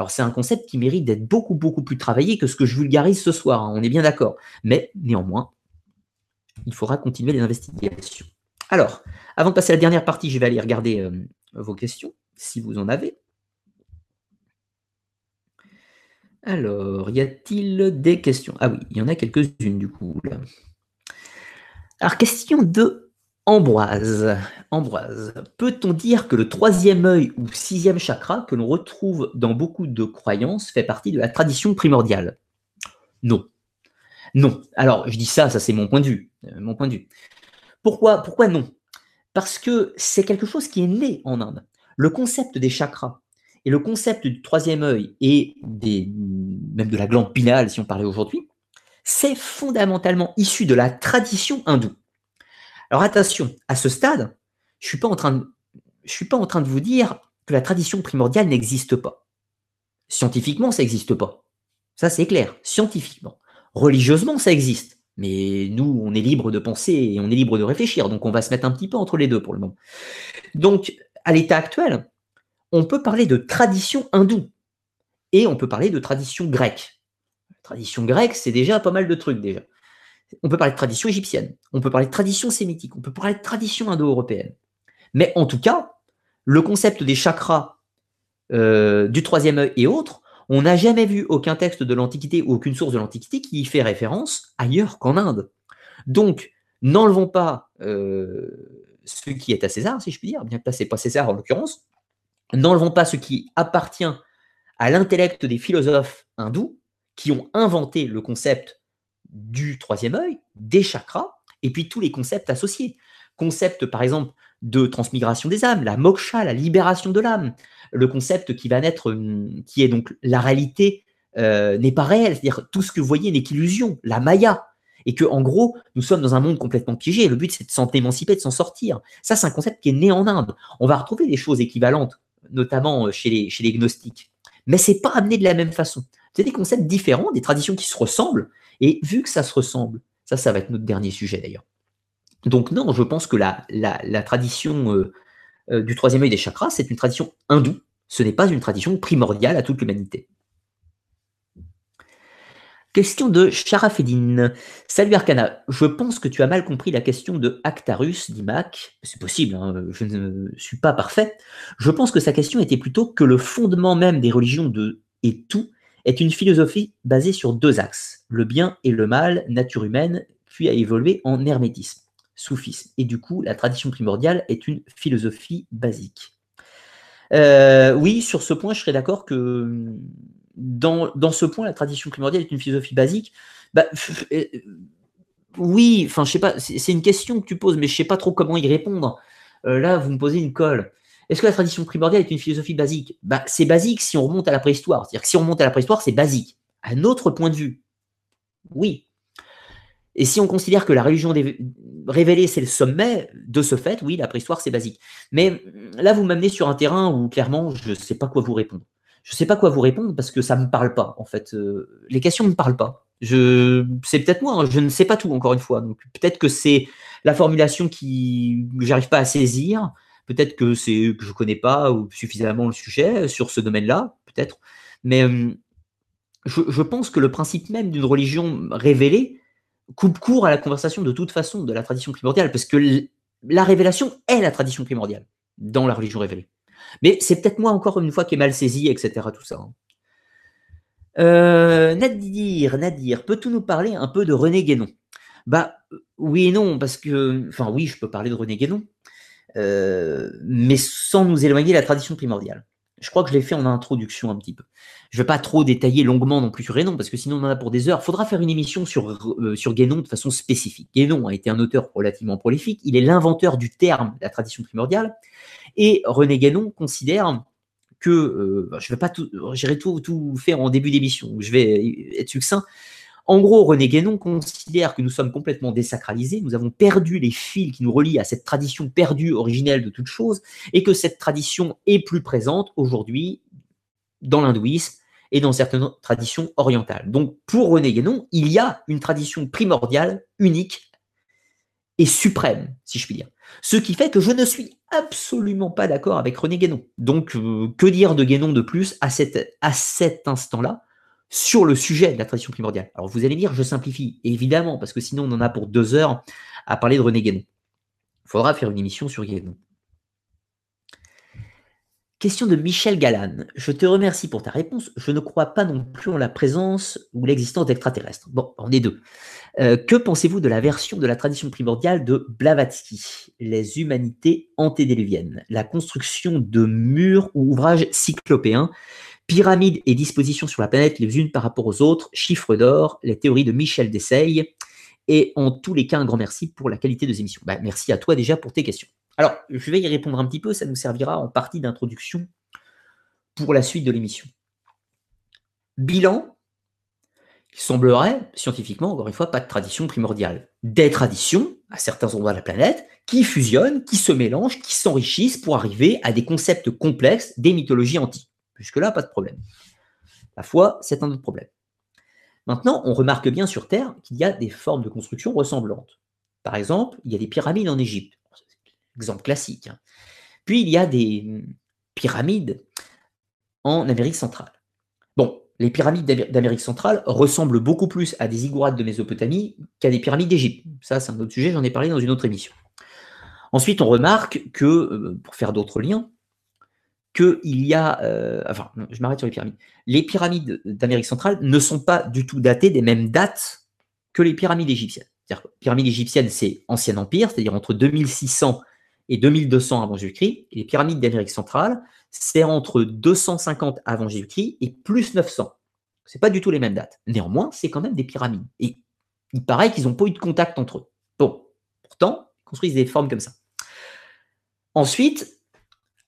Alors, c'est un concept qui mérite d'être beaucoup, beaucoup plus travaillé que ce que je vulgarise ce soir. Hein, on est bien d'accord. Mais néanmoins, il faudra continuer les investigations. Alors, avant de passer à la dernière partie, je vais aller regarder euh, vos questions, si vous en avez. Alors, y a-t-il des questions? Ah oui, il y en a quelques-unes du coup. Alors, question de Ambroise. Ambroise, peut-on dire que le troisième œil ou sixième chakra que l'on retrouve dans beaucoup de croyances fait partie de la tradition primordiale? Non. Non. Alors, je dis ça, ça c'est mon point de vue. Euh, mon point de vue. Pourquoi, pourquoi non? Parce que c'est quelque chose qui est né en Inde. Le concept des chakras, et le concept du troisième œil et même de la glande pinale, si on parlait aujourd'hui, c'est fondamentalement issu de la tradition hindoue. Alors attention, à ce stade, je ne suis, pas en train de, vous dire que la tradition primordiale n'existe pas. Scientifiquement, ça n'existe pas. Ça, c'est clair, scientifiquement. Religieusement, ça existe. Mais nous, on est libre de penser et on est libre de réfléchir. Donc, on va se mettre un petit peu entre les deux pour le moment. Donc, à l'état actuel, on peut parler de tradition hindoue et on peut parler de tradition grecque. tradition grecque, c'est déjà pas mal de trucs déjà. On peut parler de tradition égyptienne, on peut parler de tradition sémitique, on peut parler de tradition indo-européenne. Mais en tout cas, le concept des chakras euh, du troisième œil et autres, on n'a jamais vu aucun texte de l'Antiquité ou aucune source de l'Antiquité qui y fait référence ailleurs qu'en Inde. Donc, n'enlevons pas euh, ce qui est à César, si je puis dire, bien que là, pas César en l'occurrence, N'enlevons pas ce qui appartient à l'intellect des philosophes hindous qui ont inventé le concept du troisième œil, des chakras, et puis tous les concepts associés. Concept, par exemple, de transmigration des âmes, la moksha, la libération de l'âme, le concept qui va naître, hum, qui est donc la réalité euh, n'est pas réelle, c'est-à-dire tout ce que vous voyez n'est qu'illusion, la maya, et que en gros, nous sommes dans un monde complètement piégé. Le but, c'est de s'en émanciper, de s'en sortir. Ça, c'est un concept qui est né en Inde. On va retrouver des choses équivalentes notamment euh, chez les, chez les gnostiques. Mais c'est pas amené de la même façon. C'est des concepts différents, des traditions qui se ressemblent, et vu que ça se ressemble, ça, ça va être notre dernier sujet d'ailleurs. Donc non, je pense que la, la, tradition euh, euh, du troisième œil des chakras, c'est une tradition hindoue, ce n'est pas une tradition primordiale à toute l'humanité. Question de Sharafedine. Salut Arcana, je pense que tu as mal compris la question de Actarus, dit Mac. C'est possible, hein, je ne suis pas parfait. Je pense que sa question était plutôt que le fondement même des religions de et tout est une philosophie basée sur deux axes, le bien et le mal, nature humaine, puis a évolué en hermétisme, soufisme. Et du coup, la tradition primordiale est une philosophie basique. Euh, oui, sur ce point, je serais d'accord que dans, ce point, la tradition primordiale est une philosophie basique. Bah, euh, oui, enfin, je sais pas, c'est une question que tu poses, mais je sais pas trop comment y répondre. Euh, là, vous me posez une colle. Est-ce que la tradition primordiale est une philosophie basique? Bah, C'est basique si on remonte à la préhistoire. C'est-à-dire que si on remonte à la préhistoire, c'est basique. À notre point de vue, oui. Et si on considère que la religion révélée, c'est le sommet, de ce fait, oui, la préhistoire, c'est basique. Mais là, vous m'amenez sur un terrain où, clairement, je ne sais pas quoi vous répondre je ne sais pas quoi vous répondre parce que ça ne me parle pas, en fait. Euh, les questions ne me parlent pas. C'est peut-être moi, hein, je ne sais pas tout encore une fois. Peut-être que c'est la formulation qui que j'arrive pas à saisir. Peut-être que c'est que je connais pas suffisamment le sujet sur ce domaine-là, peut-être. Mais euh, je, je, pense que le principe même d'une religion révélée coupe court à la conversation de toute façon de la tradition primordiale, parce que la révélation est la tradition primordiale dans la religion révélée. Mais c'est peut-être moi encore une fois qui est mal saisi, etc. Tout ça. Hein. Euh, Nadir, Nadir, peux-tu nous parler un peu de René Guénon? Bah oui et non, parce que, enfin oui, je peux parler de René Guénon, euh, mais sans nous éloigner de la tradition primordiale. Je crois que je l'ai fait en introduction un petit peu. Je ne vais pas trop détailler longuement non plus sur Guénon, parce que sinon on en a pour des heures. Il faudra faire une émission sur, euh, sur Guénon de façon spécifique. Guénon a été un auteur relativement prolifique. Il est l'inventeur du terme la tradition primordiale. Et René Guénon considère que, euh, bah, je vais pas tout, tout, tout faire en début d'émission, je vais être succinct. En gros, René Guénon considère que nous sommes complètement désacralisés, nous avons perdu les fils qui nous relient à cette tradition perdue, originelle de toute chose, et que cette tradition est plus présente aujourd'hui dans l'hindouisme et dans certaines traditions orientales. Donc, pour René Guénon, il y a une tradition primordiale, unique et suprême, si je puis dire. Ce qui fait que je ne suis absolument pas d'accord avec René Guénon. Donc, euh, que dire de Guénon de plus à, à cet instant-là? Sur le sujet de la tradition primordiale. Alors vous allez dire, je simplifie, évidemment, parce que sinon on en a pour deux heures à parler de René Guénon. Il faudra faire une émission sur Guénon. Question de Michel Galan. Je te remercie pour ta réponse. Je ne crois pas non plus en la présence ou l'existence d'extraterrestres. Bon, on est deux. Euh, que pensez-vous de la version de la tradition primordiale de Blavatsky, Les humanités antédiluviennes, la construction de murs ou ouvrages cyclopéens Pyramide et disposition sur la planète les unes par rapport aux autres, chiffres d'or, les théories de Michel Dessailles. Et en tous les cas, un grand merci pour la qualité de émissions. Bah, merci à toi déjà pour tes questions. Alors, je vais y répondre un petit peu, ça nous servira en partie d'introduction pour la suite de l'émission. Bilan, il semblerait, scientifiquement, encore une fois, pas de tradition primordiale. Des traditions, à certains endroits de la planète, qui fusionnent, qui se mélangent, qui s'enrichissent pour arriver à des concepts complexes des mythologies antiques. Jusque-là, pas de problème. La foi, c'est un autre problème. Maintenant, on remarque bien sur Terre qu'il y a des formes de construction ressemblantes. Par exemple, il y a des pyramides en Égypte. Exemple classique. Hein. Puis il y a des hum, pyramides en Amérique centrale. Bon, les pyramides d'Amérique centrale ressemblent beaucoup plus à des ziggourats de Mésopotamie qu'à des pyramides d'Égypte. Ça, c'est un autre sujet, j'en ai parlé dans une autre émission. Ensuite, on remarque que, euh, pour faire d'autres liens, qu'il y a, euh, enfin, je m'arrête sur les pyramides. Les pyramides d'Amérique centrale ne sont pas du tout datées des mêmes dates que les pyramides égyptiennes. C'est-à-dire que les pyramides égyptiennes, c'est Ancien Empire, c'est-à-dire entre 2600 et 2200 avant Jésus-Christ. Les pyramides d'Amérique centrale, c'est entre 250 avant Jésus-Christ et plus 900. C'est pas du tout les mêmes dates. Néanmoins, c'est quand même des pyramides. Et il paraît qu'ils n'ont pas eu de contact entre eux. Bon, pourtant, ils construisent des formes comme ça. Ensuite,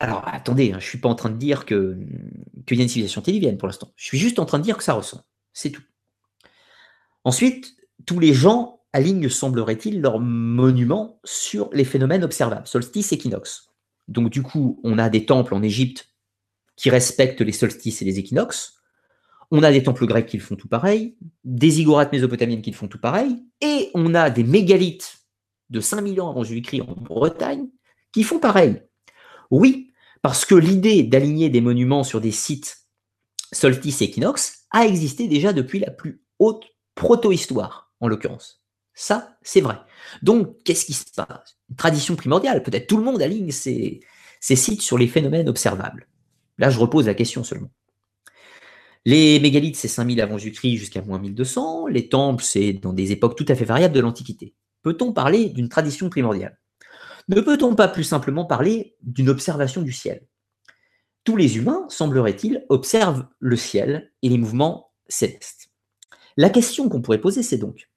alors, attendez, hein, je ne suis pas en train de dire qu'il y a une civilisation télévienne pour l'instant. Je suis juste en train de dire que ça ressemble. C'est tout. Ensuite, tous les gens alignent, semblerait-il, leurs monuments sur les phénomènes observables, solstice, équinoxe. Donc, du coup, on a des temples en Égypte qui respectent les solstices et les équinoxes. On a des temples grecs qui le font tout pareil, des ziggourats mésopotamiennes qui le font tout pareil, et on a des mégalithes de 5000 ans avant Jésus-Christ en Bretagne qui font pareil. Oui, parce que l'idée d'aligner des monuments sur des sites solstice et équinoxe a existé déjà depuis la plus haute proto-histoire, en l'occurrence. Ça, c'est vrai. Donc, qu'est-ce qui se passe? Une tradition primordiale. Peut-être tout le monde aligne ces, sites sur les phénomènes observables. Là, je repose la question seulement. Les mégalithes, c'est 5000 avant Jésus-Christ jusqu'à moins 1200. Les temples, c'est dans des époques tout à fait variables de l'Antiquité. Peut-on parler d'une tradition primordiale? Ne peut-on pas plus simplement parler d'une observation du ciel? Tous les humains, semblerait-il, observent le ciel et les mouvements célestes. La question qu'on pourrait poser, c'est donc,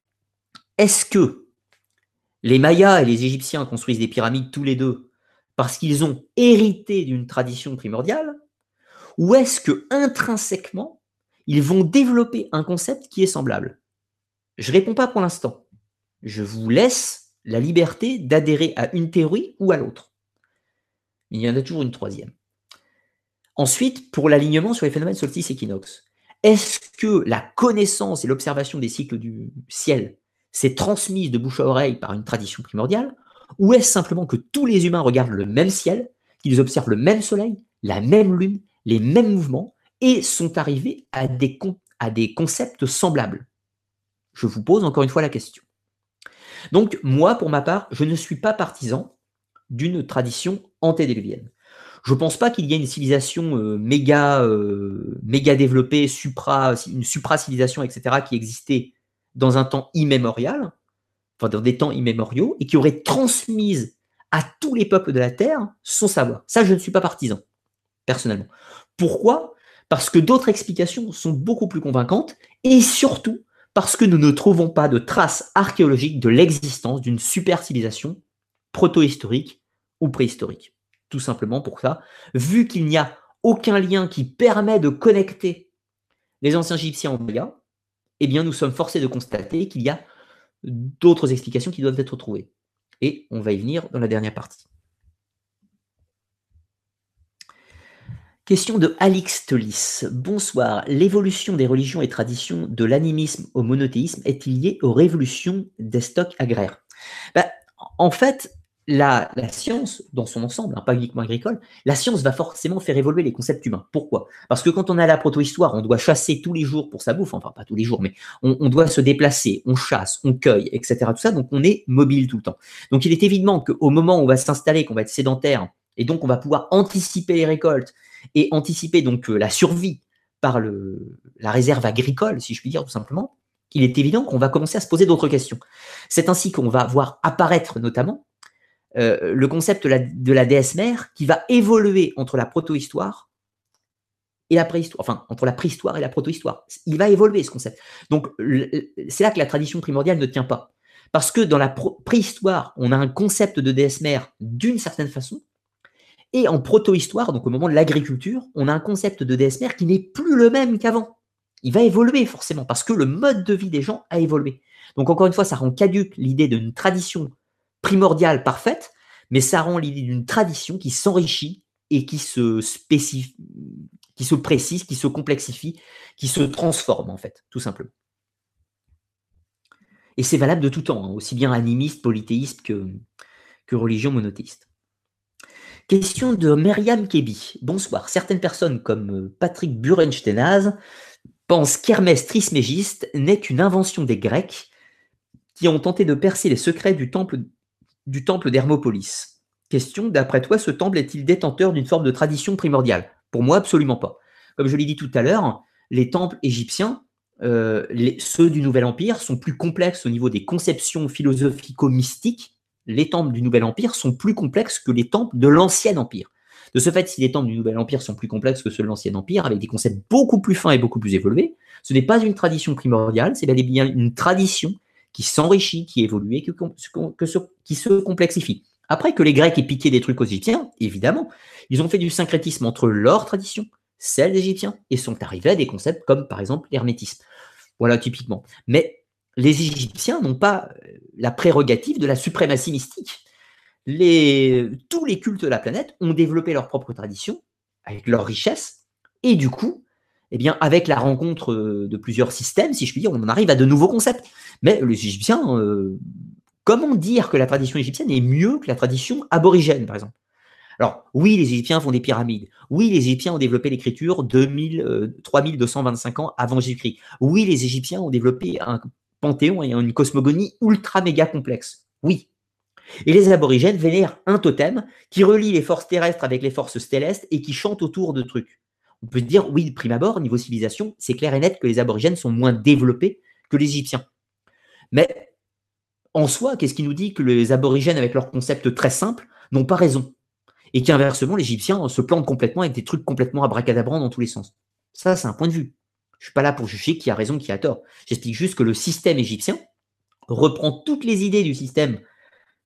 est-ce que les Mayas et les Égyptiens construisent des pyramides tous les deux parce qu'ils ont hérité d'une tradition primordiale? Ou est-ce que intrinsèquement, ils vont développer un concept qui est semblable? Je ne réponds pas pour l'instant. Je vous laisse la liberté d'adhérer à une théorie ou à l'autre. Il y en a toujours une troisième. Ensuite, pour l'alignement sur les phénomènes solstice-équinoxe, est-ce que la connaissance et l'observation des cycles du ciel s'est transmise de bouche à oreille par une tradition primordiale, ou est-ce simplement que tous les humains regardent le même ciel, qu'ils observent le même soleil, la même lune, les mêmes mouvements, et sont arrivés à des, à des concepts semblables? Je vous pose encore une fois la question. Donc, moi, pour ma part, je ne suis pas partisan d'une tradition antédiluvienne. Je ne pense pas qu'il y ait une civilisation euh, méga, euh, méga développée, supra, une supra-civilisation, etc., qui existait dans un temps immémorial, enfin dans des temps immémoriaux, et qui aurait transmise à tous les peuples de la Terre son savoir. Ça, je ne suis pas partisan, personnellement. Pourquoi? Parce que d'autres explications sont beaucoup plus convaincantes, et surtout parce que nous ne trouvons pas de traces archéologiques de l'existence d'une super civilisation proto-historique ou préhistorique. Tout simplement pour ça, vu qu'il n'y a aucun lien qui permet de connecter les anciens égyptiens au Maya, eh bien nous sommes forcés de constater qu'il y a d'autres explications qui doivent être trouvées. Et on va y venir dans la dernière partie. Question de Alix Tolis. Bonsoir. L'évolution des religions et traditions de l'animisme au monothéisme est-il liée aux révolutions des stocks agraires? Ben, En fait, la, science, dans son ensemble, hein, pas uniquement agricole, la science va forcément faire évoluer les concepts humains. Pourquoi? Parce que quand on a la protohistoire, on doit chasser tous les jours pour sa bouffe, enfin pas tous les jours, mais on, on, doit se déplacer, on chasse, on cueille, etc. Tout ça, donc on est mobile tout le temps. Donc il est évident qu'au moment où on va s'installer, qu'on va être sédentaire, et donc on va pouvoir anticiper les récoltes et anticiper donc euh, la survie par le, la réserve agricole, si je puis dire tout simplement, il est évident qu'on va commencer à se poser d'autres questions. C'est ainsi qu'on va voir apparaître notamment euh, le concept de la, déesse mère qui va évoluer entre la protohistoire et la préhistoire, enfin entre la préhistoire et la protohistoire. Il va évoluer ce concept. Donc c'est là que la tradition primordiale ne tient pas. Parce que dans la préhistoire, on a un concept de déesse mère d'une certaine façon, et en protohistoire, donc au moment de l'agriculture, on a un concept de mère qui n'est plus le même qu'avant. Il va évoluer forcément, parce que le mode de vie des gens a évolué. Donc encore une fois, ça rend caduque l'idée d'une tradition primordiale parfaite, mais ça rend l'idée d'une tradition qui s'enrichit et qui se spécifie, qui se précise, qui se complexifie, qui se transforme en fait, tout simplement. Et c'est valable de tout temps, hein, aussi bien animiste, polythéiste que, que religion monothéiste. Question de Myriam Kebi. Bonsoir. Certaines personnes comme euh, Patrick Burenstenaz pensent qu'Hermès Trismégiste n'est qu'une invention des Grecs qui ont tenté de percer les secrets du temple, du temple d'Hermopolis. Question, d'après toi, ce temple est-il détenteur d'une forme de tradition primordiale? Pour moi, absolument pas. Comme je l'ai dit tout à l'heure, les temples égyptiens, euh, ceux du Nouvel Empire, sont plus complexes au niveau des conceptions philosophico-mystiques les temples du Nouvel Empire sont plus complexes que les temples de l'Ancien Empire. De ce fait, si les temples du Nouvel Empire sont plus complexes que ceux de l'Ancien Empire, avec des concepts beaucoup plus fins et beaucoup plus évolués, ce n'est pas une tradition primordiale, c'est bien une tradition qui s'enrichit, qui évolue et qui se complexifie. Après que les Grecs aient piqué des trucs aux Égyptiens, évidemment, ils ont fait du syncrétisme entre leur tradition, celle des Égyptiens, et sont arrivés à des concepts comme par exemple l'hermétisme. Voilà, typiquement. Mais les Égyptiens n'ont pas euh, la prérogative de la suprématie mystique. tous les cultes de la planète ont développé leur propre tradition, avec leur richesse, et du coup, eh bien, avec la rencontre euh, de plusieurs systèmes, si je puis dire, on en arrive à de nouveaux concepts. Mais les Égyptiens, euh, comment dire que la tradition égyptienne est mieux que la tradition aborigène, par exemple? Alors, oui, les Égyptiens font des pyramides. Oui, les Égyptiens ont développé l'écriture 3225 ans avant Jésus-Christ. Oui, les Égyptiens ont développé un panthéon et une cosmogonie ultra méga complexe. Oui. Et les aborigènes vénèrent un totem qui relie les forces terrestres avec les forces célestes et qui chante autour de trucs. On peut dire, oui, de prime abord, niveau civilisation, c'est clair et net que les aborigènes sont moins développés que les Égyptiens. Mais en soi, qu'est-ce qui nous dit que les aborigènes, avec leur concept très simple, n'ont pas raison? Et qu'inversement, les Égyptiens se plantent complètement avec des trucs complètement abracadabrants dans tous les sens? Ça, c'est un point de vue. Je ne suis pas là pour juger qui a raison, qui a tort. J'explique juste que le système égyptien reprend toutes les idées du système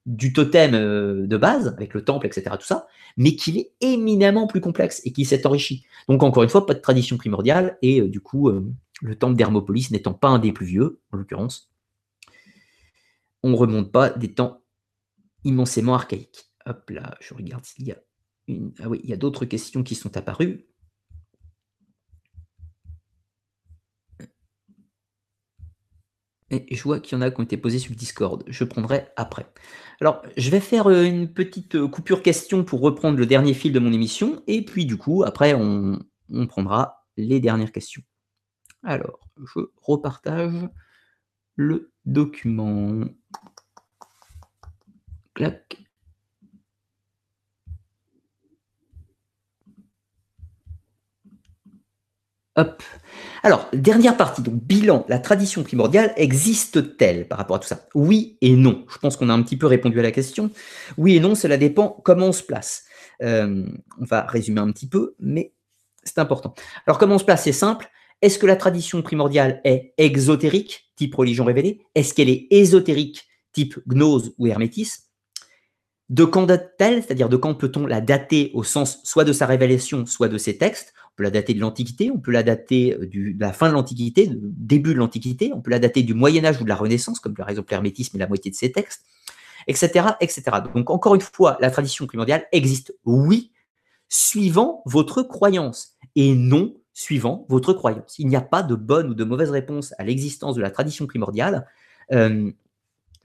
du totem euh, de base, avec le temple, etc., tout ça, mais qu'il est éminemment plus complexe et qui s'est enrichi. Donc, encore une fois, pas de tradition primordiale, et euh, du coup, euh, le temple d'Hermopolis n'étant pas un des plus vieux, en l'occurrence, on ne remonte pas des temps immensément archaïques. Hop là, je regarde s'il y a une... Ah oui, il y a d'autres questions qui sont apparues. Et je vois qu'il y en a qui ont été posés sur le Discord. Je prendrai après. Alors, je vais faire euh, une petite euh, coupure question pour reprendre le dernier fil de mon émission. Et puis, du coup, après, on, on prendra les dernières questions. Alors, je repartage le document. Clac. Hop. Alors, dernière partie, donc bilan, la tradition primordiale existe-t-elle par rapport à tout ça? Oui et non. Je pense qu'on a un petit peu répondu à la question. Oui et non, cela dépend comment on se place. Euh, on va résumer un petit peu, mais c'est important. Alors, comment on se place? C'est simple. Est-ce que la tradition primordiale est exotérique, type religion révélée? Est-ce qu'elle est ésotérique, type gnose ou hermétisme De quand date-t-elle? C'est-à-dire de quand peut-on la dater au sens soit de sa révélation, soit de ses textes? Peut la dater de l'Antiquité, on peut la dater euh, de la fin de l'Antiquité, début de l'Antiquité, on peut la dater du Moyen Âge ou de la Renaissance, comme par exemple l'hermétisme et la moitié de ses textes, etc., etc. Donc encore une fois, la tradition primordiale existe, oui, suivant votre croyance, et non suivant votre croyance. Il n'y a pas de bonne ou de mauvaise réponse à l'existence de la tradition primordiale, euh,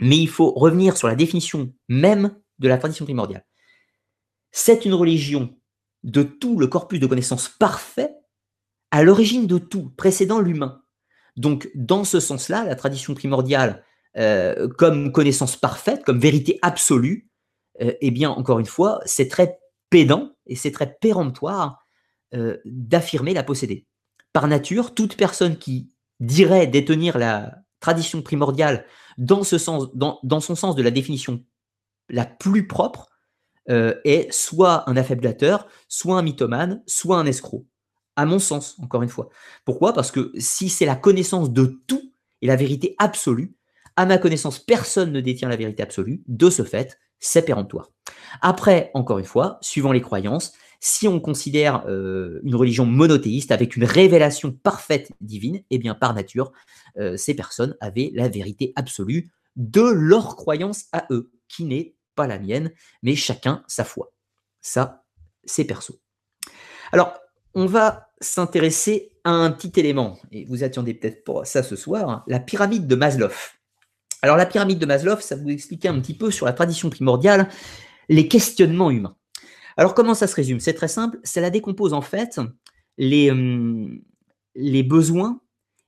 mais il faut revenir sur la définition même de la tradition primordiale. C'est une religion de tout le corpus de connaissances parfait à l'origine de tout, précédant l'humain. Donc, dans ce sens-là, la tradition primordiale, euh, comme connaissance parfaite, comme vérité absolue, euh, eh bien, encore une fois, c'est très pédant et c'est très péremptoire euh, d'affirmer la posséder. Par nature, toute personne qui dirait détenir la tradition primordiale dans, ce sens, dans, dans son sens de la définition la plus propre, euh, est soit un affaiblateur, soit un mythomane, soit un escroc. À mon sens, encore une fois. Pourquoi? Parce que si c'est la connaissance de tout et la vérité absolue, à ma connaissance, personne ne détient la vérité absolue. De ce fait, c'est péremptoire. Après, encore une fois, suivant les croyances, si on considère euh, une religion monothéiste avec une révélation parfaite divine, eh bien, par nature, euh, ces personnes avaient la vérité absolue de leur croyance à eux, qui n'est pas la mienne, mais chacun sa foi. Ça, c'est perso. Alors, on va s'intéresser à un petit élément, et vous attendez peut-être pour ça ce soir, hein, la pyramide de Maslow. Alors, la pyramide de Maslow, ça vous expliquer un petit peu sur la tradition primordiale, les questionnements humains. Alors, comment ça se résume? C'est très simple, ça la décompose en fait hum, les besoins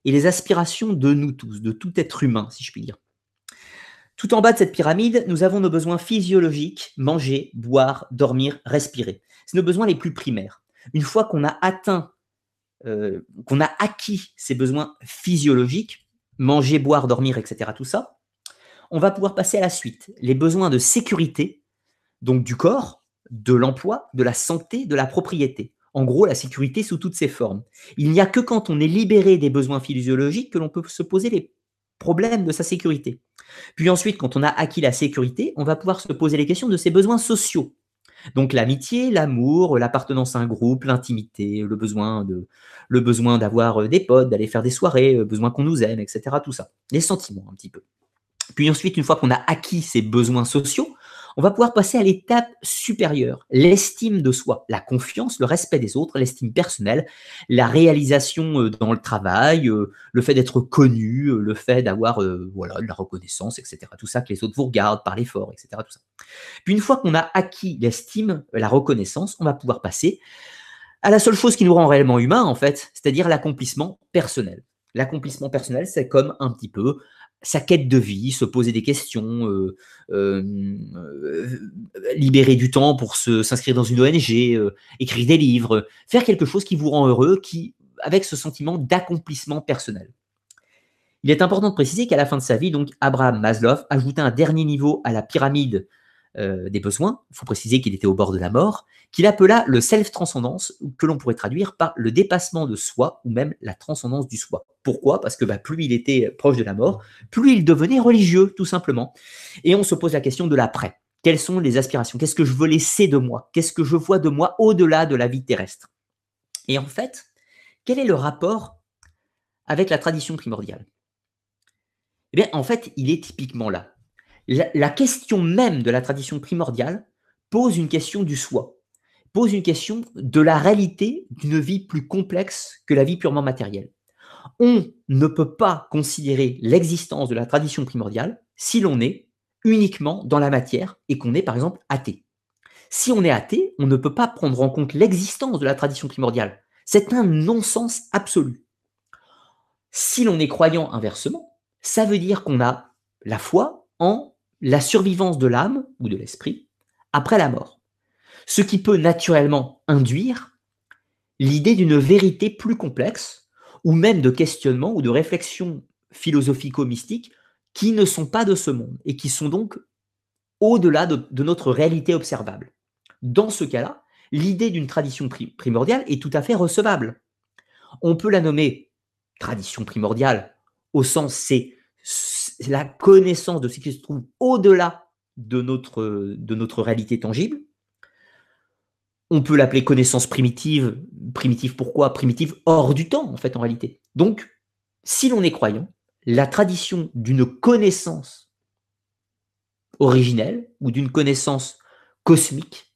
et les aspirations de nous tous, de tout être humain, si je puis dire. Tout en bas de cette pyramide, nous avons nos besoins physiologiques, manger, boire, dormir, respirer. C'est nos besoins les plus primaires. Une fois qu'on a atteint, euh, qu'on a acquis ces besoins physiologiques, manger, boire, dormir, etc., tout ça, on va pouvoir passer à la suite. Les besoins de sécurité, donc du corps, de l'emploi, de la santé, de la propriété. En gros, la sécurité sous toutes ses formes. Il n'y a que quand on est libéré des besoins physiologiques que l'on peut se poser les problème de sa sécurité. Puis ensuite, quand on a acquis la sécurité, on va pouvoir se poser les questions de ses besoins sociaux. Donc l'amitié, l'amour, l'appartenance à un groupe, l'intimité, le besoin de, le besoin d'avoir euh, des potes, d'aller faire des soirées, le besoin qu'on nous aime, etc. Tout ça. Les sentiments un petit peu. Puis ensuite, une fois qu'on a acquis ces besoins sociaux, on va pouvoir passer à l'étape supérieure, l'estime de soi, la confiance, le respect des autres, l'estime personnelle, la réalisation euh, dans le travail, euh, le fait d'être connu, euh, le fait d'avoir voilà, de la reconnaissance, etc. Tout ça, que les autres vous regardent par l'effort, etc. Tout ça. Puis une fois qu'on a acquis l'estime, la reconnaissance, on va pouvoir passer à la seule chose qui nous rend réellement humains, en fait, c'est-à-dire l'accomplissement personnel. L'accomplissement personnel, c'est comme un petit peu sa quête de vie, se poser des questions, euh, euh, euh, libérer du temps pour s'inscrire dans une ONG, écrire des livres, faire quelque chose qui vous rend heureux, qui, avec ce sentiment d'accomplissement personnel. Il est important de préciser qu'à la fin de sa vie, donc Abraham Maslow ajouta un dernier niveau à la pyramide euh, des besoins, il faut préciser qu'il était au bord de la mort, qu'il appela le self-transcendance, que l'on pourrait traduire par le dépassement de soi ou même la transcendance du soi. Pourquoi? Parce que bah, plus il était proche de la mort, plus il devenait religieux, tout simplement. Et on se pose la question de l'après. Quelles sont les aspirations? Qu'est-ce que je veux laisser de moi? Qu'est-ce que je vois de moi au-delà de la vie terrestre? Et en fait, quel est le rapport avec la tradition primordiale? Eh bien, en fait, il est typiquement là la, question même de la tradition primordiale pose une question du soi, pose une question de la réalité d'une vie plus complexe que la vie purement matérielle. on ne peut pas considérer l'existence de la tradition primordiale si l'on est uniquement dans la matière et qu'on est par exemple athée. Si on est athée, on ne peut pas prendre en compte l'existence de la tradition primordiale. C'est un non-sens absolu. Si l'on est croyant inversement, ça veut dire qu'on a la foi en la survivance de l'âme ou de l'esprit après la mort. Ce qui peut naturellement induire l'idée d'une vérité plus complexe ou même de questionnements ou de réflexions philosophico-mystiques qui ne sont pas de ce monde et qui sont donc au-delà de, notre réalité observable. Dans ce cas-là, l'idée d'une tradition primordiale est tout à fait recevable. On peut la nommer tradition primordiale au sens c'est la connaissance de ce qui se trouve au-delà de notre, de notre réalité tangible. On peut l'appeler connaissance primitive. Primitive pourquoi? Primitive hors du temps, en fait, en réalité. Donc, si l'on est croyant, la tradition d'une connaissance originelle ou d'une connaissance cosmique,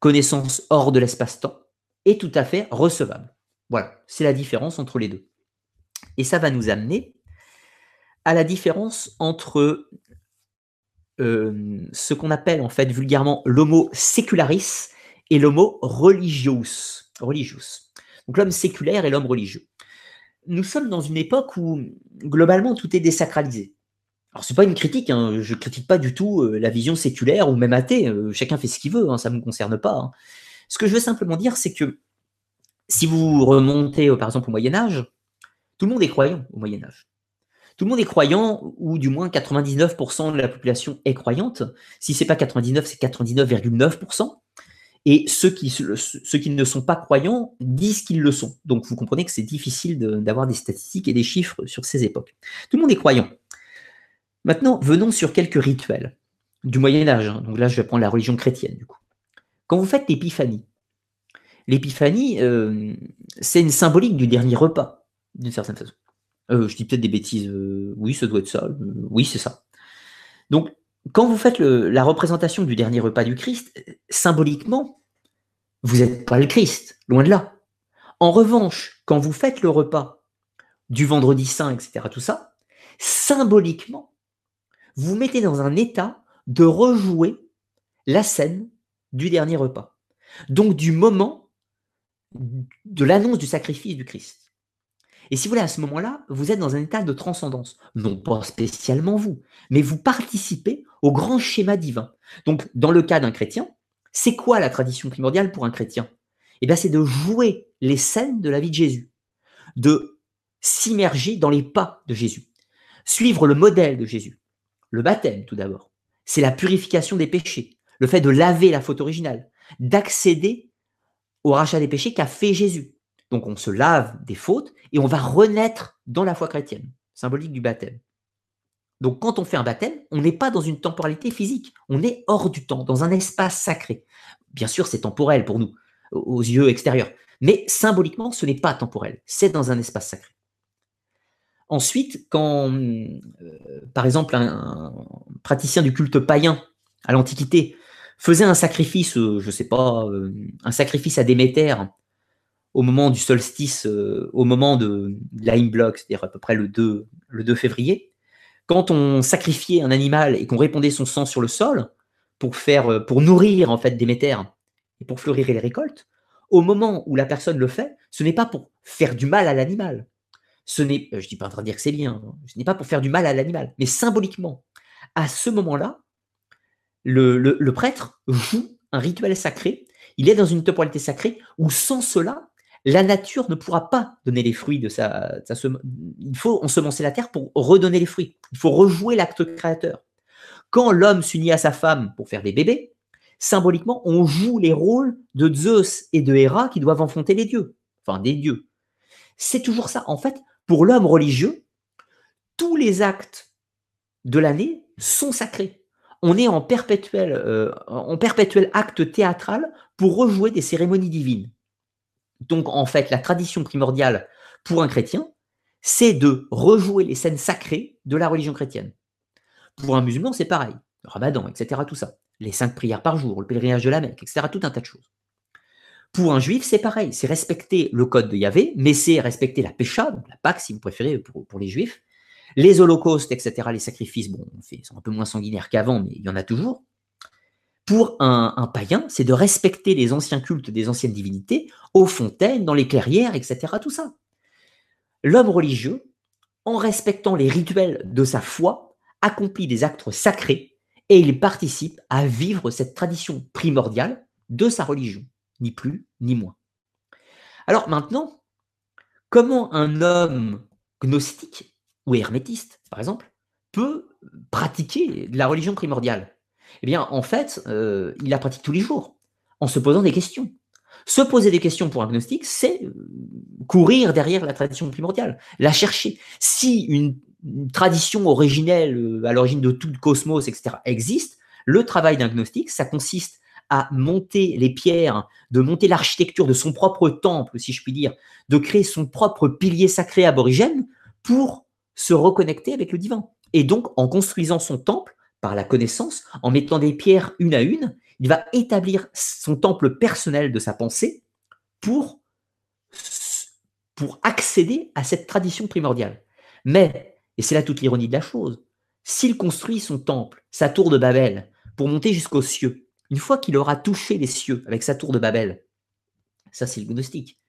connaissance hors de l'espace-temps, est tout à fait recevable. Voilà, c'est la différence entre les deux. Et ça va nous amener à la différence entre euh, ce qu'on appelle en fait vulgairement l'homo secularis et l'homo religious. religious. Donc l'homme séculaire et l'homme religieux. Nous sommes dans une époque où globalement tout est désacralisé. Alors c'est pas une critique, hein, je critique pas du tout euh, la vision séculaire ou même athée, euh, chacun fait ce qu'il veut, hein, ça ne me concerne pas. Hein. Ce que je veux simplement dire, c'est que si vous remontez par exemple au Moyen Âge, tout le monde est croyant au Moyen Âge. Tout le monde est croyant, ou du moins 99% de la population est croyante. Si c'est pas 99, c'est 99,9%. Et ceux qui, ne sont pas croyants disent qu'ils le sont. Donc vous comprenez que c'est difficile d'avoir des statistiques et des chiffres sur ces époques. Tout le monde est croyant. Maintenant, venons sur quelques rituels du Moyen Âge. Hein. Donc là, je vais prendre la religion chrétienne du coup. Quand vous faites l'épiphanie, l'épiphanie, euh, c'est une symbolique du dernier repas, d'une certaine façon. Euh, je dis peut-être des bêtises. Euh, oui, ça doit être ça. Euh, oui, c'est ça. Donc, quand vous faites la représentation du dernier repas du Christ, symboliquement, vous n'êtes pas le Christ, loin de là. En revanche, quand vous faites le repas du vendredi saint, etc., tout ça, symboliquement, vous mettez dans un état de rejouer la scène du dernier repas. Donc du moment de l'annonce du sacrifice du Christ. Et si vous voulez, à ce moment-là, vous êtes dans un état de transcendance. Non pas spécialement vous, mais vous participez au grand schéma divin. Donc, dans le cas d'un chrétien, c'est quoi la tradition primordiale pour un chrétien? Eh bien, c'est de jouer les scènes de la vie de Jésus, de s'immerger dans les pas de Jésus, suivre le modèle de Jésus. Le baptême, tout d'abord. C'est la purification des péchés, le fait de laver la faute originale, d'accéder au rachat des péchés qu'a fait Jésus. Donc on se lave des fautes et on va renaître dans la foi chrétienne, symbolique du baptême. Donc quand on fait un baptême, on n'est pas dans une temporalité physique, on est hors du temps, dans un espace sacré. Bien sûr, c'est temporel pour nous, aux yeux extérieurs, mais symboliquement, ce n'est pas temporel, c'est dans un espace sacré. Ensuite, quand, euh, par exemple, un, praticien du culte païen à l'Antiquité faisait un sacrifice, euh, je ne sais pas, euh, un sacrifice à Déméter au moment du solstice, euh, au moment de, l'Aimblock, c'est-à-dire à peu près le 2, le 2 février, quand on sacrifiait un animal et qu'on répandait son sang sur le sol pour faire, euh, pour nourrir en fait Déméter et pour fleurir les récoltes, au moment où la personne le fait, ce n'est pas pour faire du mal à l'animal. Ce n'est, euh, je dis pas en de dire que c'est bien, hein, ce n'est pas pour faire du mal à l'animal, mais symboliquement, à ce moment-là, le, le, prêtre joue un rituel sacré. Il est dans une temporalité sacrée où sans cela, la nature ne pourra pas donner les fruits de sa, Il faut ensemencer la terre pour redonner les fruits. Il faut rejouer l'acte créateur. Quand l'homme s'unit à sa femme pour faire des bébés, symboliquement, on joue les rôles de Zeus et de Héra qui doivent enfanter les dieux, enfin des dieux. C'est toujours ça. En fait, pour l'homme religieux, tous les actes de l'année sont sacrés. On est en perpétuel, euh, en perpétuel acte théâtral pour rejouer des cérémonies divines. Donc, en fait, la tradition primordiale pour un chrétien, c'est de rejouer les scènes sacrées de la religion chrétienne. Pour un musulman, c'est pareil. Le ramadan, etc., tout ça. Les cinq prières par jour, le pèlerinage de la Mecque, etc., tout un tas de choses. Pour un juif, c'est pareil, c'est respecter le code de Yahvé, mais c'est respecter la pécha, la Pâque si vous préférez pour, les juifs, les holocaustes, etc., les sacrifices, bon, ils sont un peu moins sanguinaires qu'avant, mais il y en a toujours. Pour un, païen, c'est de respecter les anciens cultes des anciennes divinités, aux fontaines, dans les clairières, etc., tout ça. L'homme religieux, en respectant les rituels de sa foi, accomplit des actes sacrés et il participe à vivre cette tradition primordiale de sa religion, ni plus ni moins. Alors maintenant, comment un homme gnostique ou hermétiste, par exemple, peut pratiquer la religion primordiale? Eh bien, en fait, euh, il la pratique tous les jours, en se posant des questions. Se poser des questions pour un gnostique, c'est euh, courir derrière la tradition primordiale, la chercher. Si une, tradition originelle, euh, à l'origine de tout le cosmos, etc., existe, le travail d'un gnostique, ça consiste à monter les pierres, de monter l'architecture de son propre temple, si je puis dire, de créer son propre pilier sacré aborigène pour se reconnecter avec le divin. Et donc, en construisant son temple par la connaissance, en mettant des pierres une à une, il va établir son temple personnel de sa pensée pour, accéder à cette tradition primordiale. Mais, et c'est là toute l'ironie de la chose, s'il construit son temple, sa tour de Babel, pour monter jusqu'aux cieux, une fois qu'il aura touché les cieux avec sa tour de Babel, ça c'est le gnostique,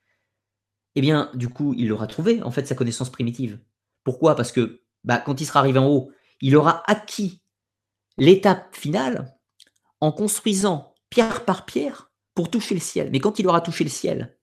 eh bien, du coup, il aura trouvé, en fait, sa connaissance primitive. Pourquoi? Parce que bah, quand il sera arrivé en haut, il aura acquis l'étape finale en construisant pierre par pierre pour toucher le ciel. Mais quand il aura touché le ciel,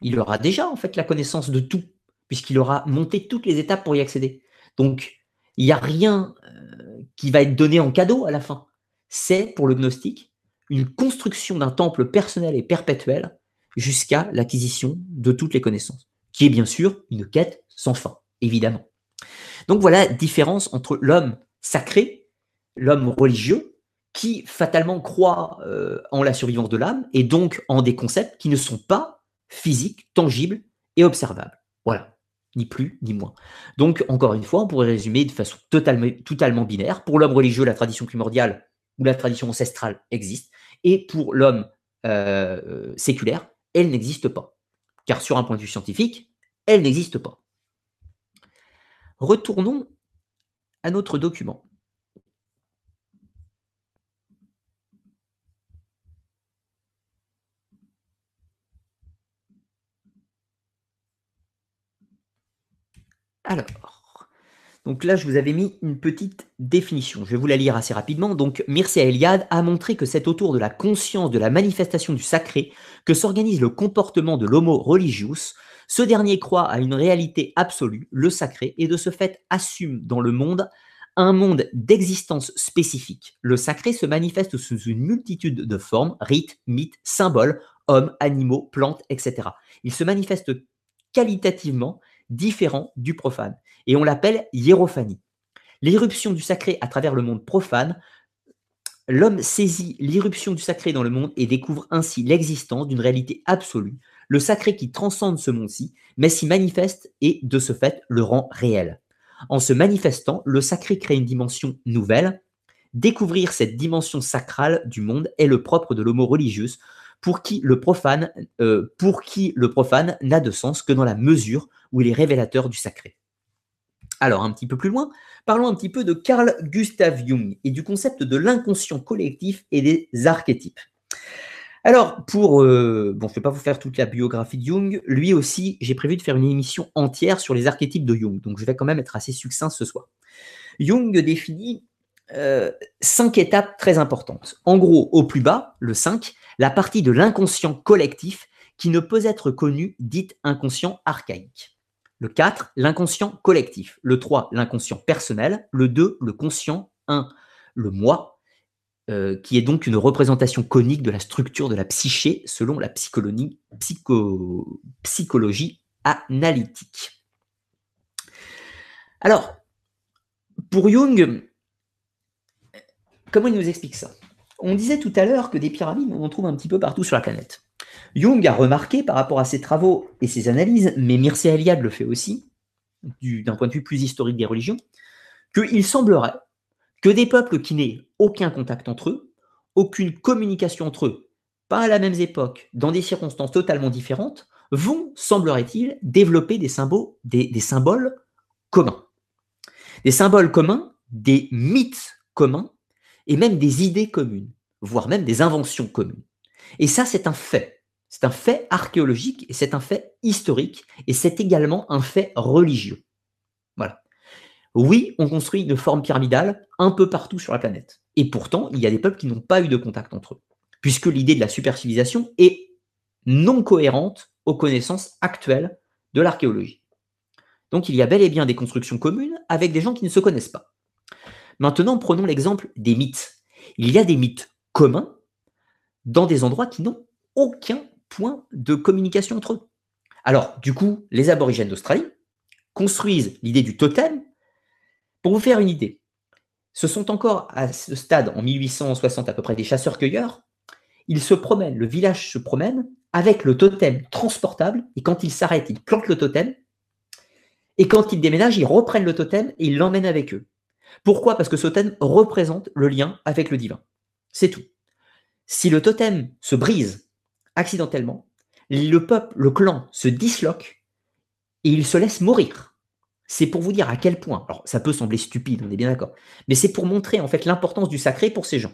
il aura déjà en fait la connaissance de tout, puisqu'il aura monté toutes les étapes pour y accéder. Donc, il n'y a rien euh, qui va être donné en cadeau à la fin. C'est, pour le gnostique, une construction d'un temple personnel et perpétuel jusqu'à l'acquisition de toutes les connaissances, qui est bien sûr une quête sans fin, évidemment. Donc voilà la différence entre l'homme sacré, l'homme religieux, qui fatalement croit euh, en la survivance de l'âme et donc en des concepts qui ne sont pas physiques, tangibles et observables. Voilà, ni plus ni moins. Donc, encore une fois, on pourrait résumer de façon totalement, binaire. Pour l'homme religieux, la tradition primordiale ou la tradition ancestrale existe, et pour l'homme euh, séculaire, elle n'existe pas. Car sur un point de vue scientifique, elle n'existe pas. Retournons à notre document. Alors, donc là, je vous avais mis une petite définition. Je vais vous la lire assez rapidement. Donc, Mircea Eliade a montré que c'est autour de la conscience de la manifestation du sacré que s'organise le comportement de l'homo religius. Ce dernier croit à une réalité absolue, le sacré, et de ce fait assume dans le monde un monde d'existence spécifique. Le sacré se manifeste sous une multitude de formes, rites, mythes, symboles, hommes, animaux, plantes, etc. Il se manifeste qualitativement différent du profane. Et on l'appelle hiérophanie. L'irruption du sacré à travers le monde profane, l'homme saisit l'irruption du sacré dans le monde et découvre ainsi l'existence d'une réalité absolue, le sacré qui transcende ce monde-ci, mais s'y manifeste et de ce fait le rend réel. En se manifestant, le sacré crée une dimension nouvelle. Découvrir cette dimension sacrale du monde est le propre de l'homo religieuse, pour qui le profane, euh, pour qui le profane n'a de sens que dans la mesure où il est révélateur du sacré. Alors, un petit peu plus loin, parlons un petit peu de Carl Gustav Jung et du concept de l'inconscient collectif et des archétypes. Alors, pour... Euh, bon, je ne vais pas vous faire toute la biographie de Jung. Lui aussi, j'ai prévu de faire une émission entière sur les archétypes de Jung. Donc, je vais quand même être assez succinct ce soir. Jung définit euh, cinq étapes très importantes. En gros, au plus bas, le 5, la partie de l'inconscient collectif qui ne peut être connue, dite inconscient archaïque. Le 4, l'inconscient collectif. Le 3, l'inconscient personnel. Le 2, le conscient 1, le moi, euh, qui est donc une représentation conique de la structure de la psyché selon la psychologie, psychologie analytique. Alors, pour Jung, comment il nous explique ça? On disait tout à l'heure que des pyramides, on en trouve un petit peu partout sur la planète. Jung a remarqué par rapport à ses travaux et ses analyses, mais Mircea Eliade le fait aussi, d'un point de vue plus historique des religions, qu'il semblerait que des peuples qui n'aient aucun contact entre eux, aucune communication entre eux, pas à la même époque, dans des circonstances totalement différentes, vont, semblerait-il, développer des symboles, des, symboles communs. Des symboles communs, des mythes communs, et même des idées communes, voire même des inventions communes. Et ça, c'est un fait. C'est un fait archéologique et c'est un fait historique et c'est également un fait religieux. Voilà. Oui, on construit une forme pyramidale un peu partout sur la planète. Et pourtant, il y a des peuples qui n'ont pas eu de contact entre eux, puisque l'idée de la supercivilisation est non cohérente aux connaissances actuelles de l'archéologie. Donc il y a bel et bien des constructions communes avec des gens qui ne se connaissent pas. Maintenant, prenons l'exemple des mythes. Il y a des mythes communs dans des endroits qui n'ont aucun point de communication entre eux. Alors, du coup, les aborigènes d'Australie construisent l'idée du totem. Pour vous faire une idée, ce sont encore à ce stade, en 1860 à peu près, des chasseurs-cueilleurs. Ils se promènent, le village se promène avec le totem transportable, et quand ils s'arrêtent, ils plantent le totem, et quand ils déménagent, ils reprennent le totem et ils l'emmènent avec eux. Pourquoi? Parce que ce totem représente le lien avec le divin. C'est tout. Si le totem se brise accidentellement, le peuple, le clan se disloque et il se laisse mourir. C'est pour vous dire à quel point, alors ça peut sembler stupide, on est bien d'accord, mais c'est pour montrer en fait l'importance du sacré pour ces gens.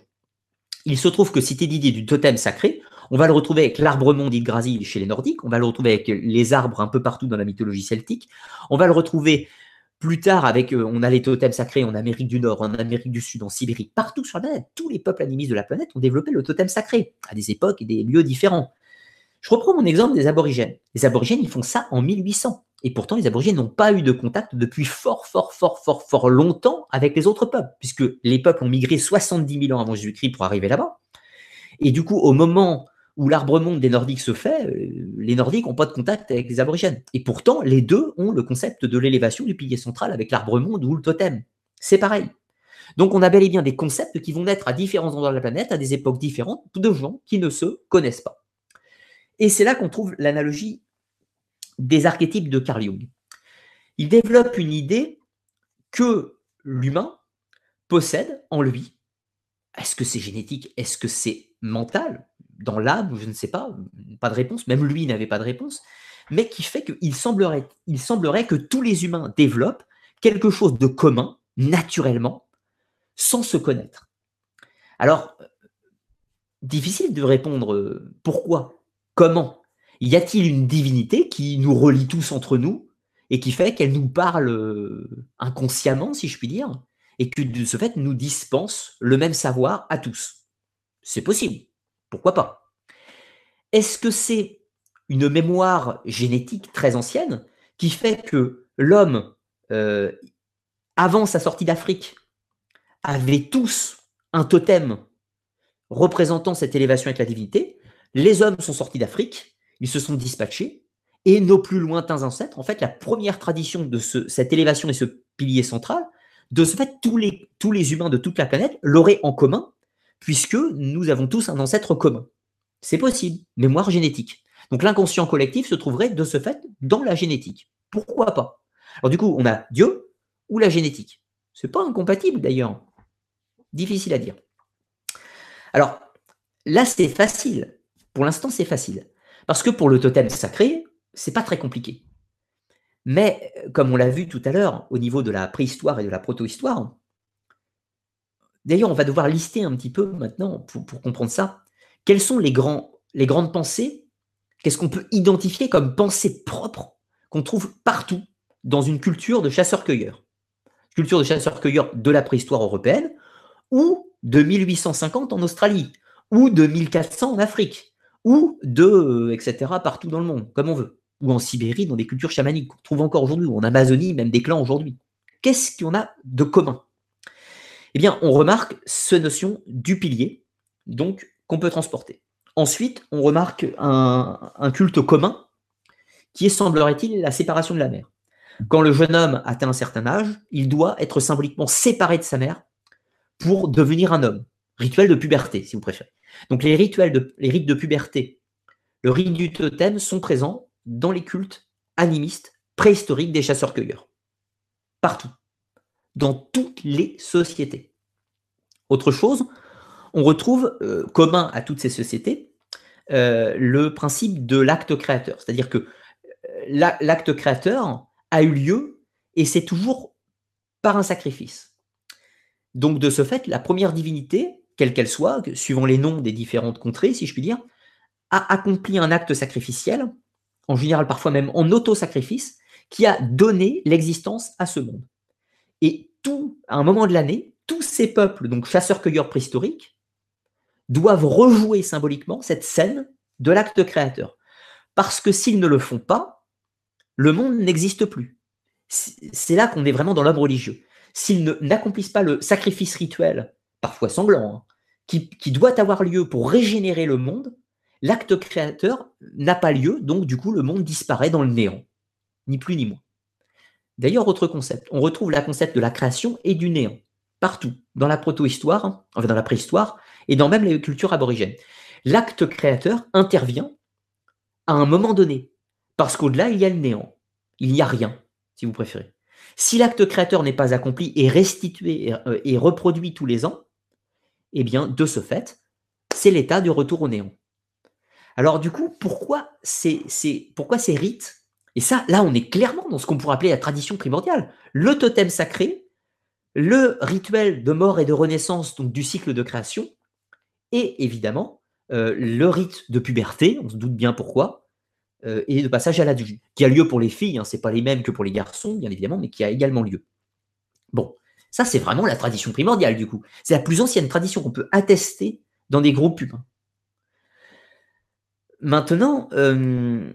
Il se trouve que cité Didier du totem sacré, on va le retrouver avec l'arbre monde d'Yggdrasil chez les Nordiques, on va le retrouver avec les arbres un peu partout dans la mythologie celtique, on va le retrouver plus tard, avec, euh, on a les totems sacrés en Amérique du Nord, en Amérique du Sud, en Sibérie, partout sur la planète, tous les peuples animistes de la planète ont développé le totem sacré, à des époques et des lieux différents. Je reprends mon exemple des aborigènes. Les aborigènes, ils font ça en 1800. Et pourtant, les aborigènes n'ont pas eu de contact depuis fort, fort, fort, fort, fort longtemps avec les autres peuples, puisque les peuples ont migré 70 000 ans avant Jésus-Christ pour arriver là-bas. Et du coup, au moment où l'arbre monde des Nordiques se fait, euh, les Nordiques n'ont pas de contact avec les aborigènes. Et pourtant, les deux ont le concept de l'élévation du pilier central avec l'arbre monde ou le totem. C'est pareil. Donc on a bel et bien des concepts qui vont naître à différents endroits de la planète, à des époques différentes, de gens qui ne se connaissent pas. Et c'est là qu'on trouve l'analogie des archétypes de Carl Jung. Il développe une idée que l'humain possède en lui. Est-ce que c'est génétique? Est-ce que c'est mental? Dans l'âme, je ne sais pas, pas de réponse, même lui n'avait pas de réponse, mais qui fait qu'il semblerait, il semblerait que tous les humains développent quelque chose de commun, naturellement, sans se connaître. Alors, difficile de répondre euh, pourquoi, comment. Y a-t-il une divinité qui nous relie tous entre nous et qui fait qu'elle nous parle euh, inconsciemment, si je puis dire, et que de ce fait nous dispense le même savoir à tous? C'est possible. Pourquoi pas? Est-ce que c'est une mémoire génétique très ancienne qui fait que l'homme, euh, avant sa sortie d'Afrique, avait tous un totem représentant cette élévation avec la divinité? Les hommes sont sortis d'Afrique, ils se sont dispatchés, et nos plus lointains ancêtres, en fait, la première tradition de cette élévation et ce pilier central, de ce fait, tous les, tous les humains de toute la planète l'auraient en commun, puisque nous avons tous un ancêtre commun. C'est possible, mémoire génétique. Donc l'inconscient collectif se trouverait de ce fait dans la génétique. Pourquoi pas? Alors du coup, on a Dieu ou la génétique. C'est pas incompatible d'ailleurs. Difficile à dire. Alors là, c'est facile. Pour l'instant, c'est facile. Parce que pour le totem sacré, c'est pas très compliqué. Mais comme on l'a vu tout à l'heure, au niveau de la préhistoire et de la protohistoire, D'ailleurs, on va devoir lister un petit peu maintenant pour, comprendre ça. Quelles sont les, grandes pensées? Qu'est-ce qu'on peut identifier comme pensées propres qu'on trouve partout dans une culture de chasseurs-cueilleurs? Culture de chasseurs-cueilleurs de la préhistoire européenne ou de 1850 en Australie ou de 1400 en Afrique ou de, euh, etc., partout dans le monde, comme on veut. Ou en Sibérie, dans des cultures chamaniques qu'on trouve encore aujourd'hui, ou en Amazonie, même des clans aujourd'hui. Qu'est-ce en a de commun? Eh bien, on remarque ce notion du pilier, donc qu'on peut transporter. Ensuite, on remarque un, culte commun qui est, semblerait-il, la séparation de la mère. Quand le jeune homme atteint un certain âge, il doit être symboliquement séparé de sa mère pour devenir un homme. Rituel de puberté, si vous préférez. Donc les rituels les rites de puberté, le rite du totem sont présents dans les cultes animistes préhistoriques des chasseurs-cueilleurs. Partout dans toutes les sociétés. Autre chose, on retrouve euh, commun à toutes ces sociétés le principe de l'acte créateur. C'est-à-dire que l'acte créateur a eu lieu et c'est toujours par un sacrifice. Donc de ce fait, la première divinité, quelle qu'elle soit, suivant les noms des différentes contrées, si je puis dire, a accompli un acte sacrificiel, en général parfois même en auto-sacrifice, qui a donné l'existence à ce monde. Et tout, à un moment de l'année, tous ces peuples, donc chasseurs-cueilleurs préhistoriques, doivent rejouer symboliquement cette scène de l'acte créateur. Parce que s'ils ne le font pas, le monde n'existe plus. C'est là qu'on est vraiment dans l'homme religieux. S'ils n'accomplissent pas le sacrifice rituel, parfois sanglant, hein, qui, qui doit avoir lieu pour régénérer le monde, l'acte créateur n'a pas lieu, donc du coup le monde disparaît dans le néant, ni plus ni moins. D'ailleurs, autre concept, on retrouve la concept de la création et du néant, partout, dans la proto-histoire, enfin dans la préhistoire, et dans même les cultures aborigènes. L'acte créateur intervient à un moment donné, parce qu'au-delà, il y a le néant, il n'y a rien, si vous préférez. Si l'acte créateur n'est pas accompli et restitué euh, et, reproduit tous les ans, eh bien, de ce fait, c'est l'état du retour au néant. Alors du coup, pourquoi ces rites Et ça, là, on est clairement dans ce qu'on pourrait appeler la tradition primordiale. Le totem sacré, le rituel de mort et de renaissance, donc du cycle de création, et évidemment, euh, le rite de puberté, on se doute bien pourquoi, euh, et de passage à l'adulte, qui a lieu pour les filles, hein, ce n'est pas les mêmes que pour les garçons, bien évidemment, mais qui a également lieu. Bon, ça c'est vraiment la tradition primordiale du coup. C'est la plus ancienne tradition qu'on peut attester dans des groupes humains. Maintenant, euh,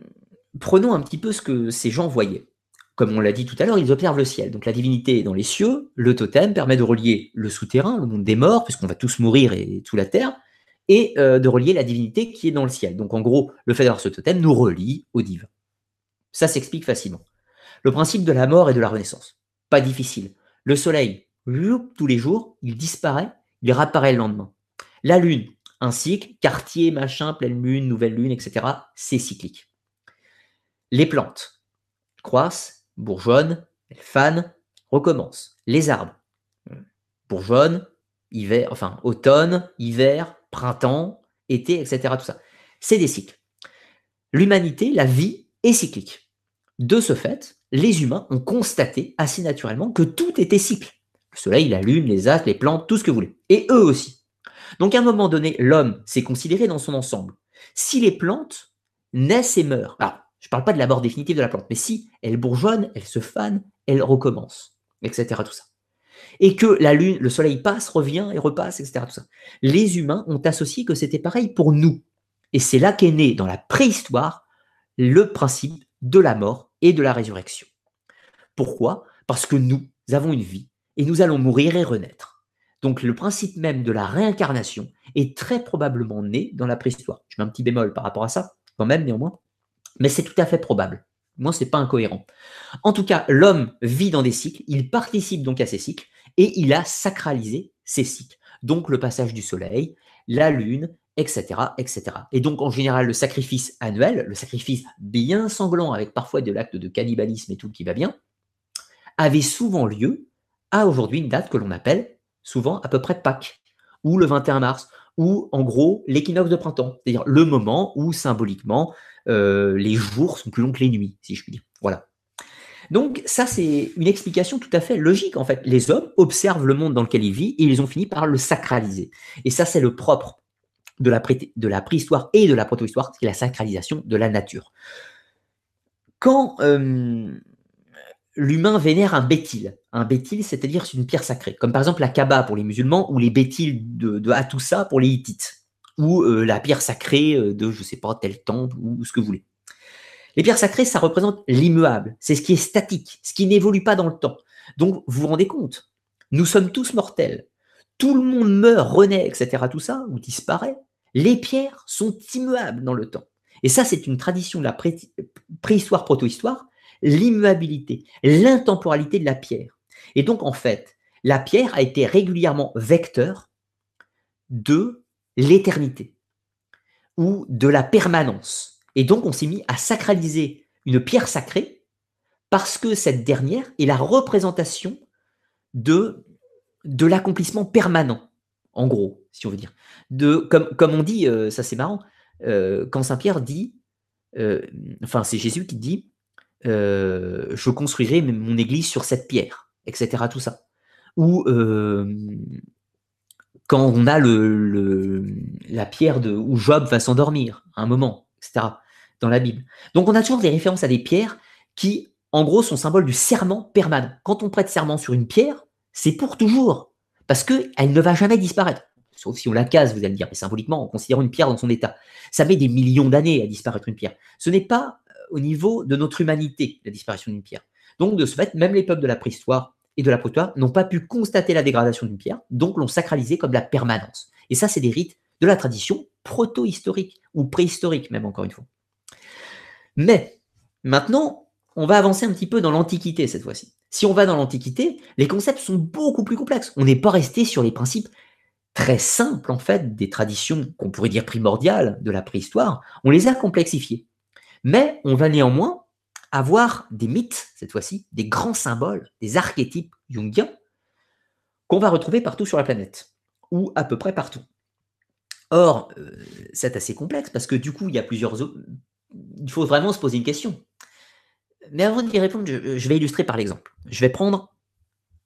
prenons un petit peu ce que ces gens voyaient. Comme on l'a dit tout à l'heure, ils observent le ciel. Donc la divinité est dans les cieux, le totem permet de relier le souterrain, le monde des morts, puisqu'on va tous mourir et tout la terre, et euh, de relier la divinité qui est dans le ciel. Donc en gros, le fait d'avoir ce totem nous relie au divin. Ça s'explique facilement. Le principe de la mort et de la renaissance. Pas difficile. Le soleil, tous les jours, il disparaît, il réapparaît le lendemain. La lune, un cycle, quartier, machin, pleine lune, nouvelle lune, etc. C'est cyclique. Les plantes croissent, bourgeonnent, elles fanent, recommencent. Les arbres bourgeonnent, hiver, enfin automne, hiver, printemps, été, etc. Tout ça. C'est des cycles. L'humanité, la vie, est cyclique. De ce fait, les humains ont constaté assez naturellement que tout était cycle. Le soleil, la lune, les astres, les plantes, tout ce que vous voulez. Et eux aussi. Donc à un moment donné, l'homme s'est considéré dans son ensemble. Si les plantes naissent et meurent, je ne parle pas de la mort définitive de la plante, mais si elles bourgeonnent, elles se fanent, elles recommencent, etc. Tout ça et que la lune, le soleil passe, revient et repasse, etc. Tout ça. Les humains ont associé que c'était pareil pour nous. Et c'est là qu'est né dans la préhistoire le principe de la mort et de la résurrection. Pourquoi? Parce que nous avons une vie et nous allons mourir et renaître. Donc le principe même de la réincarnation est très probablement né dans la préhistoire. Je mets un petit bémol par rapport à ça, quand même néanmoins, mais c'est tout à fait probable. Moi, c'est pas incohérent. En tout cas, l'homme vit dans des cycles, il participe donc à ces cycles, et il a sacralisé ces cycles. Donc le passage du soleil, la lune, etc., etc. Et donc en général, le sacrifice annuel, le sacrifice bien sanglant avec parfois de l'acte de cannibalisme et tout qui va bien, avait souvent lieu à aujourd'hui une date que l'on appelle souvent à peu près Pâques, ou le 21 mars, ou en gros l'équinoxe de printemps, c'est-à-dire le moment où symboliquement euh, les jours sont plus longs que les nuits, si je puis dire. Voilà. Donc ça, c'est une explication tout à fait logique. En fait, les hommes observent le monde dans lequel ils vivent et ils ont fini par le sacraliser. Et ça, c'est le propre de la, préhistoire et de la protohistoire, c'est la sacralisation de la nature. Quand euh, l'humain vénère un bétil, un bétil, c'est-à-dire une pierre sacrée, comme par exemple la Kaaba pour les musulmans ou les bétils de, de Hattusa pour les Hittites, ou euh, la pierre sacrée euh, de, je sais pas, tel temple ou ce que vous voulez. Les pierres sacrées, ça représente l'immuable. C'est ce qui est statique, ce qui n'évolue pas dans le temps. Donc, vous vous rendez compte, nous sommes tous mortels. Tout le monde meurt, renaît, etc. Tout ça, ou disparaît. Les pierres sont immuables dans le temps. Et ça, c'est une tradition de la préhistoire, protohistoire, l'immuabilité, l'intemporalité de la pierre. Et donc, en fait, la pierre a été régulièrement vecteur de l'éternité ou de la permanence. Et donc, on s'est mis à sacraliser une pierre sacrée parce que cette dernière est la représentation de, l'accomplissement permanent, en gros, si on veut dire. Comme, on dit, euh, ça c'est marrant, euh, quand Saint Pierre dit, euh, enfin c'est Jésus qui dit, je construirai mon église sur cette pierre, etc. Tout ça. Ou quand on a le, la pierre de, où Job va s'endormir, un moment, etc. Dans la Bible. Donc on a toujours des références à des pierres qui, en gros, sont symboles du serment permanent. Quand on prête serment sur une pierre, c'est pour toujours, parce qu'elle ne va jamais disparaître sauf si on la case, vous allez me dire, mais symboliquement, en considérant une pierre dans son état. Ça met des millions d'années à disparaître une pierre. Ce n'est pas euh, au niveau de notre humanité, la disparition d'une pierre. Donc, de ce fait, même les peuples de la préhistoire de la préhistoire n'ont pas pu constater la dégradation d'une pierre, donc l'ont sacralisé comme la permanence. Et ça, c'est des rites de la tradition proto-historique, ou préhistorique même, encore une fois. Mais, maintenant, on va avancer un petit peu dans l'Antiquité cette fois-ci. Si on va dans l'Antiquité, les concepts sont beaucoup plus complexes. On n'est pas resté sur les principes très simples, en fait, des traditions qu'on pourrait dire primordiales de la préhistoire, on les a complexifiées. Mais on va néanmoins avoir des mythes, cette fois-ci, des grands symboles, des archétypes jungiens, qu'on va retrouver partout sur la planète, ou à peu près partout. Or, euh, c'est assez complexe parce que du coup, il y a plusieurs. Il faut vraiment se poser une question. Mais avant d'y répondre, je vais illustrer par l'exemple. Je vais prendre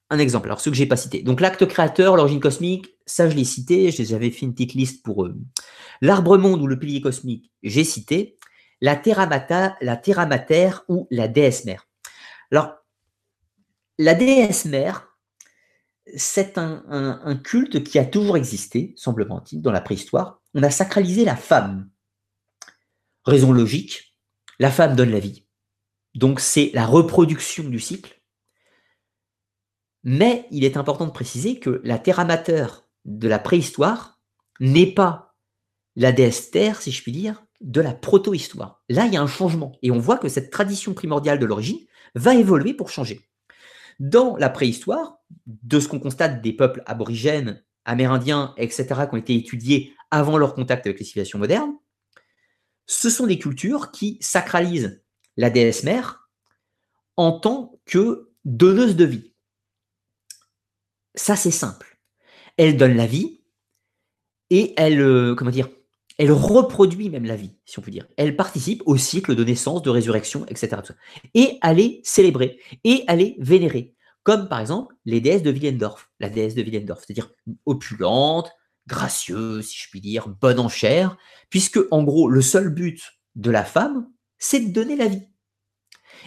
un exemple, alors ceux que j'ai pas cités. Donc l'acte créateur, l'origine cosmique, ça je l'ai cité, j'avais fait une petite liste pour eux. L'arbre monde ou le pilier cosmique, j'ai cité. La terra, la ou la déesse mère. Alors, la déesse mère, c'est un, un, culte qui a toujours existé, semble-t-il, dans la préhistoire. On a sacralisé la femme. Raison logique, la femme donne la vie. Donc c'est la reproduction du cycle mais il est important de préciser que la terre amateur de la préhistoire n'est pas la déesse terre, si je puis dire, de la proto-histoire. Là, il y a un changement. Et on voit que cette tradition primordiale de l'origine va évoluer pour changer. Dans la préhistoire, de ce qu'on constate des peuples aborigènes, amérindiens, etc., qui ont été étudiés avant leur contact avec les civilisations modernes, ce sont des cultures qui sacralisent la déesse mère en tant que donneuse de vie. Ça, c'est simple. Elle donne la vie et elle, euh, comment dire, elle reproduit même la vie, si on peut dire. Elle participe au cycle de naissance, de résurrection, etc. Et elle est célébrée et elle est vénérée. Comme par exemple les déesses de Willendorf, la déesse de Willendorf, c'est-à-dire opulente, gracieuse, si je puis dire, bonne en chair, puisque en gros, le seul but de la femme, c'est de donner la vie.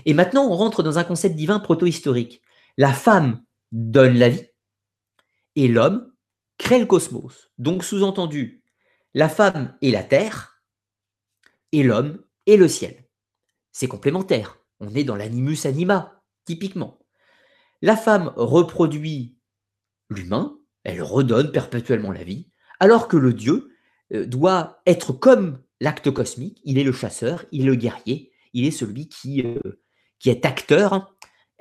Et maintenant, on rentre dans un concept divin proto-historique. La femme donne la vie, et l'homme crée le cosmos. Donc sous-entendu, la femme est la terre et l'homme est le ciel. C'est complémentaire. On est dans l'animus anima, typiquement. La femme reproduit l'humain, elle redonne perpétuellement la vie, alors que le Dieu euh, doit être comme l'acte cosmique, il est le chasseur, il est le guerrier, il est celui qui, euh, est acteur,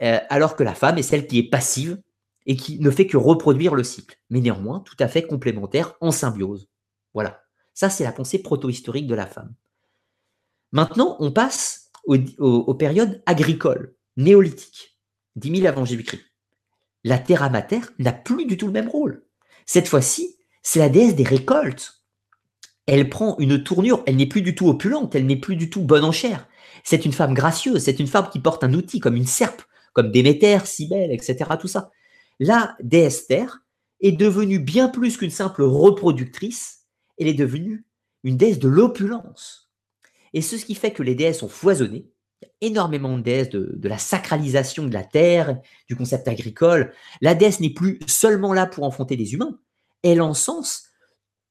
euh, alors que la femme est celle qui est passive, et qui ne fait que reproduire le cycle, mais néanmoins tout à fait complémentaire en symbiose. Voilà. Ça, c'est la pensée proto-historique de la femme. Maintenant, on passe aux, périodes agricoles, néolithiques, 10 000 avant Jésus-Christ. La terra mater n'a plus du tout le même rôle. Cette fois-ci, c'est la déesse des récoltes. Elle prend une tournure, elle n'est plus du tout opulente, elle n'est plus du tout bonne en chair. C'est une femme gracieuse, c'est une femme qui porte un outil comme une serpe, comme Déméter, Cybèle, etc. Tout ça la déesse Terre est devenue bien plus qu'une simple reproductrice, elle est devenue une déesse de l'opulence. Et ce qui fait que les déesses ont foisonné. Il y a énormément de déesses de, la sacralisation de la terre, du concept agricole. La déesse n'est plus seulement là pour enfanter des humains, elle encense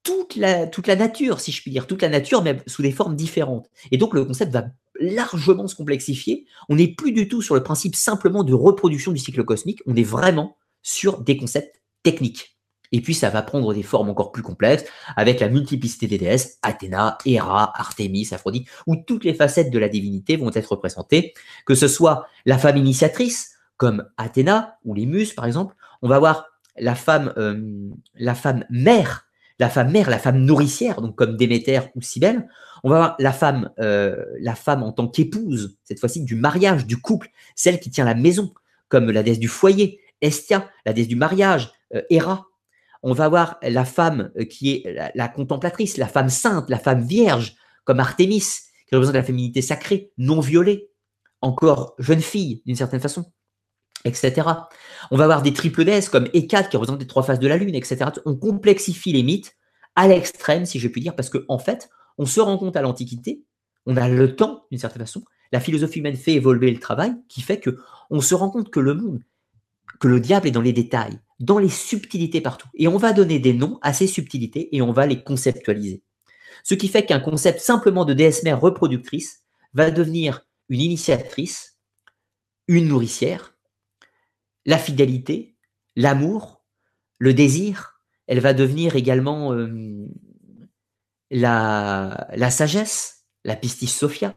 toute la, toute la nature, si je puis dire, toute la nature, mais sous des formes différentes. Et donc le concept va largement se complexifier. On n'est plus du tout sur le principe simplement de reproduction du cycle cosmique, on est vraiment sur des concepts techniques. Et puis ça va prendre des formes encore plus complexes avec la multiplicité des déesses, Athéna, Héra, Artémis, Aphrodite, où toutes les facettes de la divinité vont être représentées, que ce soit la femme initiatrice, comme Athéna ou les Muses par exemple, on va voir la femme, euh, la femme mère, la femme mère, la femme nourricière, donc comme Déméter ou Cybèle. On va voir la femme, euh, la femme en tant qu'épouse, cette fois-ci du mariage, du couple, celle qui tient la maison, comme la déesse du foyer, Estia, la déesse du mariage, euh, Héra. On va voir la femme euh, qui est la, contemplatrice, la femme sainte, la femme vierge, comme Artémis, qui représente la féminité sacrée, non violée, encore jeune fille d'une certaine façon, etc. On va avoir des triple déesses comme Hécate qui représente les trois faces de la lune, etc. On complexifie les mythes à l'extrême, si je puis dire, parce qu'en en fait, on se rend compte à l'Antiquité, on a le temps, d'une certaine façon, la philosophie humaine fait évoluer le travail, qui fait que on se rend compte que le monde, que le diable est dans les détails, dans les subtilités partout. Et on va donner des noms à ces subtilités et on va les conceptualiser. Ce qui fait qu'un concept simplement de déesse mère reproductrice va devenir une initiatrice, une nourricière, la fidélité, l'amour, le désir. Elle va devenir également euh, la, la sagesse, la pistis sophia.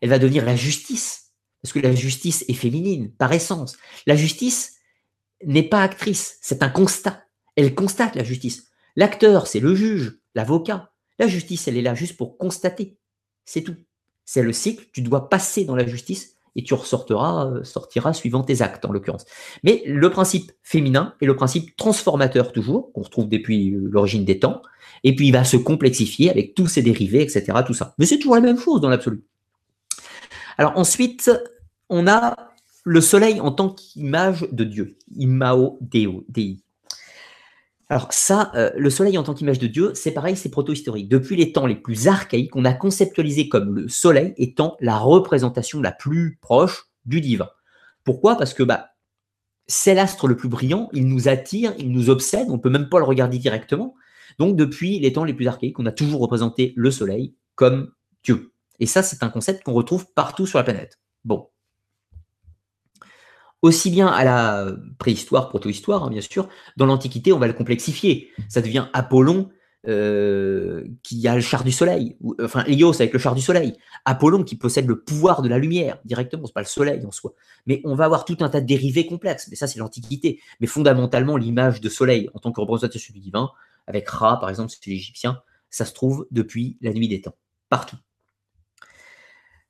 Elle va devenir la justice, parce que la justice est féminine par essence. La justice n'est pas actrice, c'est un constat. Elle constate la justice. L'acteur, c'est le juge, l'avocat. La justice, elle est là juste pour constater. C'est tout. C'est le cycle. Tu dois passer dans la justice et tu ressortiras, euh, sortiras suivant tes actes en l'occurrence. Mais le principe féminin est le principe transformateur toujours, qu'on retrouve depuis euh, l'origine des temps, et puis il va se complexifier avec tous ses dérivés, etc. Tout ça. Mais c'est toujours la même chose dans l'absolu. Alors ensuite, on a le soleil en tant qu'image de Dieu, imao deo, dei. Alors ça, euh, le soleil en tant qu'image de Dieu, c'est pareil, c'est proto-historique. Depuis les temps les plus archaïques, on a conceptualisé comme le soleil étant la représentation la plus proche du divin. Pourquoi? Parce que bah, c'est l'astre le plus brillant, il nous attire, il nous obsède, on ne peut même pas le regarder directement. Donc depuis les temps les plus archaïques, on a toujours représenté le soleil comme Dieu. Et ça, c'est un concept qu'on retrouve partout sur la planète. Bon, aussi bien à la préhistoire, proto-histoire, hein, bien sûr, dans l'Antiquité, on va le complexifier. Ça devient Apollon euh, qui a le char du soleil, enfin Hélios avec le char du soleil, Apollon qui possède le pouvoir de la lumière directement, c'est pas le soleil en soi. Mais on va avoir tout un tas de dérivés complexes, mais ça c'est l'Antiquité. Mais fondamentalement, l'image de soleil en tant que représentation du divin, avec Ra par exemple, c'est l'Égyptien, ça se trouve depuis la nuit des temps, partout.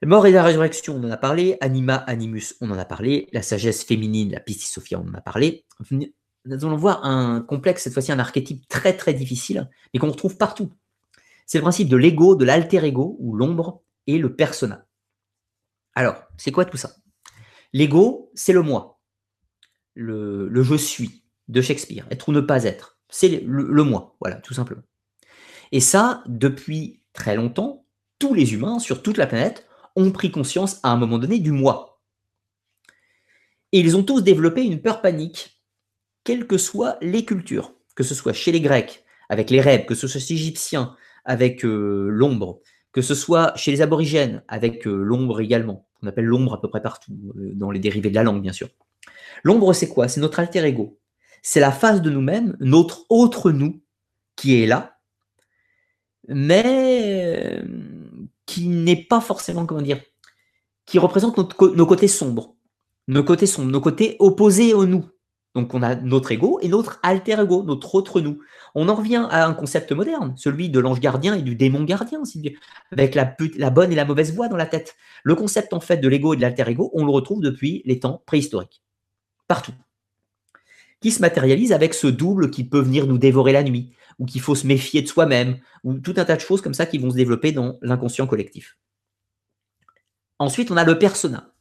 Mort et la résurrection, on en a parlé. Anima, animus, on en a parlé. La sagesse féminine, la pistis sophia, on en a parlé. Nous allons voir un complexe, cette fois-ci un archétype très très difficile, mais qu'on retrouve partout. C'est le principe de l'ego, de l'alter ego, ou l'ombre, et le persona. Alors, c'est quoi tout ça? L'ego, c'est le moi, le, je suis de Shakespeare, être ou ne pas être. C'est le moi, voilà, tout simplement. Et ça, depuis très longtemps, tous les humains sur toute la planète ont pris conscience à un moment donné du moi. Et ils ont tous développé une peur panique, quelles que soient les cultures, que ce soit chez les Grecs, avec les rêves, que ce soit chez les Égyptiens, avec euh, l'ombre, que ce soit chez les aborigènes, avec euh, l'ombre également. On appelle l'ombre à peu près partout, euh, dans les dérivés de la langue, bien sûr. L'ombre, c'est quoi? C'est notre alter ego. C'est la face de nous-mêmes, notre autre nous, qui est là, mais qui n'est pas forcément, comment dire, qui représente nos côtés sombres, nos côtés sombres, nos côtés opposés au nous. Donc on a notre ego et notre alter ego, notre autre nous. On en revient à un concept moderne, celui de l'ange gardien et du démon gardien, avec la, la bonne et la mauvaise voix dans la tête. Le concept en fait de l'ego et de l'alter ego, on le retrouve depuis les temps préhistoriques, partout, qui se matérialise avec ce double qui peut venir nous dévorer la nuit, ou qu'il faut se méfier de soi-même, ou tout un tas de choses comme ça qui vont se développer dans l'inconscient collectif. Ensuite, on a le persona.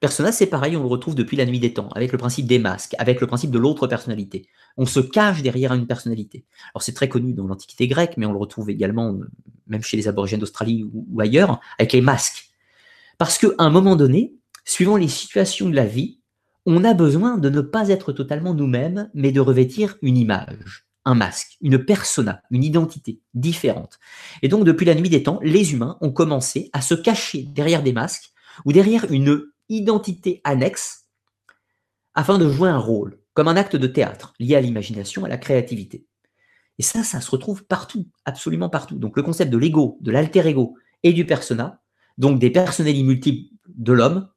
Persona, c'est pareil, on le retrouve depuis la nuit des temps, avec le principe des masques, avec le principe de l'autre personnalité. On se cache derrière une personnalité. Alors c'est très connu dans l'Antiquité grecque, mais on le retrouve également, même chez les aborigènes d'Australie ou, ailleurs, avec les masques. Parce qu'à un moment donné, suivant les situations de la vie, on a besoin de ne pas être totalement nous-mêmes, mais de revêtir une image un masque, une persona, une identité différente. Et donc, depuis la nuit des temps, les humains ont commencé à se cacher derrière des masques ou derrière une identité annexe afin de jouer un rôle, comme un acte de théâtre lié à l'imagination, à la créativité. Et ça, ça se retrouve partout, absolument partout. Donc, le concept de l'ego, de l'alter ego et du persona, donc des personnalités multiples de l'homme,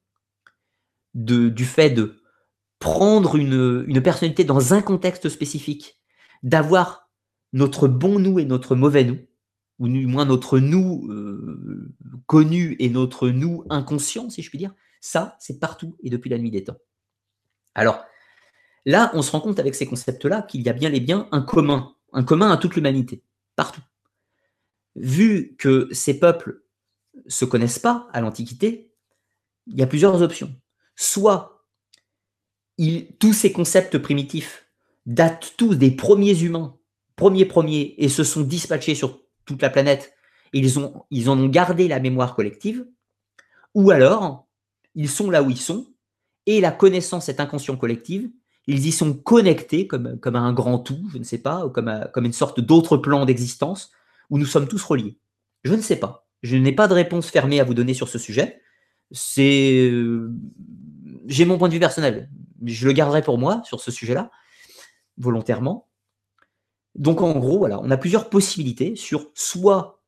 du fait de prendre une, personnalité dans un contexte spécifique d'avoir notre bon nous et notre mauvais nous, ou du moins notre nous euh, connu et notre nous inconscient, si je puis dire, ça, c'est partout et depuis la nuit des temps. Alors, là, on se rend compte avec ces concepts-là qu'il y a bien les biens un commun, un commun à toute l'humanité, partout. vu que ces peuples se connaissent pas à l'Antiquité, il y a plusieurs options. Soit tous ces concepts primitifs datent tous des premiers humains, premiers premiers, et se sont dispatchés sur toute la planète, et ils, ont, en ont gardé la mémoire collective, ou alors ils sont là où ils sont, et la connaissance, cette inconscient collective, ils y sont connectés comme, à un grand tout, je ne sais pas, ou comme, comme une sorte d'autre plan d'existence, où nous sommes tous reliés. Je ne sais pas. Je n'ai pas de réponse fermée à vous donner sur ce sujet. C'est, euh, j'ai mon point de vue personnel. Je le garderai pour moi sur ce sujet-là, volontairement. Donc en gros, voilà, on a plusieurs possibilités sur soit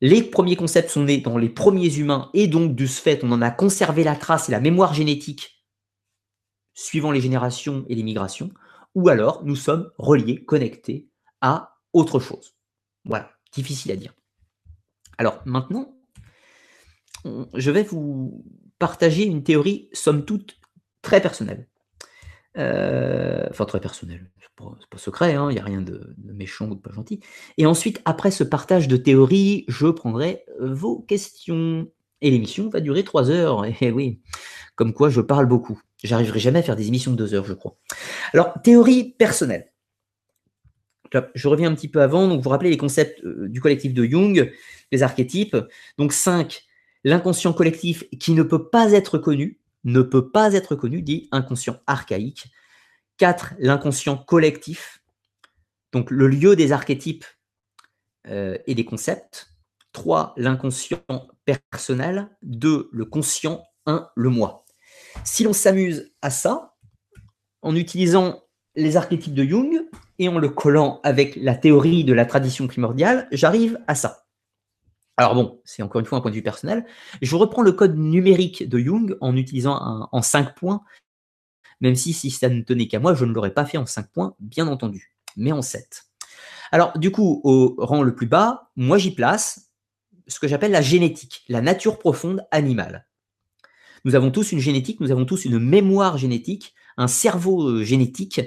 les premiers concepts sont nés dans les premiers humains et donc de ce fait, on en a conservé la trace et la mémoire génétique suivant les générations et les migrations, ou alors nous sommes reliés, connectés à autre chose. Voilà, difficile à dire. Alors maintenant, je vais vous partager une théorie, somme toute, très personnelle. Euh, enfin, très personnelle, c'est pas, pas secret, il hein, n'y a rien de, méchant ou de pas gentil. Et ensuite, après ce partage de théories, je prendrai vos questions. Et l'émission va durer trois heures. Et oui, comme quoi je parle beaucoup. J'arriverai jamais à faire des émissions de deux heures, je crois. Alors, théorie personnelle. Je reviens un petit peu avant. Donc, vous rappelez les concepts euh, du collectif de Jung, les archétypes. Donc, 5, l'inconscient collectif qui ne peut pas être connu, ne peut pas être connu, dit inconscient archaïque. 4, l'inconscient collectif, donc le lieu des archétypes euh, et des concepts. 3, l'inconscient personnel. 2, le conscient. 1, le moi. Si l'on s'amuse à ça, en utilisant les archétypes de Jung et en le collant avec la théorie de la tradition primordiale, j'arrive à ça. Alors bon, c'est encore une fois un point de vue personnel. Je reprends le code numérique de Jung en utilisant en 5 points, même si si ça ne tenait qu'à moi, je ne l'aurais pas fait en 5 points, bien entendu, mais en 7. Alors du coup, au rang le plus bas, moi j'y place ce que j'appelle la génétique, la nature profonde animale. Nous avons tous une génétique, nous avons tous une mémoire génétique, un cerveau euh, génétique.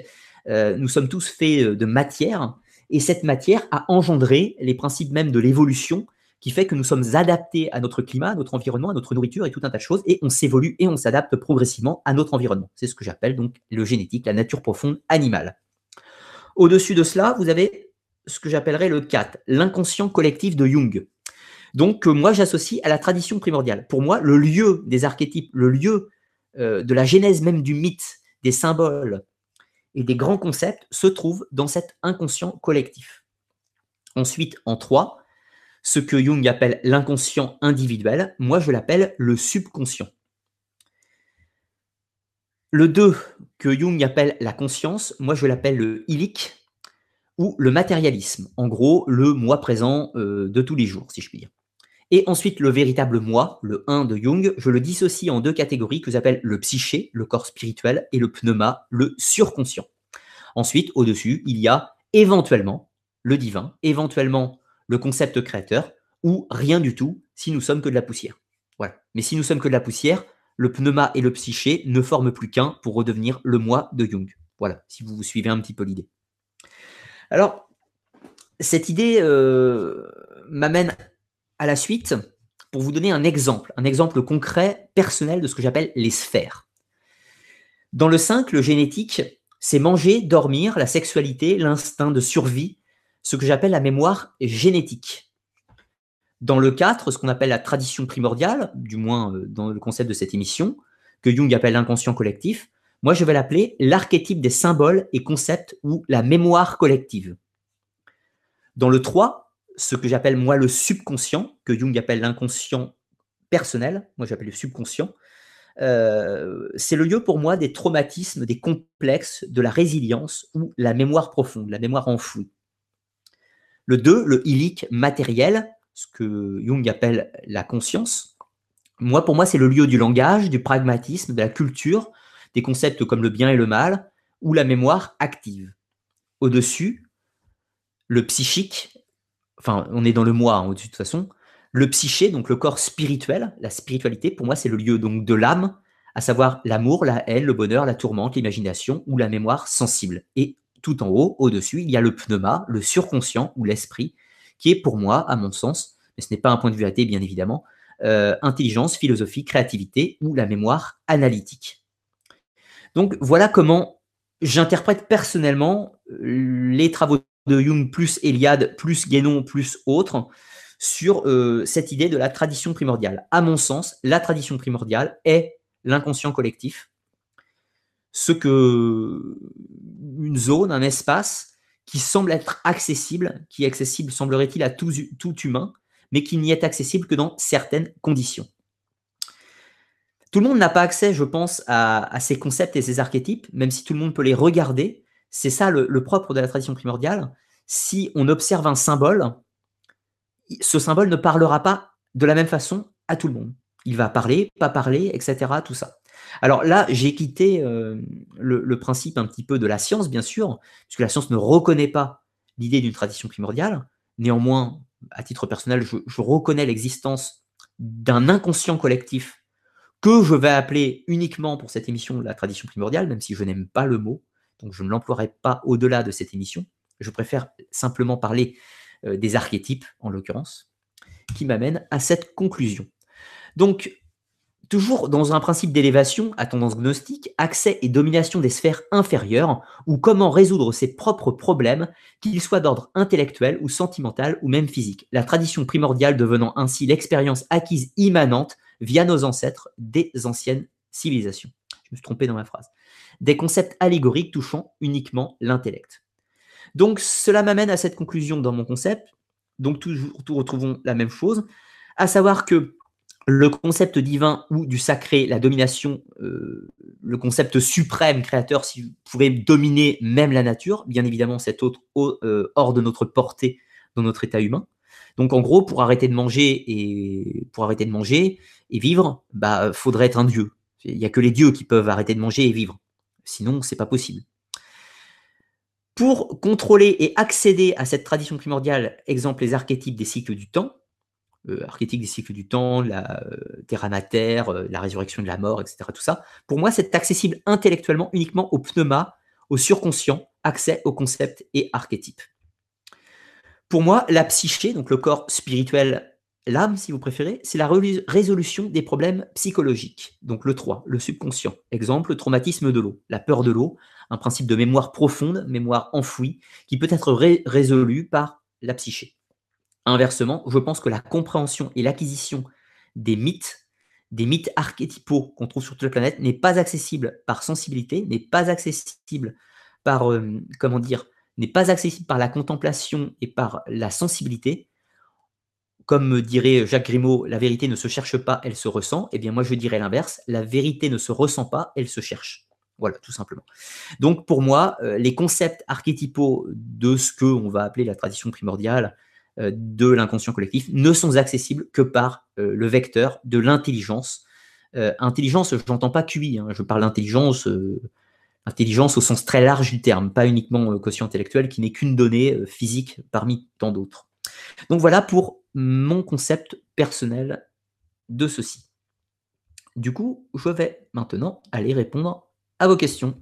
Euh, nous sommes tous faits euh, de matière, et cette matière a engendré les principes même de l'évolution qui fait que nous sommes adaptés à notre climat, à notre environnement, à notre nourriture et tout un tas de choses, et on s'évolue et on s'adapte progressivement à notre environnement. C'est ce que j'appelle donc le génétique, la nature profonde animale. Au-dessus de cela, vous avez ce que j'appellerais le 4, l'inconscient collectif de Jung. Donc, moi, j'associe à la tradition primordiale. Pour moi, le lieu des archétypes, le lieu euh, de la genèse même du mythe, des symboles et des grands concepts se trouve dans cet inconscient collectif. Ensuite, en 3, ce que Jung appelle l'inconscient individuel, moi je l'appelle le subconscient. Le 2, que Jung appelle la conscience, moi je l'appelle le ilique ou le matérialisme. En gros, le moi présent euh, de tous les jours, si je puis dire. Et ensuite, le véritable moi, le 1 de Jung, je le dissocie en deux catégories que j'appelle le psyché, le corps spirituel, et le pneuma, le surconscient. Ensuite, au-dessus, il y a éventuellement le divin, éventuellement le concept créateur, ou rien du tout si nous sommes que de la poussière. Voilà. Mais si nous sommes que de la poussière, le pneuma et le psyché ne forment plus qu'un pour redevenir le moi de Jung. Voilà, si vous suivez un petit peu l'idée. Alors, cette idée euh, m'amène à la suite pour vous donner un exemple, un exemple concret, personnel de ce que j'appelle les sphères. Dans le 5, le génétique, c'est manger, dormir, la sexualité, l'instinct de survie, ce que j'appelle la mémoire génétique. Dans le 4, ce qu'on appelle la tradition primordiale, du moins euh, dans le concept de cette émission, que Jung appelle l'inconscient collectif, moi je vais l'appeler l'archétype des symboles et concepts ou la mémoire collective. Dans le 3, ce que j'appelle moi le subconscient, que Jung appelle l'inconscient personnel, moi j'appelle le subconscient, euh, c'est le lieu pour moi des traumatismes, des complexes, de la résilience ou la mémoire profonde, la mémoire enfouie. Le 2, le ilique matériel, ce que Jung appelle la conscience. Moi, pour moi, c'est le lieu du langage, du pragmatisme, de la culture, des concepts comme le bien et le mal, ou la mémoire active. Au-dessus, le psychique, enfin, on est dans le moi, hein, de toute façon, le psyché, donc le corps spirituel, la spiritualité, pour moi, c'est le lieu donc de l'âme, à savoir l'amour, la haine, le bonheur, la tourmente, l'imagination ou la mémoire sensible. Et tout en haut, au-dessus, il y a le pneuma, le surconscient ou l'esprit, qui est pour moi, à mon sens, mais ce n'est pas un point de vue athée bien évidemment, euh, intelligence, philosophie, créativité ou la mémoire analytique. Donc voilà comment j'interprète personnellement euh, les travaux de Jung plus Eliade plus Guénon plus autres sur euh, cette idée de la tradition primordiale. À mon sens, la tradition primordiale est l'inconscient collectif, ce que une zone, un espace qui semble être accessible, qui est accessible, semblerait-il, à tout, humain, mais qui n'y est accessible que dans certaines conditions. Tout le monde n'a pas accès, je pense, à, ces concepts et ces archétypes, même si tout le monde peut les regarder. C'est ça le, propre de la tradition primordiale. Si on observe un symbole, ce symbole ne parlera pas de la même façon à tout le monde. Il va parler, pas parler, etc. Tout ça. Alors là, j'ai quitté euh, le, principe un petit peu de la science, bien sûr, puisque la science ne reconnaît pas l'idée d'une tradition primordiale. Néanmoins, à titre personnel, je reconnais l'existence d'un inconscient collectif que je vais appeler uniquement pour cette émission la tradition primordiale, même si je n'aime pas le mot, donc je ne l'emploierai pas au-delà de cette émission. Je préfère simplement parler euh, des archétypes, en l'occurrence, qui m'amènent à cette conclusion. Donc, toujours dans un principe d'élévation à tendance gnostique, accès et domination des sphères inférieures, ou comment résoudre ses propres problèmes, qu'ils soient d'ordre intellectuel ou sentimental ou même physique. La tradition primordiale devenant ainsi l'expérience acquise immanente via nos ancêtres des anciennes civilisations. Je me suis trompé dans ma phrase. Des concepts allégoriques touchant uniquement l'intellect. Donc cela m'amène à cette conclusion dans mon concept. Donc toujours, tout retrouvons la même chose, à savoir que le concept divin ou du sacré, la domination, euh, le concept suprême créateur, si vous pouvez dominer même la nature, bien évidemment, c'est autre, euh, hors de notre portée dans notre état humain. Donc en gros, pour arrêter de manger et pour arrêter de manger et vivre, bah faudrait être un dieu. Il n'y a que les dieux qui peuvent arrêter de manger et vivre. Sinon, c'est pas possible. Pour contrôler et accéder à cette tradition primordiale, exemple les archétypes des cycles du temps, euh, des cycles du temps, la euh, terra mater, euh, la résurrection de la mort, etc. Tout ça, pour moi, c'est accessible intellectuellement uniquement au pneuma, au surconscient, accès aux concepts et archétypes. Pour moi, la psyché, donc le corps spirituel, l'âme, si vous préférez, c'est la résolution des problèmes psychologiques. Donc le 3, le subconscient. Exemple, le traumatisme de l'eau, la peur de l'eau, un principe de mémoire profonde, mémoire enfouie, qui peut être résolu par la psyché. Inversement, je pense que la compréhension et l'acquisition des mythes, des mythes archétypaux qu'on trouve sur toute la planète, n'est pas accessible par sensibilité, n'est pas accessible par, euh, comment dire, n'est pas accessible par la contemplation et par la sensibilité, comme me dirait Jacques Grimaud, la vérité ne se cherche pas, elle se ressent, eh bien moi je dirais l'inverse, la vérité ne se ressent pas, elle se cherche. Voilà, tout simplement. Donc pour moi, euh, les concepts archétypaux de ce que on va appeler la tradition primordiale de l'inconscient collectif ne sont accessibles que par euh, le vecteur de l'intelligence. intelligence, je n'entends pas QI, hein, je parle d'intelligence Intelligence au sens très large du terme, pas uniquement euh, quotient intellectuel, qui n'est qu'une donnée euh, physique parmi tant d'autres. Donc voilà pour mon concept personnel de ceci. Du coup, je vais maintenant aller répondre à vos questions.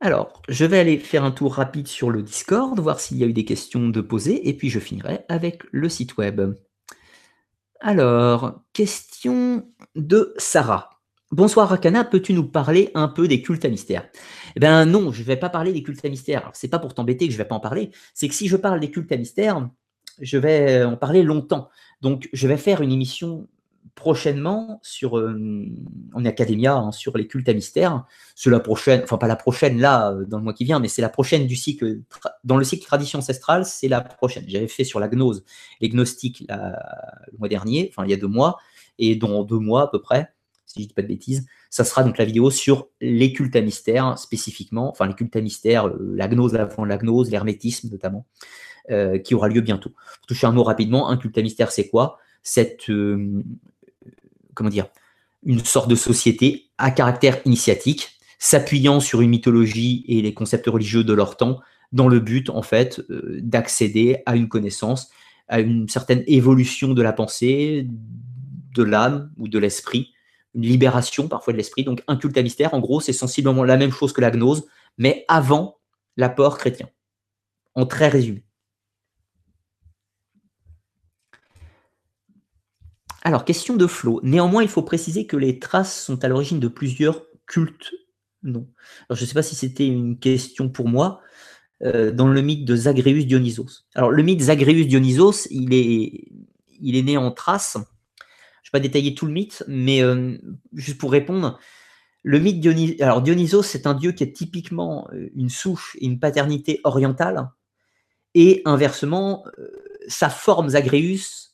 Alors, je vais aller faire un tour rapide sur le Discord, voir s'il y a eu des questions de poser, et puis je finirai avec le site web. Alors, question de Sarah. Bonsoir Rakana, peux-tu nous parler un peu des cultes à mystère? Eh bien non, je ne vais pas parler des cultes à mystère. Alors c'est pas pour t'embêter que je ne vais pas en parler, c'est que si je parle des cultes à mystère, je vais en parler longtemps. Donc je vais faire une émission prochainement sur euh, en Academia hein, sur les cultes à mystère. C'est la prochaine, enfin pas la prochaine là euh, dans le mois qui vient, mais c'est la prochaine du cycle dans le cycle tradition ancestrale, c'est la prochaine. J'avais fait sur la gnose, les gnostiques le mois dernier, enfin il y a deux mois, et dans deux mois à peu près si je dis pas de bêtises. Ça sera donc la vidéo sur les cultes à mystère spécifiquement, enfin les cultes à mystère, la gnose avant la gnose, l'hermétisme notamment, euh, qui aura lieu bientôt. Pour toucher un mot rapidement, un culte à mystère, c'est quoi? Cette, euh, comment dire, une sorte de société à caractère initiatique, s'appuyant sur une mythologie et les concepts religieux de leur temps, dans le but, en fait, d'accéder à une connaissance, à une certaine évolution de la pensée, de l'âme ou de l'esprit, une libération parfois de l'esprit. Donc un culte à mystère, en gros, c'est sensiblement la même chose que la gnose, mais avant l'apport chrétien. en très résumé. Alors, question de Flo. Néanmoins, il faut préciser que les traces sont à l'origine de plusieurs cultes. Non. Alors, je ne sais pas si c'était une question pour moi. Euh, dans le mythe de Zagreus Dionysos. Alors, le mythe Zagreus Dionysos, il est, il est né en Thrace. Je ne vais pas détailler tout le mythe, mais euh, juste pour répondre, le mythe Dionysos, alors Dionysos, c'est un dieu qui est typiquement euh, une souche et une paternité orientale, et inversement, sa forme Zagreus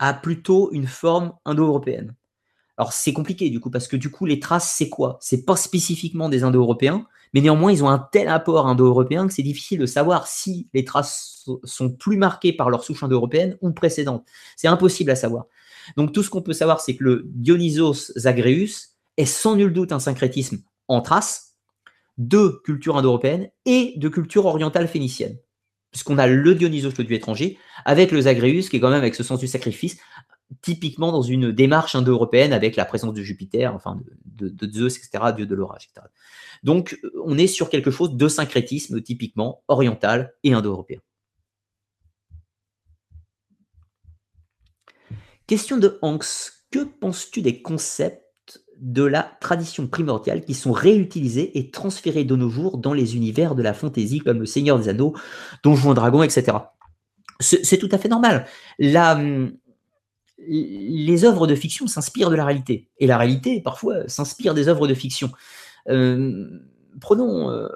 a plutôt une forme indo-européenne. Alors c'est compliqué du coup, parce que du coup, les traces, c'est quoi? C'est pas spécifiquement des indo-européens, mais néanmoins, ils ont un tel apport indo-européen que c'est difficile de savoir si les traces sont plus marquées par leur souche indo-européenne ou précédente. C'est impossible à savoir. Donc tout ce qu'on peut savoir, c'est que le Dionysos Zagreus est sans nul doute un syncrétisme en traces de culture indo-européenne et de culture orientale phénicienne. Puisqu'on a le Dionysos, le dieu étranger, avec le Zagreus, qui est quand même avec ce sens du sacrifice, typiquement dans une démarche indo-européenne avec la présence de Jupiter, enfin de, Zeus, etc., dieu de l'orage, etc. Donc, on est sur quelque chose de syncrétisme typiquement oriental et indo-européen. Question de Hanks. Que penses-tu des concepts de la tradition primordiale qui sont réutilisés et transférés de nos jours dans les univers de la fantaisie comme le Seigneur des Anneaux, Donjons et Dragons, etc. C'est tout à fait normal. Les œuvres de fiction s'inspirent de la réalité. Et la réalité, parfois, s'inspire des œuvres de fiction. Euh, prenons euh,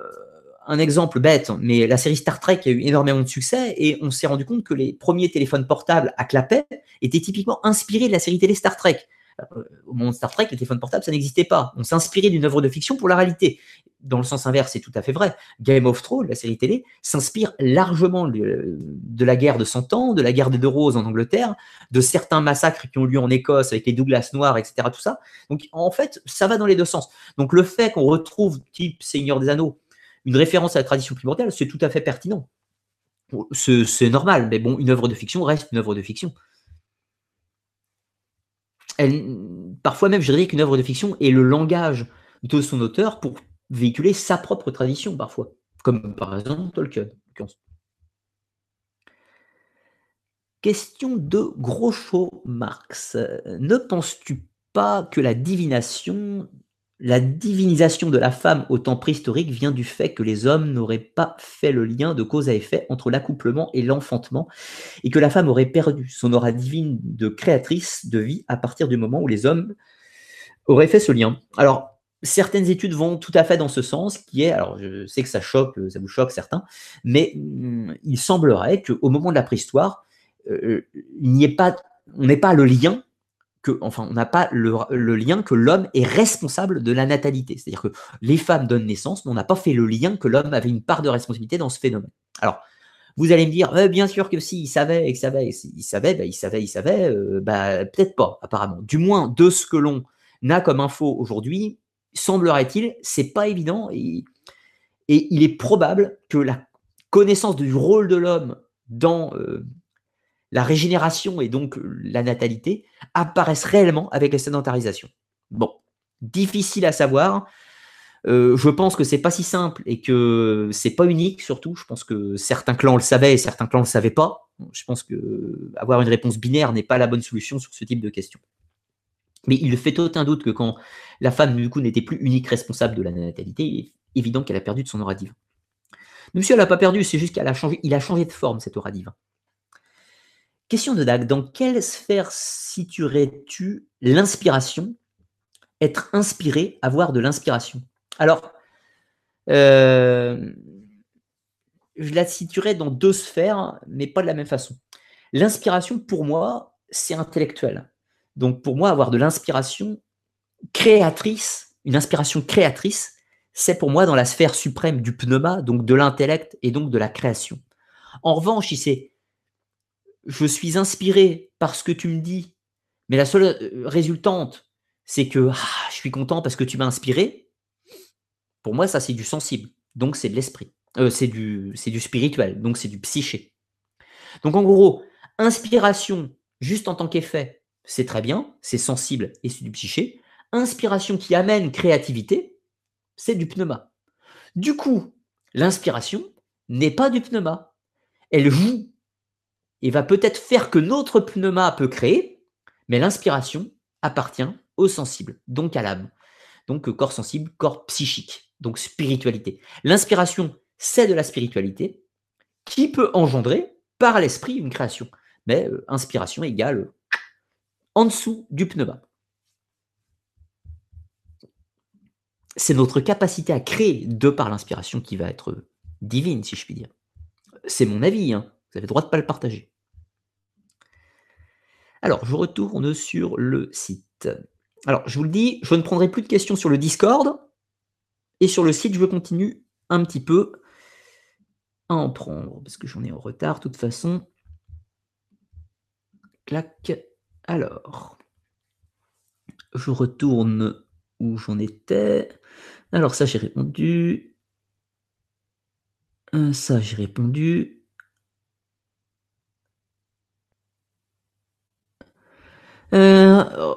un exemple bête, mais la série Star Trek a eu énormément de succès et on s'est rendu compte que les premiers téléphones portables à clapet étaient typiquement inspirés de la série télé Star Trek. Euh, au moment de Star Trek, les téléphones portables, ça n'existait pas. On s'inspirait d'une œuvre de fiction pour la réalité. Dans le sens inverse, c'est tout à fait vrai. Game of Thrones, la série télé, s'inspire largement de la guerre de Cent Ans, de la guerre des Deux Roses en Angleterre, de certains massacres qui ont lieu en Écosse avec les Douglas noirs, etc. Tout ça. Donc, en fait, ça va dans les deux sens. Donc, le fait qu'on retrouve, type Seigneur des Anneaux, une référence à la tradition primordiale, c'est tout à fait pertinent. C'est normal, mais bon, une œuvre de fiction reste une œuvre de fiction parfois même, je dirais qu'une œuvre de fiction est le langage de son auteur pour véhiculer sa propre tradition, parfois, comme par exemple Tolkien. Question de Groucho Marx. Ne penses-tu pas que la divination la divinisation de la femme au temps préhistorique vient du fait que les hommes n'auraient pas fait le lien de cause à effet entre l'accouplement et l'enfantement, et que la femme aurait perdu son aura divine de créatrice de vie à partir du moment où les hommes auraient fait ce lien. Alors, certaines études vont tout à fait dans ce sens, qui est, alors je sais que ça choque, ça vous choque certains, mais hum, il semblerait qu'au moment de la préhistoire, euh, il n'y ait on n'ait pas le lien enfin, on n'a pas le, lien que l'homme est responsable de la natalité. C'est-à-dire que les femmes donnent naissance, mais on n'a pas fait le lien que l'homme avait une part de responsabilité dans ce phénomène. Alors, vous allez me dire, euh, bien sûr que si, il savait, il savait, il savait, bah, il savait, il savait, euh, bah, peut-être pas, apparemment. Du moins, de ce que l'on a comme info aujourd'hui, semblerait-il, c'est pas évident et, il est probable que la connaissance du rôle de l'homme dans euh, la régénération et donc la natalité apparaissent réellement avec la sédentarisation. Bon, difficile à savoir. Euh, je pense que c'est pas si simple et que c'est pas unique surtout. Je pense que certains clans le savaient et certains clans le savaient pas. Je pense que avoir une réponse binaire n'est pas la bonne solution sur ce type de question. Mais il fait aucun doute que quand la femme du coup n'était plus unique responsable de la natalité, il est évident qu'elle a perdu de son aura divin. Même si elle n'a pas perdu, c'est juste qu'il a changé, il a changé de forme cet aura divin. Question de Dag, dans quelle sphère situerais-tu l'inspiration Être inspiré, avoir de l'inspiration? Alors, euh, je la situerais dans deux sphères, mais pas de la même façon. L'inspiration, pour moi, c'est intellectuel. Donc, pour moi, avoir de l'inspiration créatrice, une inspiration créatrice, c'est pour moi dans la sphère suprême du pneuma, donc de l'intellect et donc de la création. En revanche, si c'est je suis inspiré par ce que tu me dis, mais la seule euh, résultante, c'est que ah, je suis content parce que tu m'as inspiré. Pour moi, ça, c'est du sensible. Donc, c'est de l'esprit. Euh, c'est du, du spirituel. Donc, c'est du psyché. Donc, en gros, inspiration juste en tant qu'effet, c'est très bien. C'est sensible et c'est du psyché. Inspiration qui amène créativité, c'est du pneuma. Du coup, l'inspiration n'est pas du pneuma. elle joue et va peut-être faire que notre pneuma peut créer, mais l'inspiration appartient au sensible, donc à l'âme. Donc corps sensible, corps psychique, donc spiritualité. L'inspiration, c'est de la spiritualité qui peut engendrer par l'esprit une création. Mais euh, inspiration égale en dessous du pneuma. C'est notre capacité à créer de par l'inspiration qui va être divine, si je puis dire. C'est mon avis, hein. vous avez le droit de ne pas le partager. Alors, je retourne sur le site. Alors, je vous le dis, je ne prendrai plus de questions sur le Discord. Et sur le site, je continue un petit peu à en prendre, parce que j'en ai en retard, de toute façon. Clac. Alors, je retourne où j'en étais. Alors ça, j'ai répondu. Euh, ça, j'ai répondu. Euh,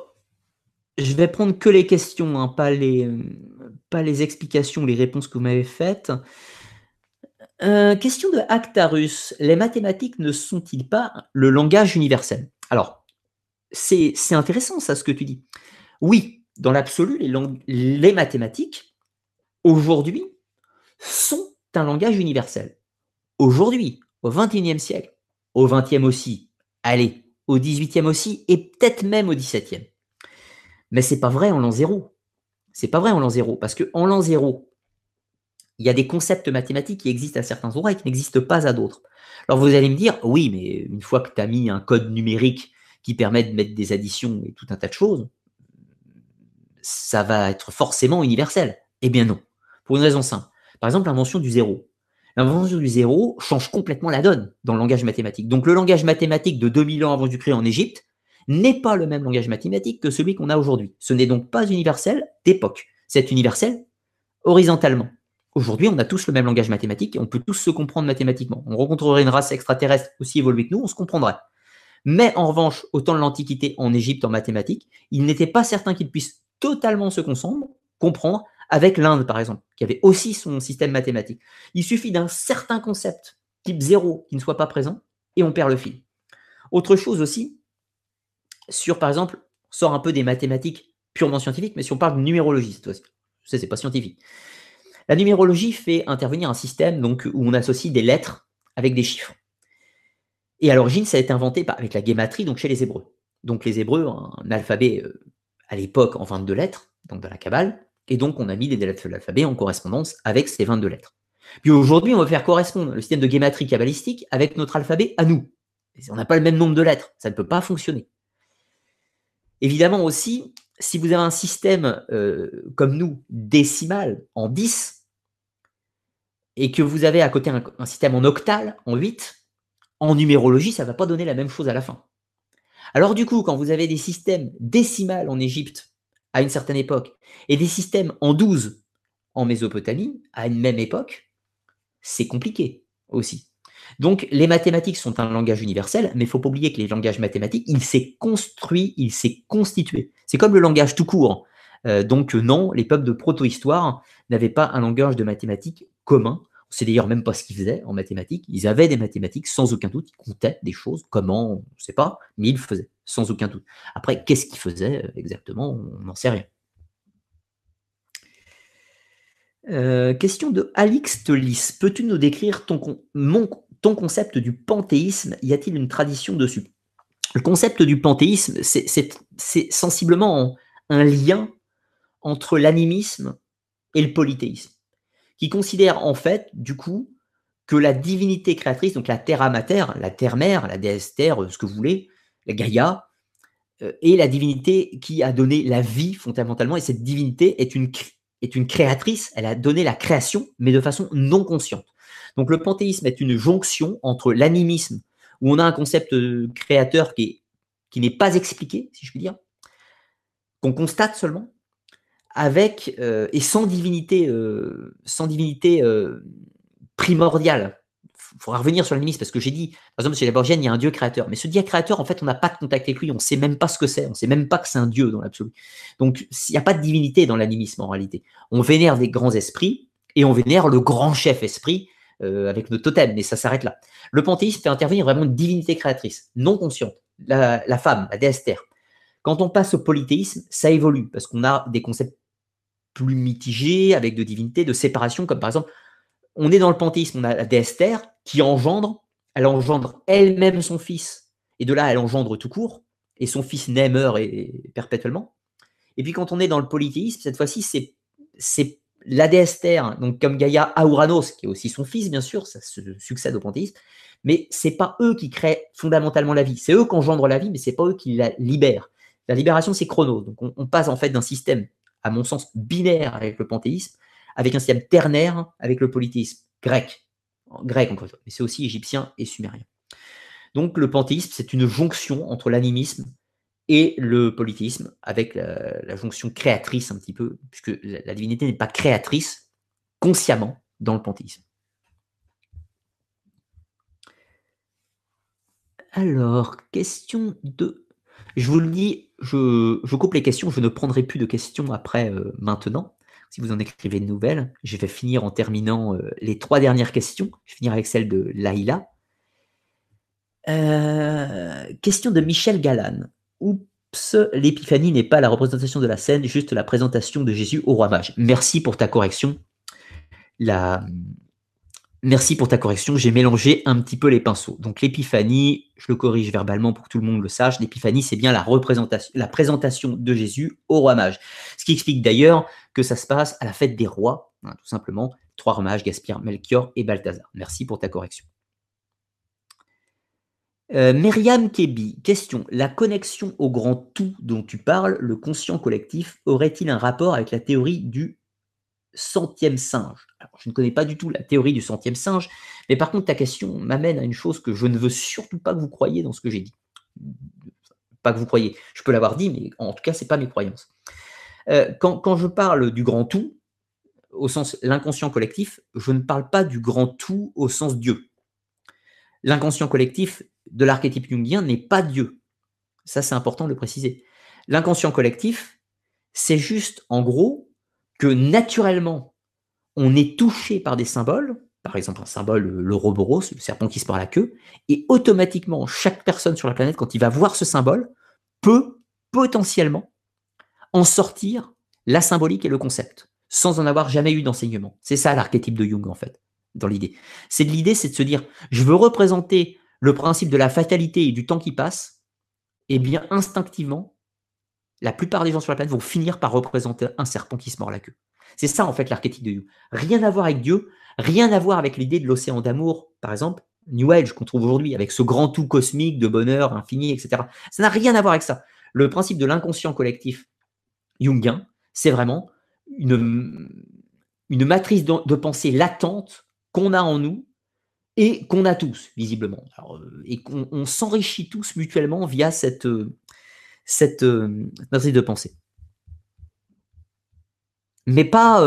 je vais prendre que les questions, hein, pas, les, explications, les réponses que vous m'avez faites. Euh, question de Actarus. Les mathématiques ne sont-ils pas le langage universel? Alors, c'est intéressant ça, ce que tu dis. Oui, dans l'absolu, les, les mathématiques, aujourd'hui, sont un langage universel. Aujourd'hui, au XXIe siècle, au XXe aussi, allez, au XVIIIe aussi, et peut-être même au XVIIe. Mais c'est pas vrai en l'an zéro. C'est pas vrai en l'an zéro, parce qu'en l'an zéro, il y a des concepts mathématiques qui existent à certains endroits et qui n'existent pas à d'autres. Alors vous allez me dire, oui, mais une fois que tu as mis un code numérique qui permet de mettre des additions et tout un tas de choses, ça va être forcément universel. Eh bien non, pour une raison simple. Par exemple, l'invention du zéro. L'invention du zéro change complètement la donne dans le langage mathématique. Donc le langage mathématique de 2000 ans avant du Christ en Égypte n'est pas le même langage mathématique que celui qu'on a aujourd'hui. Ce n'est donc pas universel d'époque. C'est universel horizontalement. Aujourd'hui, on a tous le même langage mathématique et on peut tous se comprendre mathématiquement. On rencontrerait une race extraterrestre aussi évoluée que nous, on se comprendrait. Mais en revanche, au temps de l'Antiquité en Égypte en mathématiques, il n'était pas certain qu'ils puissent totalement se comprendre avec l'Inde, par exemple, qui avait aussi son système mathématique. Il suffit d'un certain concept, type 0, qui ne soit pas présent, et on perd le fil. Autre chose aussi, sur, par exemple, sort un peu des mathématiques purement scientifiques, mais si on parle de numérologie, cette fois-ci, c'est pas scientifique. La numérologie fait intervenir un système donc, où on associe des lettres avec des chiffres. Et à l'origine, ça a été inventé avec la guématrie, donc chez les Hébreux. Donc les Hébreux, un alphabet euh, à l'époque en 22 lettres, donc dans la Kabbale, et donc on a mis les lettres de l'alphabet en correspondance avec ces 22 lettres. Puis aujourd'hui, on va faire correspondre le système de guématrie kabbalistique avec notre alphabet à nous. on n'a pas le même nombre de lettres, ça ne peut pas fonctionner. Évidemment aussi, si vous avez un système euh, comme nous, décimal, en 10, et que vous avez à côté un, système en octal, en 8, en numérologie, ça ne va pas donner la même chose à la fin. Alors du coup, quand vous avez des systèmes décimales en Égypte à une certaine époque et des systèmes en 12 en Mésopotamie à une même époque, c'est compliqué aussi. Donc les mathématiques sont un langage universel, mais il faut pas oublier que les langages mathématiques, il s'est construit, il s'est constitué. C'est comme le langage tout court. Euh, donc non, les peuples de proto-histoire n'avaient pas un langage de mathématiques commun. On sait d'ailleurs même pas ce qu'ils faisaient en mathématiques. Ils avaient des mathématiques sans aucun doute. Ils comptaient des choses. Comment On ne sait pas, mais ils le faisaient sans aucun doute. Après, qu'est-ce qu'ils faisaient euh, exactement? On n'en sait rien. Euh, question de Alix Telis. Peux-tu nous décrire ton, concept du panthéisme? Y a-t-il une tradition dessus? Le concept du panthéisme, c'est sensiblement un lien entre l'animisme et le polythéisme qui considère en fait, du coup, que la divinité créatrice, donc la terre mater, la terre-mère, la déesse terre, euh, ce que vous voulez, la Gaïa, euh, est la divinité qui a donné la vie fondamentalement, et cette divinité est une, est une créatrice, elle a donné la création, mais de façon non consciente. Donc le panthéisme est une jonction entre l'animisme, où on a un concept euh, créateur qui, qui n'est pas expliqué, si je puis dire, qu'on constate seulement, avec euh, et sans divinité, sans divinité primordiale. Faudra revenir sur l'animisme parce que j'ai dit, par exemple, chez la Borgienne, il y a un dieu créateur. Mais ce dieu créateur, en fait, on n'a pas de contact avec lui, on ne sait même pas ce que c'est, on ne sait même pas que c'est un dieu dans l'absolu. Donc, il n'y a pas de divinité dans l'animisme en réalité. On vénère des grands esprits et on vénère le grand chef esprit euh, avec nos totems, mais ça s'arrête là. Le panthéisme fait intervenir vraiment une divinité créatrice, non consciente, la, la femme, la déesse terre. Quand on passe au polythéisme, ça évolue, parce qu'on a des concepts plus mitigés, avec de divinité, de séparation, comme par exemple, on est dans le panthéisme, on a la déesse qui engendre, elle engendre elle-même son fils, et de là, elle engendre tout court, et son fils naît, meurt et, perpétuellement. Et puis quand on est dans le polythéisme, cette fois-ci, c'est la déesse Terre, donc comme Gaïa Auranos, qui est aussi son fils, bien sûr, ça se succède au panthéisme, mais c'est pas eux qui créent fondamentalement la vie. C'est eux qui engendrent la vie, mais c'est pas eux qui la libèrent. La libération, c'est Chronos. Donc on, on passe en fait d'un système, à mon sens, binaire avec le panthéisme, avec un système ternaire avec le polythéisme grec. Grec, encore une fois, mais c'est aussi égyptien et sumérien. Donc le panthéisme, c'est une jonction entre l'animisme et le politisme, avec la, jonction créatrice un petit peu, puisque la, divinité n'est pas créatrice consciemment dans le panthéisme. Alors, question 2. Je vous le dis, je, coupe les questions, je ne prendrai plus de questions après euh, maintenant. Si vous en écrivez de nouvelles, je vais finir en terminant euh, les trois dernières questions. Je vais finir avec celle de Laïla. Euh, question de Michel Galan. Oups, l'épiphanie n'est pas la représentation de la scène, juste la présentation de Jésus au roi mage. Merci pour ta correction. La... Merci pour ta correction, j'ai mélangé un petit peu les pinceaux. Donc l'épiphanie, je le corrige verbalement pour que tout le monde le sache, l'épiphanie c'est bien la représentation, présentation de Jésus au roi mage. Ce qui explique d'ailleurs que ça se passe à la fête des rois, hein, tout simplement, trois rois mages, Gaspard, Melchior et Balthazar. Merci pour ta correction. Euh, Myriam Kebi, question. La connexion au grand tout dont tu parles, le conscient collectif, aurait-il un rapport avec la théorie du centième singe Je ne connais pas du tout la théorie du centième singe, mais par contre, ta question m'amène à une chose que je ne veux surtout pas que vous croyiez dans ce que j'ai dit. Pas que vous croyez. Je peux l'avoir dit, mais en tout cas, ce n'est pas mes croyances. Euh, quand, quand je parle du grand tout, au sens l'inconscient collectif, je ne parle pas du grand tout au sens Dieu. L'inconscient collectif de l'archétype jungien n'est pas Dieu. Ça, c'est important de le préciser. L'inconscient collectif, c'est juste, en gros, que naturellement, on est touché par des symboles, par exemple un symbole, le roboros, le serpent qui se mord la queue, et automatiquement, chaque personne sur la planète, quand il va voir ce symbole, peut potentiellement en sortir la symbolique et le concept, sans en avoir jamais eu d'enseignement. C'est ça l'archétype de Jung, en fait, dans l'idée. C'est l'idée, c'est de se dire, je veux représenter le principe de la fatalité et du temps qui passe, eh bien, instinctivement, la plupart des gens sur la planète vont finir par représenter un serpent qui se mord la queue. C'est ça, en fait, l'archétype de Jung. Rien à voir avec Dieu, rien à voir avec l'idée de l'océan d'amour, par exemple, New Age qu'on trouve aujourd'hui, avec ce grand tout cosmique de bonheur infini, etc. Ça n'a rien à voir avec ça. Le principe de l'inconscient collectif jungien, c'est vraiment une, matrice de, de pensée latente qu'on a en nous et qu'on a tous, visiblement. Euh, et qu'on s'enrichit tous mutuellement via cette, euh, cette euh, de pensée. Mais pas,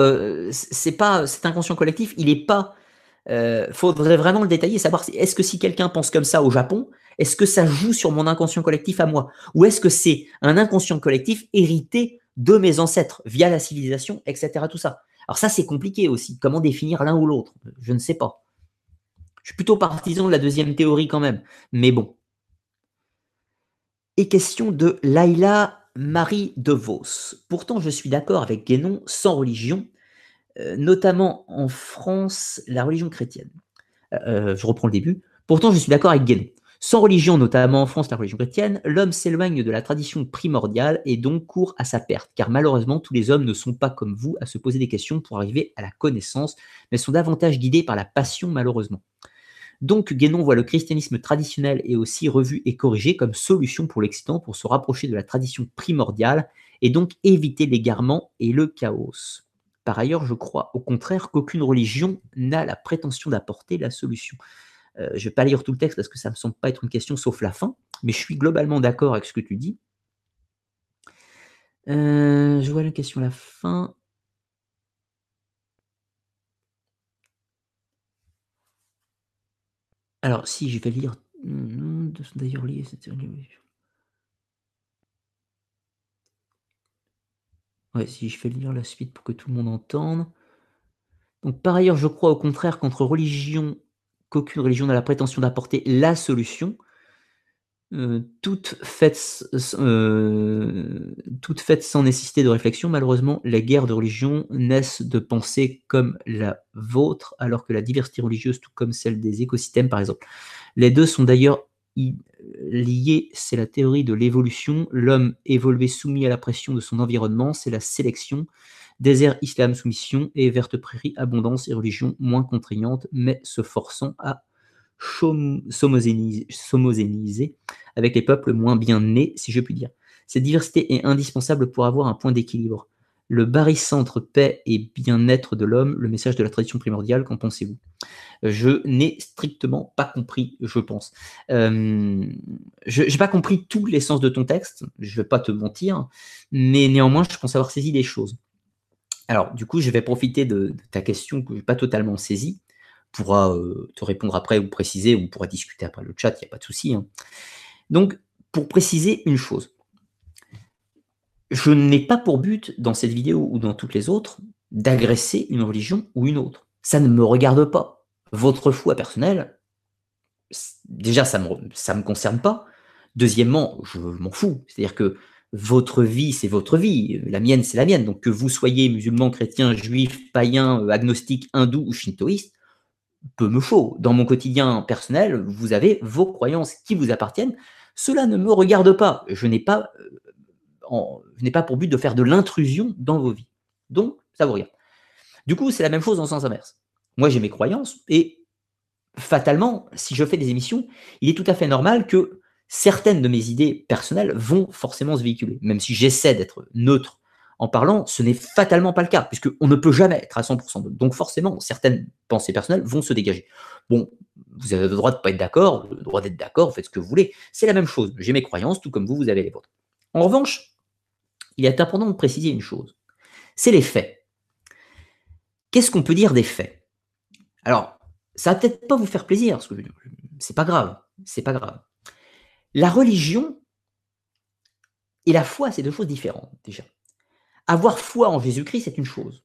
c'est pas cet inconscient collectif, il n'est pas. Il faudrait vraiment le détailler, savoir est-ce que si quelqu'un pense comme ça au Japon, est-ce que ça joue sur mon inconscient collectif à moi? Ou est-ce que c'est un inconscient collectif hérité de mes ancêtres via la civilisation, etc. Tout ça? Alors ça, c'est compliqué aussi. Comment définir l'un ou l'autre Je ne sais pas. Je suis plutôt partisan de la deuxième théorie quand même. Mais bon. Et question de Laila Marie de Vos. Pourtant, je suis d'accord avec Guénon sans religion, euh, notamment en France, la religion chrétienne. Euh, euh, je reprends le début. Pourtant, je suis d'accord avec Guénon. Sans religion, notamment en France, la religion chrétienne, l'homme s'éloigne de la tradition primordiale et donc court à sa perte, car malheureusement, tous les hommes ne sont pas comme vous à se poser des questions pour arriver à la connaissance, mais sont davantage guidés par la passion, malheureusement. Donc Guénon voit le christianisme traditionnel et aussi revu et corrigé comme solution pour l'Occident pour se rapprocher de la tradition primordiale et donc éviter l'égarement et le chaos. Par ailleurs, je crois au contraire qu'aucune religion n'a la prétention d'apporter la solution. Euh, je ne vais pas lire tout le texte parce que ça ne me semble pas être une question sauf la fin, mais je suis globalement d'accord avec ce que tu dis. Euh, je vois la question à la fin. Alors, si je vais lire. D'ailleurs liés, Ouais, si je fais lire la suite pour que tout le monde entende. Donc, par ailleurs, je crois au contraire qu'entre religion, qu'aucune religion n'a la prétention d'apporter la solution, euh, toute, euh, toute sans nécessité de réflexion, malheureusement, les guerres de religion naissent de pensées comme la vôtre, alors que la diversité religieuse, tout comme celle des écosystèmes, par exemple. Les deux sont d'ailleurs liés, c'est la théorie de l'évolution. L'homme évolué soumis à la pression de son environnement, c'est la sélection. Désert, islam, soumission, et verte prairie, abondance et religion moins contraignante, mais se forçant à s'homogénéiser avec les peuples moins bien nés, si je puis dire. Cette diversité est indispensable pour avoir un point d'équilibre. Le barycentre paix et bien-être de l'homme, le message de la tradition primordiale, qu'en pensez-vous? Je n'ai strictement pas compris, je pense. Euh, je n'ai pas compris tout l'essence de ton texte, je ne vais pas te mentir, mais néanmoins, je pense avoir saisi des choses. Alors, du coup, je vais profiter de, ta question que je n'ai pas totalement saisie pourra euh, te répondre après ou préciser, ou pourra discuter après le chat, il n'y a pas de souci. Hein. Donc, pour préciser une chose, je n'ai pas pour but, dans cette vidéo ou dans toutes les autres, d'agresser une religion ou une autre. Ça ne me regarde pas. Votre foi personnelle, déjà, ça ne me, ça me concerne pas. Deuxièmement, je m'en fous. C'est-à-dire que votre vie, c'est votre vie. La mienne, c'est la mienne. Donc, que vous soyez musulman, chrétien, juif, païen, agnostique, hindou ou shintoïste, peu me faut. Dans mon quotidien personnel, vous avez vos croyances qui vous appartiennent. Cela ne me regarde pas. Je n'ai pas, euh, pour but de faire de l'intrusion dans vos vies. Donc, ça vous regarde. Du coup, c'est la même chose dans le sens inverse. Moi, j'ai mes croyances et fatalement, si je fais des émissions, il est tout à fait normal que certaines de mes idées personnelles vont forcément se véhiculer. Même si j'essaie d'être neutre en parlant, ce n'est fatalement pas le cas, puisqu'on ne peut jamais être à 100%. Donc forcément, certaines pensées personnelles vont se dégager. Bon, vous avez le droit de ne pas être d'accord, le droit d'être d'accord, faites ce que vous voulez. C'est la même chose. J'ai mes croyances, tout comme vous, vous avez les vôtres. En revanche, il est important de préciser une chose. C'est les faits. Qu'est-ce qu'on peut dire des faits? Alors, ça va peut-être pas vous faire plaisir, parce que c'est pas grave, c'est pas grave. La religion et la foi, c'est deux choses différentes déjà. Avoir foi en Jésus-Christ, c'est une chose.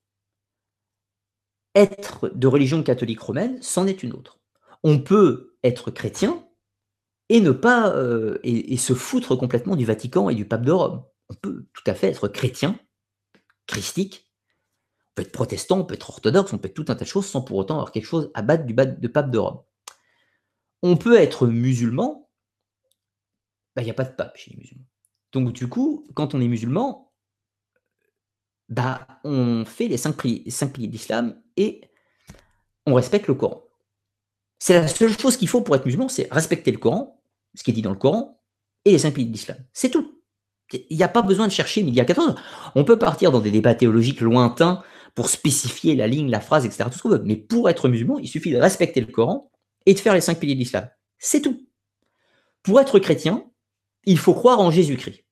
Être de religion catholique romaine, c'en est une autre. On peut être chrétien et ne pas euh, et, se foutre complètement du Vatican et du pape de Rome. On peut tout à fait être chrétien, christique, on peut être protestant, on peut être orthodoxe, on peut être tout un tas de choses sans pour autant avoir quelque chose à battre du pape de Rome. On peut être musulman, bah, il n'y a pas de pape chez les musulmans. Donc du coup, quand on est musulman, bah, on fait les cinq piliers, d'islam et on respecte le Coran. C'est la seule chose qu'il faut pour être musulman, c'est respecter le Coran, ce qui est dit dans le Coran, et les cinq piliers d'islam. C'est tout. Il n'y a pas besoin de chercher midi à 14. On peut partir dans des débats théologiques lointains pour spécifier la ligne, la phrase, etc. Tout ce qu'on veut. Mais pour être musulman, il suffit de respecter le Coran et de faire les cinq piliers de l'islam. C'est tout. Pour être chrétien, il faut croire en Jésus-Christ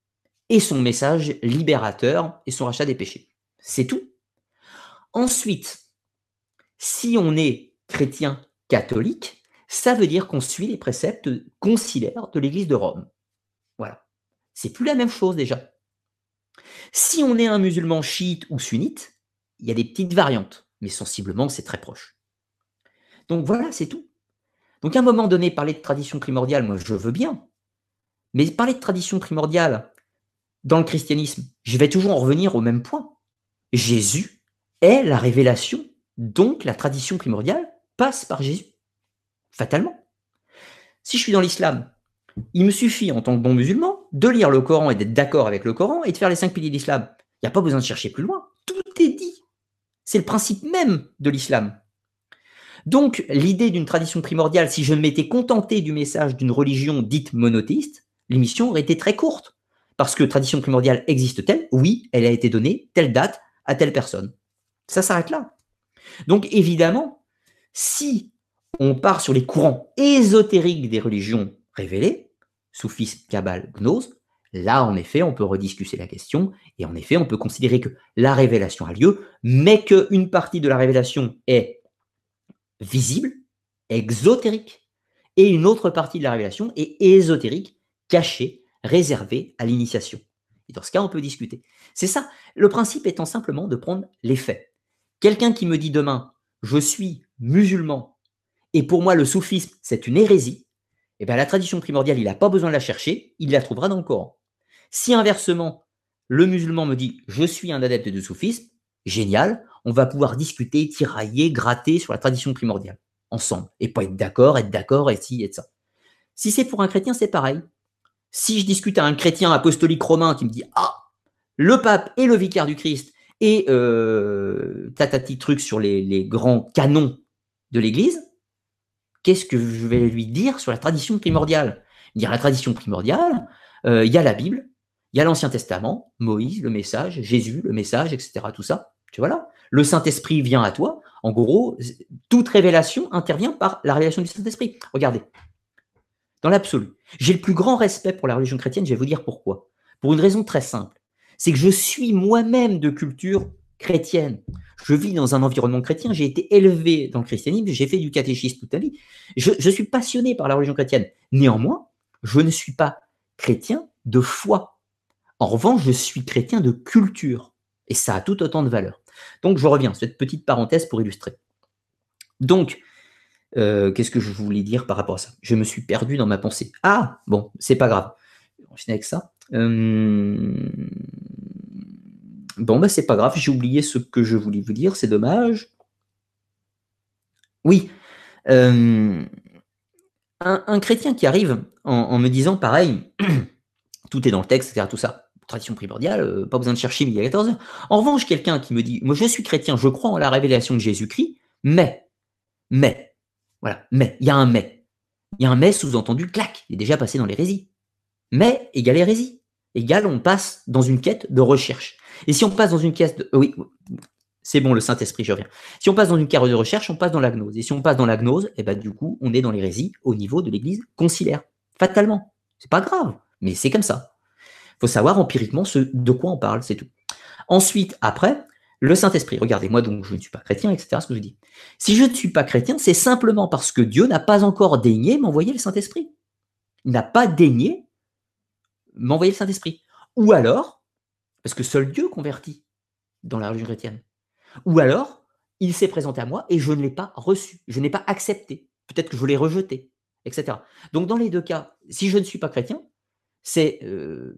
et son message libérateur et son rachat des péchés. C'est tout. Ensuite, si on est chrétien catholique, ça veut dire qu'on suit les préceptes conciliaires de l'Église de Rome. Voilà. C'est plus la même chose déjà. Si on est un musulman chiite ou sunnite, il y a des petites variantes, mais sensiblement c'est très proche. Donc voilà, c'est tout. Donc à un moment donné, parler de tradition primordiale, moi je veux bien. Mais parler de tradition primordiale dans le christianisme, je vais toujours en revenir au même point. Jésus est la révélation, donc la tradition primordiale passe par Jésus, fatalement. Si je suis dans l'islam, il me suffit en tant que bon musulman de lire le Coran et d'être d'accord avec le Coran et de faire les cinq piliers de l'islam. Il n'y a pas besoin de chercher plus loin. Tout est dit. C'est le principe même de l'islam. Donc, l'idée d'une tradition primordiale, si je m'étais contenté du message d'une religion dite monothéiste, l'émission aurait été très courte. Parce que tradition primordiale existe-t-elle Oui, elle a été donnée, telle date, à telle personne. Ça s'arrête là. Donc évidemment, si on part sur les courants ésotériques des religions révélées, soufisme, kabbale, gnose, là en effet on peut rediscuter la question et en effet on peut considérer que la révélation a lieu, mais qu'une partie de la révélation est visible, exotérique, et une autre partie de la révélation est ésotérique, cachée, réservée à l'initiation. Et dans ce cas, on peut discuter. C'est ça. Le principe étant simplement de prendre les faits. Quelqu'un qui me dit demain, je suis musulman et pour moi le soufisme c'est une hérésie, eh bien la tradition primordiale, il n'a pas besoin de la chercher, il la trouvera dans le Coran. Si inversement, le musulman me dit je suis un adepte de soufisme, génial, on va pouvoir discuter, tirailler, gratter sur la tradition primordiale, ensemble, et pas être d'accord, être d'accord, et ci, et ça. Si c'est pour un chrétien, c'est pareil. Si je discute à un chrétien apostolique romain qui me dit Ah, le pape et le vicaire du Christ, et euh, tatati truc sur les, grands canons de l'Église, qu'est-ce que je vais lui dire sur la tradition primordiale? Dire la tradition primordiale, euh, il y a la Bible, il y a l'Ancien Testament, Moïse, le message, Jésus, le message, etc. Tout ça. Tu vois là? Le Saint-Esprit vient à toi. En gros, toute révélation intervient par la révélation du Saint-Esprit. Regardez. Dans l'absolu. J'ai le plus grand respect pour la religion chrétienne, je vais vous dire pourquoi. Pour une raison très simple. C'est que je suis moi-même de culture chrétienne. Je vis dans un environnement chrétien, j'ai été élevé dans le christianisme, j'ai fait du catéchisme toute ma vie. Je, je suis passionné par la religion chrétienne. Néanmoins, je ne suis pas chrétien de foi. En revanche, je suis chrétien de culture. Et ça a tout autant de valeur. Donc, je reviens, cette petite parenthèse pour illustrer. Donc, euh, qu'est-ce que je voulais dire par rapport à ça? Je me suis perdu dans ma pensée. Ah, bon, c'est pas grave. On finit avec ça. Euh, bon, bah, c'est pas grave, j'ai oublié ce que je voulais vous dire, c'est dommage. Oui. Euh, un, chrétien qui arrive en, me disant pareil, tout est dans le texte, etc., tout ça, tradition primordiale, pas besoin de chercher il y a 14 heures. En revanche, quelqu'un qui me dit, moi je suis chrétien, je crois en la révélation de Jésus-Christ, mais, mais, voilà. Mais, il y a un mais. Il y a un mais sous-entendu, clac, il est déjà passé dans l'hérésie. Mais égale hérésie. Égale, on passe dans une quête de recherche. Et si on passe dans une quête de... Oui, c'est bon, le Saint-Esprit, je reviens. Si on passe dans une quête de recherche, on passe dans la gnose. Et si on passe dans la gnose, eh ben, du coup, on est dans l'hérésie au niveau de l'Église conciliaire. Fatalement. C'est pas grave, mais c'est comme ça. Il faut savoir empiriquement de quoi on parle, c'est tout. Ensuite, après, le Saint-Esprit. Regardez, moi donc je ne suis pas chrétien, etc. Ce que je dis. Si je ne suis pas chrétien, c'est simplement parce que Dieu n'a pas encore daigné m'envoyer le Saint-Esprit. Il n'a pas daigné m'envoyer le Saint-Esprit. Ou alors, parce que seul Dieu convertit dans la religion chrétienne. Ou alors, il s'est présenté à moi et je ne l'ai pas reçu, je n'ai pas accepté. Peut-être que je l'ai rejeté, etc. Donc dans les deux cas, si je ne suis pas chrétien, c'est euh,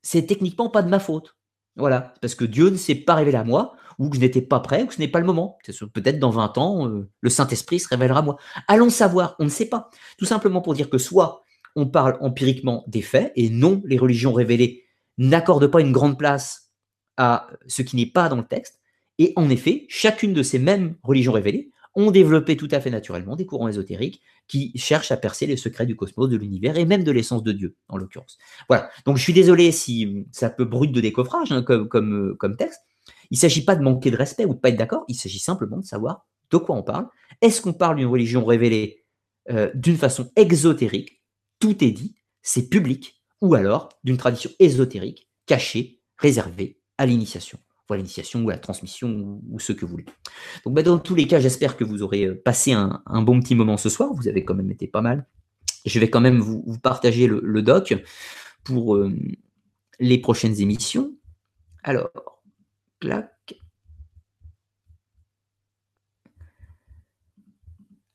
c'est techniquement pas de ma faute. Voilà, parce que Dieu ne s'est pas révélé à moi, ou que je n'étais pas prêt, ou que ce n'est pas le moment. Peut-être dans 20 ans, euh, le Saint-Esprit se révélera à moi. Allons savoir, on ne sait pas. Tout simplement pour dire que soit on parle empiriquement des faits, et non, les religions révélées n'accordent pas une grande place à ce qui n'est pas dans le texte. Et en effet, chacune de ces mêmes religions révélées ont développé tout à fait naturellement des courants ésotériques qui cherchent à percer les secrets du cosmos, de l'univers et même de l'essence de Dieu, en l'occurrence. Voilà. Donc je suis désolé si ça peut brut de décoffrage hein, euh, comme texte. Il ne s'agit pas de manquer de respect ou de pas être d'accord, il s'agit simplement de savoir de quoi on parle. Est-ce qu'on parle d'une religion révélée euh, d'une façon exotérique? Tout est dit, c'est public, ou alors d'une tradition ésotérique, cachée, réservée à l'initiation voilà l'initiation ou la transmission ou, ce que vous voulez. Donc bah, dans tous les cas, j'espère que vous aurez euh, passé un, bon petit moment ce soir. Vous avez quand même été pas mal. Je vais quand même vous, partager le, doc pour euh, les prochaines émissions. Alors, clac.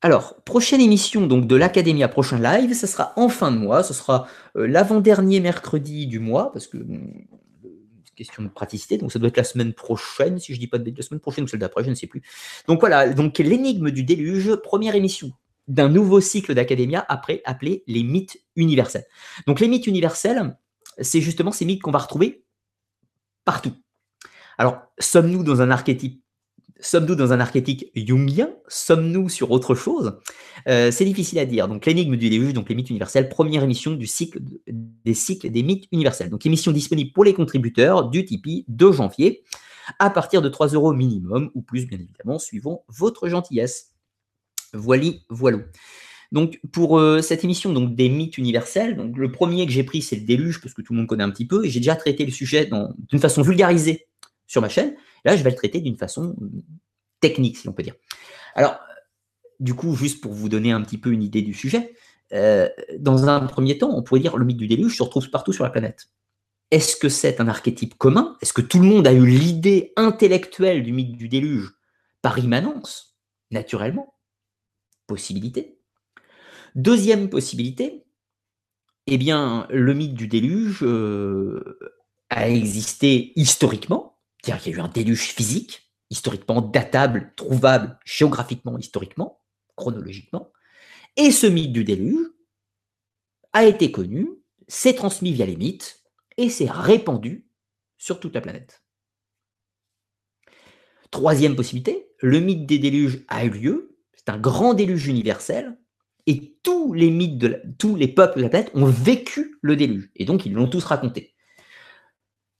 Alors, prochaine émission donc de l'Académie à prochain live, ce sera en fin de mois, ce sera euh, l'avant-dernier mercredi du mois, parce que question de praticité. Donc, ça doit être la semaine prochaine, si je dis pas de la semaine prochaine ou celle d'après, je ne sais plus. Donc, voilà. Donc, l'énigme du déluge, première émission d'un nouveau cycle d'Academia après appelé les mythes universels. Donc, les mythes universels, c'est justement ces mythes qu'on va retrouver partout. Alors, sommes-nous dans un archétype Sommes-nous dans un archétype jungien? Sommes-nous sur autre chose? Euh, C'est difficile à dire. Donc, l'énigme du déluge, donc les mythes universels, première émission du cycle des cycles des mythes universels. Donc, émission disponible pour les contributeurs du Tipeee de janvier à partir de 3 euros minimum ou plus, bien évidemment, suivant votre gentillesse. Voilà, voilà. Donc, pour euh, cette émission donc, des mythes universels, donc, le premier que j'ai pris, c'est le déluge, parce que tout le monde connaît un petit peu, et j'ai déjà traité le sujet d'une façon vulgarisée sur ma chaîne. Là, je vais le traiter d'une façon technique, si on peut dire. Alors, du coup, juste pour vous donner un petit peu une idée du sujet, euh, dans un premier temps, on pourrait dire le mythe du déluge se retrouve partout sur la planète. Est-ce que c'est un archétype commun? Est-ce que tout le monde a eu l'idée intellectuelle du mythe du déluge par immanence? Naturellement. Possibilité. Deuxième possibilité, eh bien, le mythe du déluge euh, a existé historiquement, c'est-à-dire qu'il y a eu un déluge physique, historiquement datable, trouvable géographiquement, historiquement, chronologiquement, et ce mythe du déluge a été connu, s'est transmis via les mythes et s'est répandu sur toute la planète. Troisième possibilité, le mythe des déluges a eu lieu, c'est un grand déluge universel, et tous les mythes de tous les peuples de la planète ont vécu le déluge, et donc ils l'ont tous raconté.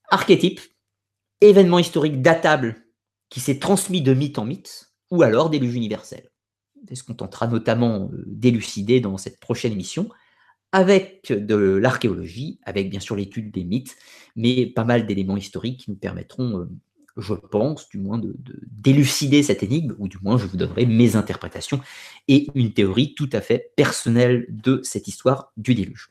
Archétype, événement historique datable qui s'est transmis de mythe en mythe, ou alors déluge universel. C'est ce qu'on tentera notamment euh, d'élucider dans cette prochaine émission, avec de l'archéologie, avec bien sûr l'étude des mythes, mais pas mal d'éléments historiques qui nous permettront, euh, je pense, du moins d'élucider cette énigme, ou du moins je vous donnerai mes interprétations et une théorie tout à fait personnelle de cette histoire du déluge.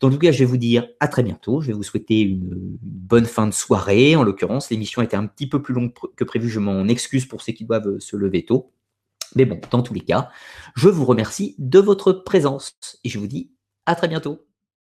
Dans tout cas, je vais vous dire à très bientôt. Je vais vous souhaiter une, bonne fin de soirée. En l'occurrence, l'émission était un petit peu plus longue que prévu. Je m'en excuse pour ceux qui doivent se lever tôt. Mais bon, dans tous les cas, je vous remercie de votre présence et je vous dis à très bientôt.